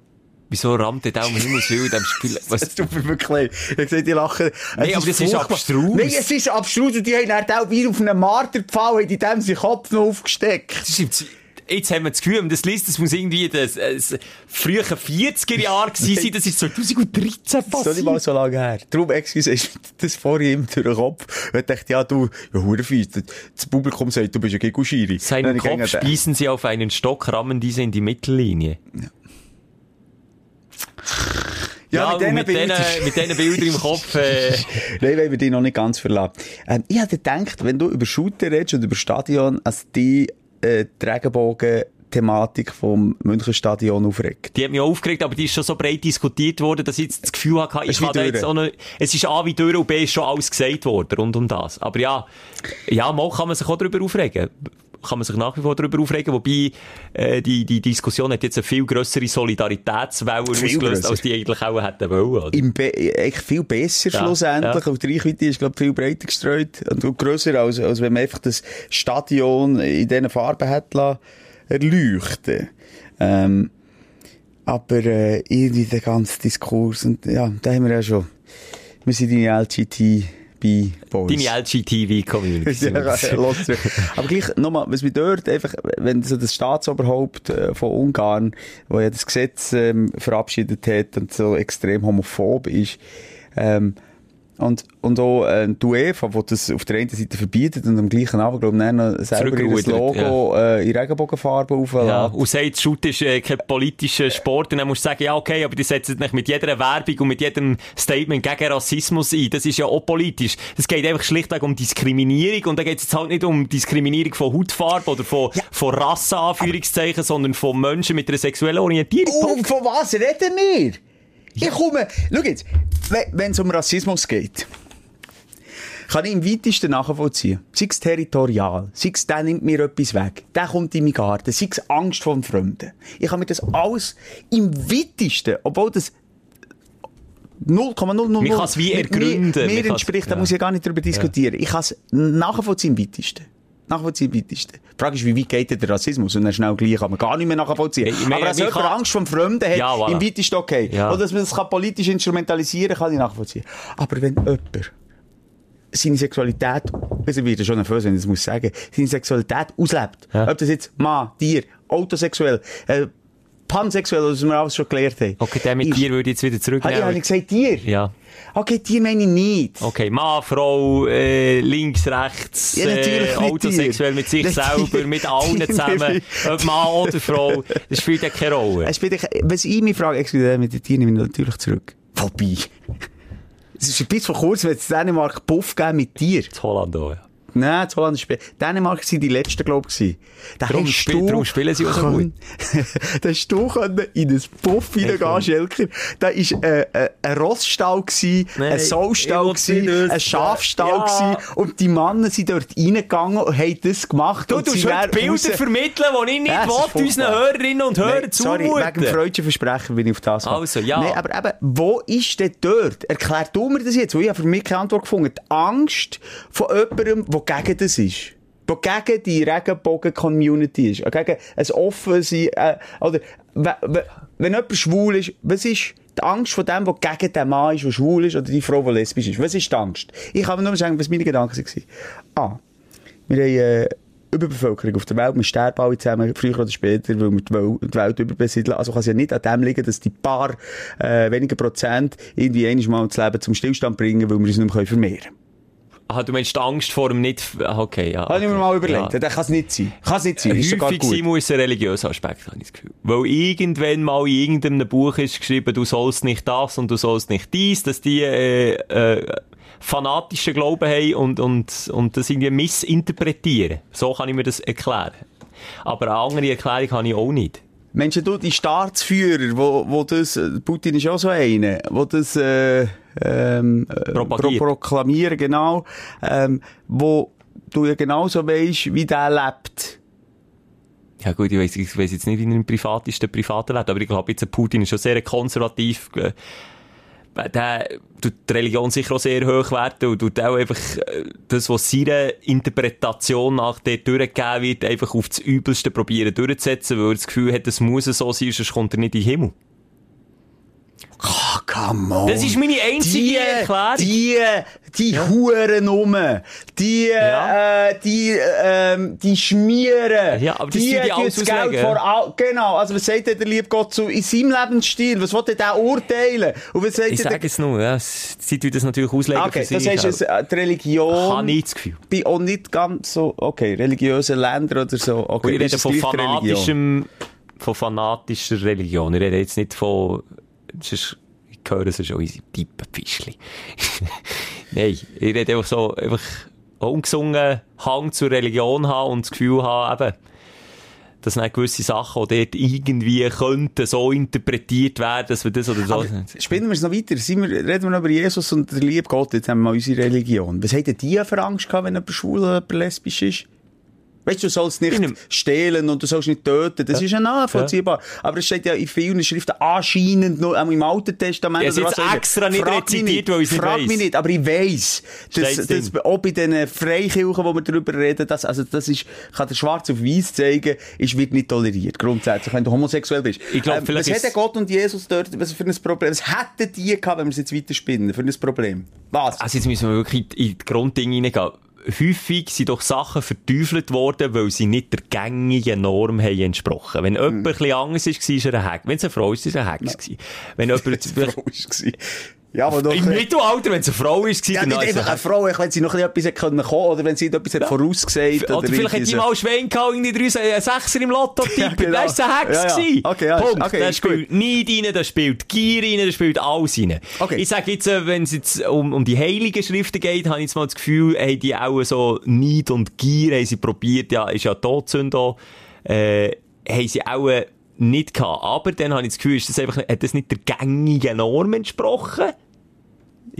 Wieso rammt der Daumen Himmels Willen in dem Spiel? [laughs] Das Was? tut mir wirklich leid. Ich gesagt, die lachen. Es aber das ist abstrus. Nein, es ist abstrus. Und die haben dann auch wie auf einem Marterpfahl, die dem seinen Kopf noch aufgesteckt. Das ist jetzt- haben wir das Gefühl, das liest, das muss irgendwie das, äh, das frühe 40er-Jahr gewesen sein, das ist 2013 Das ist nicht passiert. mal so lange her. Darum, excuse, ist [laughs] das vorhin immer durch den Kopf. Und ich dachte, ja, du, ja, Hurenfies, das Publikum sagt, du bist ja gegen Schiri. Seinen Kopf gedacht, spießen sie auf einen Stock, rammen diese in die Mittellinie. Ja, und mit Bildern. diesen, mit diesen Bildern im Kopf, äh, [laughs] Nein, wollen wir dich noch nicht ganz verlassen. Ähm, ich hätte gedacht, wenn du über Shooter redest und über Stadion, als die äh, die Regenbogen-Thematik vom Münchenstadion aufregt. die hat mich auch aufgeregt, aber die ist schon so breit diskutiert worden, dass ich jetzt das Gefühl hatte, ich kann jetzt auch noch, es ist A wie durch und B ist schon alles gesagt worden rund um das. Aber ja, ja, mal kann man sich auch darüber aufregen. Kann man sich nach wie vor darüber aufregen, wobei äh, die, die Diskussion hat jetzt eine viel grössere Solidaritätswelle Viel ausgelöst, grösser. als die eigentlich auch hätten wollen. Oder? Im Be eigentlich viel besser Ja, schlussendlich. ja. Und die Reichweite ist, glaube ich, viel breiter gestreut und grösser, als, als wenn man einfach das Stadion in diesen Farben hat erleuchten ähm, Aber äh, irgendwie der ganze Diskurs, und ja, da haben wir ja schon, wir sind deine LGTB-Boys. Deine LGTV-Community. Ja. Aber gleich, nochmal, was mich dort einfach, wenn so das Staatsoberhaupt äh, von Ungarn, wo ja das Gesetz ähm, verabschiedet hat und so extrem homophob ist, ähm, und, und auch äh, die UEFA, die das auf der einen Seite verbietet und am gleichen Abend, glaube ich, noch selber ihr Logo äh, in Regenbogenfarbe Ja, aufladen. und sagt, Shoot ist äh, kein politischer Sport. Und dann musst du sagen, ja, okay, aber die setzen dich mit jeder Werbung und mit jedem Statement gegen Rassismus ein. Das ist ja auch politisch. Es geht einfach schlichtweg um Diskriminierung. Und da geht es jetzt halt nicht um Diskriminierung von Hautfarbe oder von, von Rasse, Anführungszeichen, sondern von Menschen mit einer sexuellen Orientierung. Und von was reden wir? Ich komme, schau jetzt, wenn es um Rassismus geht, kann ich im weitesten nachvollziehen. Sei es territorial, sei es, der nimmt mir etwas weg, der kommt in meinen Garten, sei es Angst vor Fremden. Ich kann mir das alles im weitesten, obwohl das 0,000 Man kann es wie ergründen. Mir, mir entspricht, da ja. muss ich gar nicht darüber diskutieren. Ich kann es nachvollziehen im weitesten. Nachvollziehen weitesten. Die Frage ist, wie weit geht der Rassismus? Und dann schnell gleich kann man gar nicht mehr nachvollziehen. Ich meine, Aber dass man jemand kann- Angst vor Fremden hat, Ja, voilà. im weitesten okay. Ja. Oder dass man das kann politisch instrumentalisieren kann, ich nachvollziehen. Aber wenn jemand seine Sexualität, also wird schon nervös, wenn ich das muss sagen, seine Sexualität auslebt. Ja. Ob das jetzt Mann, Tier, autosexuell, äh, pansexuell, was wir alles schon gelernt haben. Okay, der mit dir würde ich jetzt wieder Ah, ja, zurücknehmen. habe ich gesagt Tier? Ja. Okay, Tier meine ich nicht. Okay, Mann, Frau, äh, links, rechts, Ja, natürlich äh, nicht autosexuell mit sich selber, mit allen [laughs] zusammen, ob Mann oder Frau, das spielt [laughs] ja keine Rolle. Es spielt, was ich mich frage, excuse, mit den Tieren nehme ich natürlich zurück. Wobei. Es ist bis vor kurzem, wenn es in Dänemark Puff gegeben mit Tier. Das Holland auch, ja. Nein, das Holland ist Dänemark waren die letzten, glaube ich. Da Darum, spiel, du darum spielen sie auch so gut. [laughs] da hast du können in ein Puff reingehen, Schelker. Da war äh, äh, ein Rossstall, gewesen, ein Nein, Saustall, gewesen, ein. Schafstall Ja. gewesen, und die Männer sind dort reingegangen und haben das gemacht. Du und tust heute Bilder raus- vermitteln, die ich nicht Ja, will, unseren. Hörerinnen und Hörern Nein, sorry, wegen dem zumuten. freudschen Versprechen bin ich auf das gekommen. Also, ja. Nein, aber eben, wo ist denn dort? Erklär du mir das jetzt, weil ich habe für mich keine Antwort gefunden. Die Angst von jemandem, der gegen das ist. Der gegen die Regenbogen-Community ist. Gegen ein offen sein, äh, oder, we- we- wenn jemand schwul ist, was ist die Angst von dem, der gegen den Mann ist, der schwul ist, oder die Frau, die lesbisch ist? Was ist die Angst? Ich kann nur sagen, was meine Gedanken waren. Ah, wir haben, äh, Überbevölkerung auf der Welt, wir sterben alle zusammen, früher oder später, weil wir die Welt, die Welt überbesiedeln. Also kann es ja nicht an dem liegen, dass die paar äh, weniger Prozent irgendwie einmal das Leben zum Stillstand bringen, weil wir uns nicht mehr vermehren können. Ah, du meinst die Angst vor dem nicht... ah, Okay, ja. Habe ich mir mal überlegt. Ja. Das kann es nicht sein. Kann es nicht sein. Ist sogar Häufig sein muss ein religiöser Aspekt, habe ich das Gefühl. Weil irgendwann mal in irgendeinem Buch ist geschrieben, du sollst nicht das und du sollst nicht dies, dass die äh, äh, fanatischen Glauben haben und, und, und das irgendwie missinterpretieren. So kann ich mir das erklären. Aber eine andere Erklärung habe ich auch nicht. Menschen, du, die Staatsführer, wo, wo das, Putin ist auch so einer, wo das, äh, ähm, äh, Propagiert. proklamieren, genau, ähm, wo du ja genauso weisst, wie der lebt. Ja gut, ich weiss, ich weiss jetzt nicht, wie er im Privat ist, der private Welt, aber ich glaube, jetzt Putin ist schon sehr konservativ. Äh, der tut die Religion sicher auch sehr hoch werten und tut auch einfach äh, das, was seiner Interpretation nach dort durchgegeben wird, einfach auf das Übelste probieren durchzusetzen, weil er das Gefühl hat, es muss so sein, sonst kommt er nicht in den Himmel. Come on. Das ist meine einzige die, Erklärung. Die, die Huren rum. Die, Ja. äh, die, ähm, die schmieren. Ja, aber das die die das Geld vor all, Genau. Also, was sagt der liebe Gott zu, in seinem Lebensstil? Was will denn der urteilen? Und was sagt Ich sage es nur, ja, sie tun das natürlich auslegen Okay, für das sich. heißt, äh, die Religion. Habe ich das Gefühl. Bei auch nicht ganz so, okay, religiöse Länder oder so. Okay, Und ich ist rede von die Religion? fanatischem, von fanatischer Religion. Ich rede jetzt nicht von, sonst hören schon unsere tiefen Fischli. [laughs] Nein, ich rede einfach so, einfach ungesungen Hang zur Religion haben und das Gefühl haben, eben, dass nicht gewisse Sachen auch dort irgendwie könnten so interpretiert werden, dass wir das oder so. Aber spinnen wir es noch weiter. Sind wir, reden wir noch über Jesus und der liebe Gott. Jetzt haben wir mal unsere Religion. Was hatten die für Angst gehabt, wenn jemand schwul oder lesbisch ist? Weißt du, du sollst nicht einem- stehlen und du sollst nicht töten. Das ist ja nachvollziehbar. Aber es steht ja in vielen Schriften anscheinend noch, auch im Alten Testament. Habe oder es was jetzt extra nicht Frag rezitiert, weil ich nicht Frag weiss. mich nicht, aber ich weiss, dass, dass drin? auch bei diesen Freikirchen, wo wir darüber reden, dass, also das ist, kann der Schwarz auf Weiß zeigen, ist, wird nicht toleriert. Grundsätzlich, wenn du homosexuell bist. Ich glaub, Ähm, vielleicht was denn Gott und Jesus dort, was für ein Problem? Was hätten die gehabt, wenn wir es jetzt weiter spinnen? Für ein Problem? Was? Also jetzt müssen wir wirklich in die Grunddinge hineingehen. Häufig sind doch Sachen verteufelt worden, weil sie nicht der gängigen Norm haben entsprochen. Wenn jemand ein bisschen anders war, war er ein Hack. Wenn es eine Frau ist, war es ein Hack. Wenn jemand... [laughs] Frau war. Ja, aber doch. Im Mittelalter, wenn es eine Frau war, Ja, nicht ist einfach eine Frau, wenn sie noch etwas hätte kommen oder wenn sie etwas ja. vorausgesagt Oder, vielleicht hat irgendwie die mal Schwein gehabt, irgendwie drei, ein Sechser im Lotto tippt. [laughs] Ja, genau. Das war ein Hex. Ja, ja. Okay, Punkt. okay, ist spielt Neid rein, spielt Gier rein, spielt alles rein. Okay. Ich sage jetzt, äh, wenn es jetzt um, um die heiligen Schriften geht, habe ich jetzt mal das Gefühl, haben die auch so Neid und Gier haben sie probiert, ja, ist ja Todsünde äh, haben sie auch äh, nicht gehabt. Aber dann habe ich das Gefühl, ist das einfach, hat das nicht der gängigen Norm entsprochen?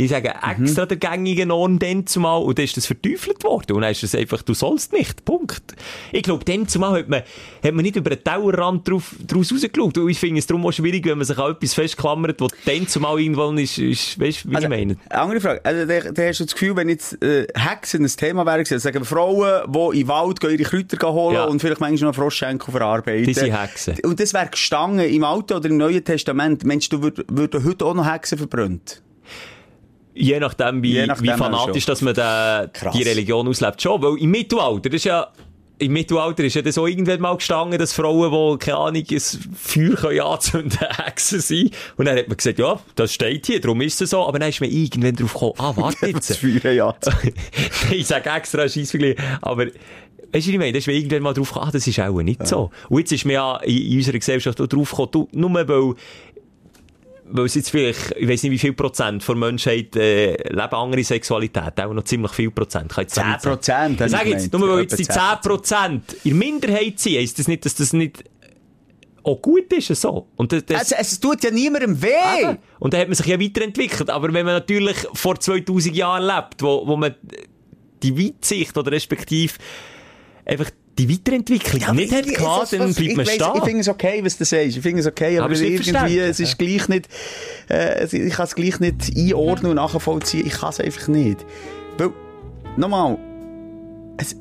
Ich sage extra der gängigen Norm dann zumal, und dann ist das verteufelt worden. Und dann ist es einfach, du sollst nicht. Punkt. Ich glaube, dann zumal hat man, hat man nicht über den Dauerrand drauf, draus rausgeschaut. Und ich finde es darum auch schwierig, wenn man sich an etwas festklammert, was dann zumal irgendwann ist, ist weißt du, wie Also, ich meine? Eine andere Frage. Also, da, da hast du das Gefühl, wenn jetzt äh, Hexen ein Thema wäre, gewesen, sagen wir Frauen, die den Wald gehen, ihre Kräuter holen Ja. und vielleicht manchmal noch Froschschenkel verarbeiten. Die sind Hexen. Und das wäre gestanden im Alten oder im Neuen Testament. Meinst du, würd- würden heute auch noch Hexen verbrannt? Je nachdem, wie, Je nachdem wie fanatisch, dass man Krass. die Religion auslebt. Schon, weil im Mittelalter, das ist ja, im Mittelalter ist ja das auch irgendwann mal gestanden, dass Frauen, die, keine Ahnung, ein Feuer können anzünden, [laughs] Hexen sind. Und dann hat man gesagt, ja, das steht hier, darum ist es so. Aber dann ist man irgendwann drauf gekommen, ah, warte [laughs] Das jetzt. Feuer, ja. [laughs] ich sage extra Scheissvergleich, aber Weißt du, ich meine? Da ist man irgendwann mal drauf gekommen, ah, das ist auch nicht so. Und jetzt ist man ja in, in unserer Gesellschaft auch drauf gekommen, du, nur weil weil es jetzt vielleicht, ich weiß nicht wie viel Prozent von Menschheit äh, leben andere Sexualität, auch noch ziemlich viel Prozent. Kann ich 10 Prozent. Ich sage jetzt, nur weil jetzt die 10 Prozent in Minderheit sind, heisst das nicht, dass das nicht auch gut ist so. Und das, das es, es tut ja niemandem weh. Eben. Und dann hat man sich ja weiterentwickelt. Aber wenn man natürlich vor 2000 Jahren lebt, wo, wo man die Weitsicht oder respektive einfach die Weiterentwicklung ja, nicht hat gehabt, dann bleibt man stehen. Ich finde es okay, was du sagst. Ich finde es okay, aber, aber irgendwie, es ist gleich nicht, äh, ich kann es gleich nicht einordnen und nachvollziehen. Ich kann es einfach nicht. Weil, nochmal, es,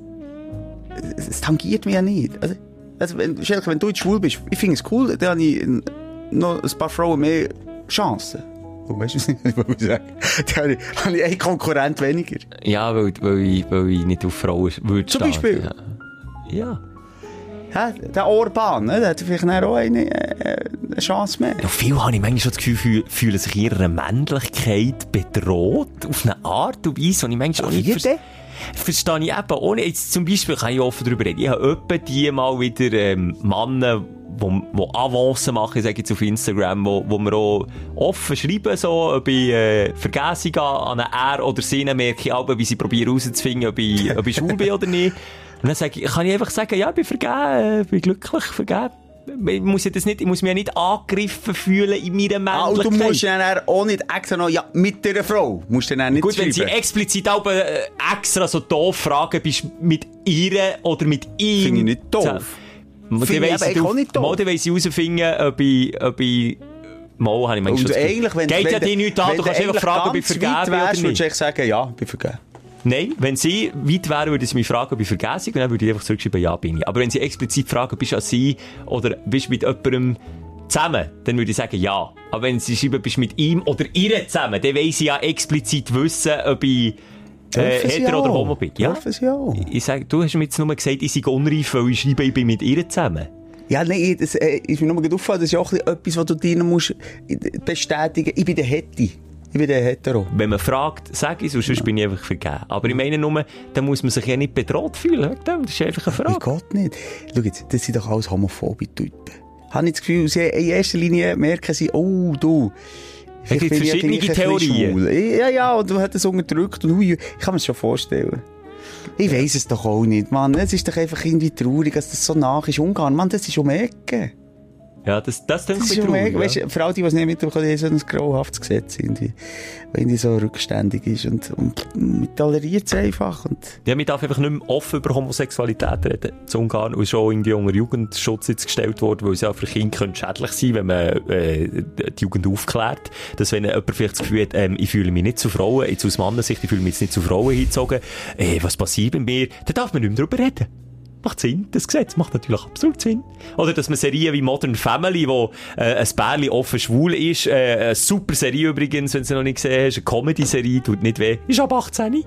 es, es tangiert mich ja nicht. Also, also wenn, Schelke, wenn du jetzt schwul bist, ich finde es cool, dann habe ich noch ein paar Frauen mehr Chancen. Oh, weißt du, [laughs] was ich sagen Dann habe ich einen Konkurrent weniger. Ja, weil, weil, ich, weil ich nicht auf Frauen würde Zum Beispiel? Ja. Ja. Ja, der Orban, ne, der hat vielleicht auch eine, eine Chance mehr. Ja, viel habe ich manchmal schon das Gefühl, fühlen sich ihrer Männlichkeit bedroht, auf eine Art und Weise, und ich manchmal auch nicht verstehe. Verstehe ich eben, ohne jetzt zum Beispiel, kann ich offen darüber reden, ich habe öppe die mal wieder, ähm, Männer, wo, wo Avancen machen, sage ich jetzt auf Instagram, wo, wo wir auch offen schreiben, so, ob ich, äh, Vergessung an einer R oder Sinne merke ich auch, wie sie probieren herauszufinden, ob ich, ob ich [laughs] schwul bin oder nicht. Und dann sage ich, kann ich einfach sagen, ja, ich bin vergeben, ich bin glücklich vergeben. Ich muss, ja das nicht, ich muss mich ja nicht angegriffen fühlen in meiner Männlichkeit. Und du musst dann auch nicht extra noch, ja, mit dieser Frau, musst du dann nicht Gut, schreiben. wenn sie explizit auch extra so doof fragen, bist du mit ihr oder mit ihm. Finde ich nicht doof. Finde ich auch nicht doof. Mal, weiss ich herausfinden, ob ich, ob ich Mal habe ich manchmal und eigentlich, wenn, Geht wenn, ja dir nichts an, du kannst einfach fragen, ob ich vergeben bin oder nicht. Würdest du sagen, ja, ich bin vergeben. Nein, wenn sie weit wären, würde sie mich fragen, ob ich vergesse, und dann würde ich einfach zurückschreiben, ja, bin ich. Aber wenn sie explizit fragen, bist du an sie oder bist du mit jemandem zusammen, dann würde ich sagen, ja. Aber wenn sie schreiben, bist du mit ihm oder ihr zusammen, dann weiss ich ja explizit wissen, ob ich äh, hetero oder homo bin. Ja. Ich, ich sage, du hast mir jetzt nur gesagt, ich sei unreif, weil ich schreibe, ich bin mit ihr zusammen. Ja, nein, das äh, ist mir nur aufgefallen, das ist auch etwas, was du dir musst bestätigen musst. Ich bin der Hetty. Ich bin der Hetero. Wenn man fragt, sag ich, sonst ja. bin ich einfach vergeben. Aber ich meine nur, dann muss man sich ja nicht bedroht fühlen. Das ist einfach eine Frage. Wie Gott nicht. Schau jetzt, das sind doch alles homophobe Typen. Habe ich das Gefühl, sie in erster Linie merken sie, oh, du, es gibt verschiedene Theorien. Ja, ja, und du hast es unterdrückt und hui, ich kann mir das schon vorstellen. Ich weiss es doch auch nicht, Mann. Es ist doch einfach irgendwie traurig, dass das so nach ist. Ungarn, Mann, das ist um Ecke. Ja, das, das denke ich mir traurig. Weißt, ja. Für alle, die es nicht mitbekommen haben, so ein grauhaftes Gesetz irgendwie. Irgendwie so rückständig ist und, und man toleriert es einfach. Und ja, man darf einfach nicht mehr offen über Homosexualität reden zu Ungarn ist auch irgendwie unter Jugendschutz jetzt gestellt worden, weil es ja für Kinder könnte schädlich sein wenn man äh, die Jugend aufklärt. Dass wenn jemand vielleicht das Gefühl hat, ähm, ich fühle mich nicht zu Frauen, jetzt aus Mannensicht, ich fühle mich jetzt nicht zu Frauen hingezogen, äh, was passiert bei mir, dann darf man nicht mehr darüber reden macht Sinn. Das Gesetz macht natürlich absolut Sinn. Oder dass man Serien wie Modern Family, wo äh, ein Bärli offen schwul ist, äh, eine super Serie übrigens, wenn du sie noch nicht gesehen hast, eine Comedy-Serie, tut nicht weh, ist ab 18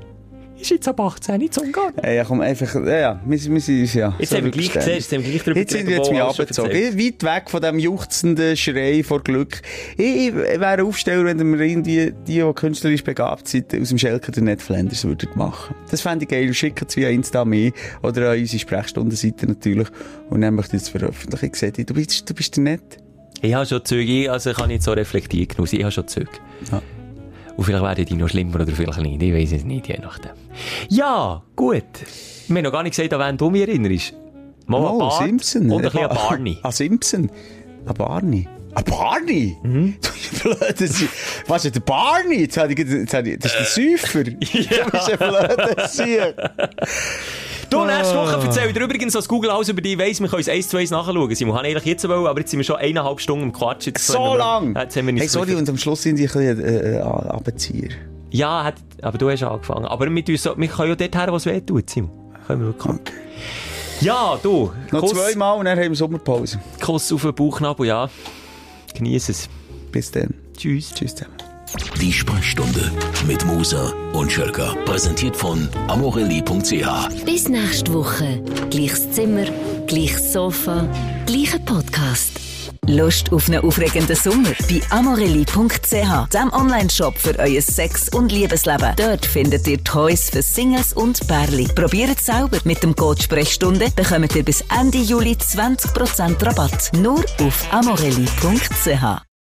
ist jetzt ab 18 nicht zum Gehen. Ja, komm, einfach, ja, ja, wir, wir sind, ja. Jetzt so haben wir gleich gesehen, jetzt haben wir gleich drüber Jetzt sind wir jetzt mich abgezogen. Weit weg von dem juchzenden Schrei vor Glück. Ich, ich wäre Aufsteller, wenn wir irgendwie, die, die künstlerisch begabt sind, aus dem Schelker den Ned Flanders würden machen. Das fände ich geil. Schicken es via Insta mehr oder an unsere Sprechstundenseite natürlich. Und dann möchte ich das veröffentlichen. Ich sehe dich, du bist, du bist der Nett. Ich habe schon Züge, also ich kann nicht so reflektieren genug Ich habe schon Züge. Ja. Und vielleicht werden die noch schlimmer oder vielleicht nicht. Ich weiß es nicht, je nachdem. Ja, gut. Wir haben noch gar nicht gesagt, an wen du mich erinnerst. Mal oh, Bart Simpson. Und ein bisschen an Barney. [laughs] An Simpson. An Barney. An Barney? Mhm. [laughs] Was ist der Barney? Jetzt habe ich, jetzt habe ich, das ist der Säufer. [laughs] ja. Du bist ein blöder Sieg. Du, nächste Woche erzähl dir übrigens, was Google alles über dich weiss. Wir können uns eins zu eins nachschauen. Simon, habe eigentlich jetzt wollen, aber jetzt sind wir schon eineinhalb Stunden im Quatsch. Jetzt so lang? Jetzt haben wir nicht hey, sorry, und am Schluss sind die ein bisschen äh, äh, Abzieher. Ja, hat, aber du hast angefangen. Aber wir, so, wir können ja dort her, was weh tut, Simon. Können wir wirklich. Okay. Ja, du. Noch Kuss, zweimal und dann haben wir Sommerpause. Kuss auf den Bauchnabel, ja. Genieß es. Bis dann. Tschüss. Tschüss zusammen. Die Sprechstunde mit Musa und Schelka. Präsentiert von amorelli.ch. Bis nächste Woche. Gleiches Zimmer, gleiches Sofa, gleicher Podcast. Lust auf einen aufregenden Sommer? Bei amorelli.ch, dem Online-Shop für euer Sex- und Liebesleben. Dort findet ihr Toys für Singles und Pärli. Probiert es selber. Mit dem Code Sprechstunde bekommt ihr bis Ende Juli 20% Rabatt. Nur auf amorelli.ch.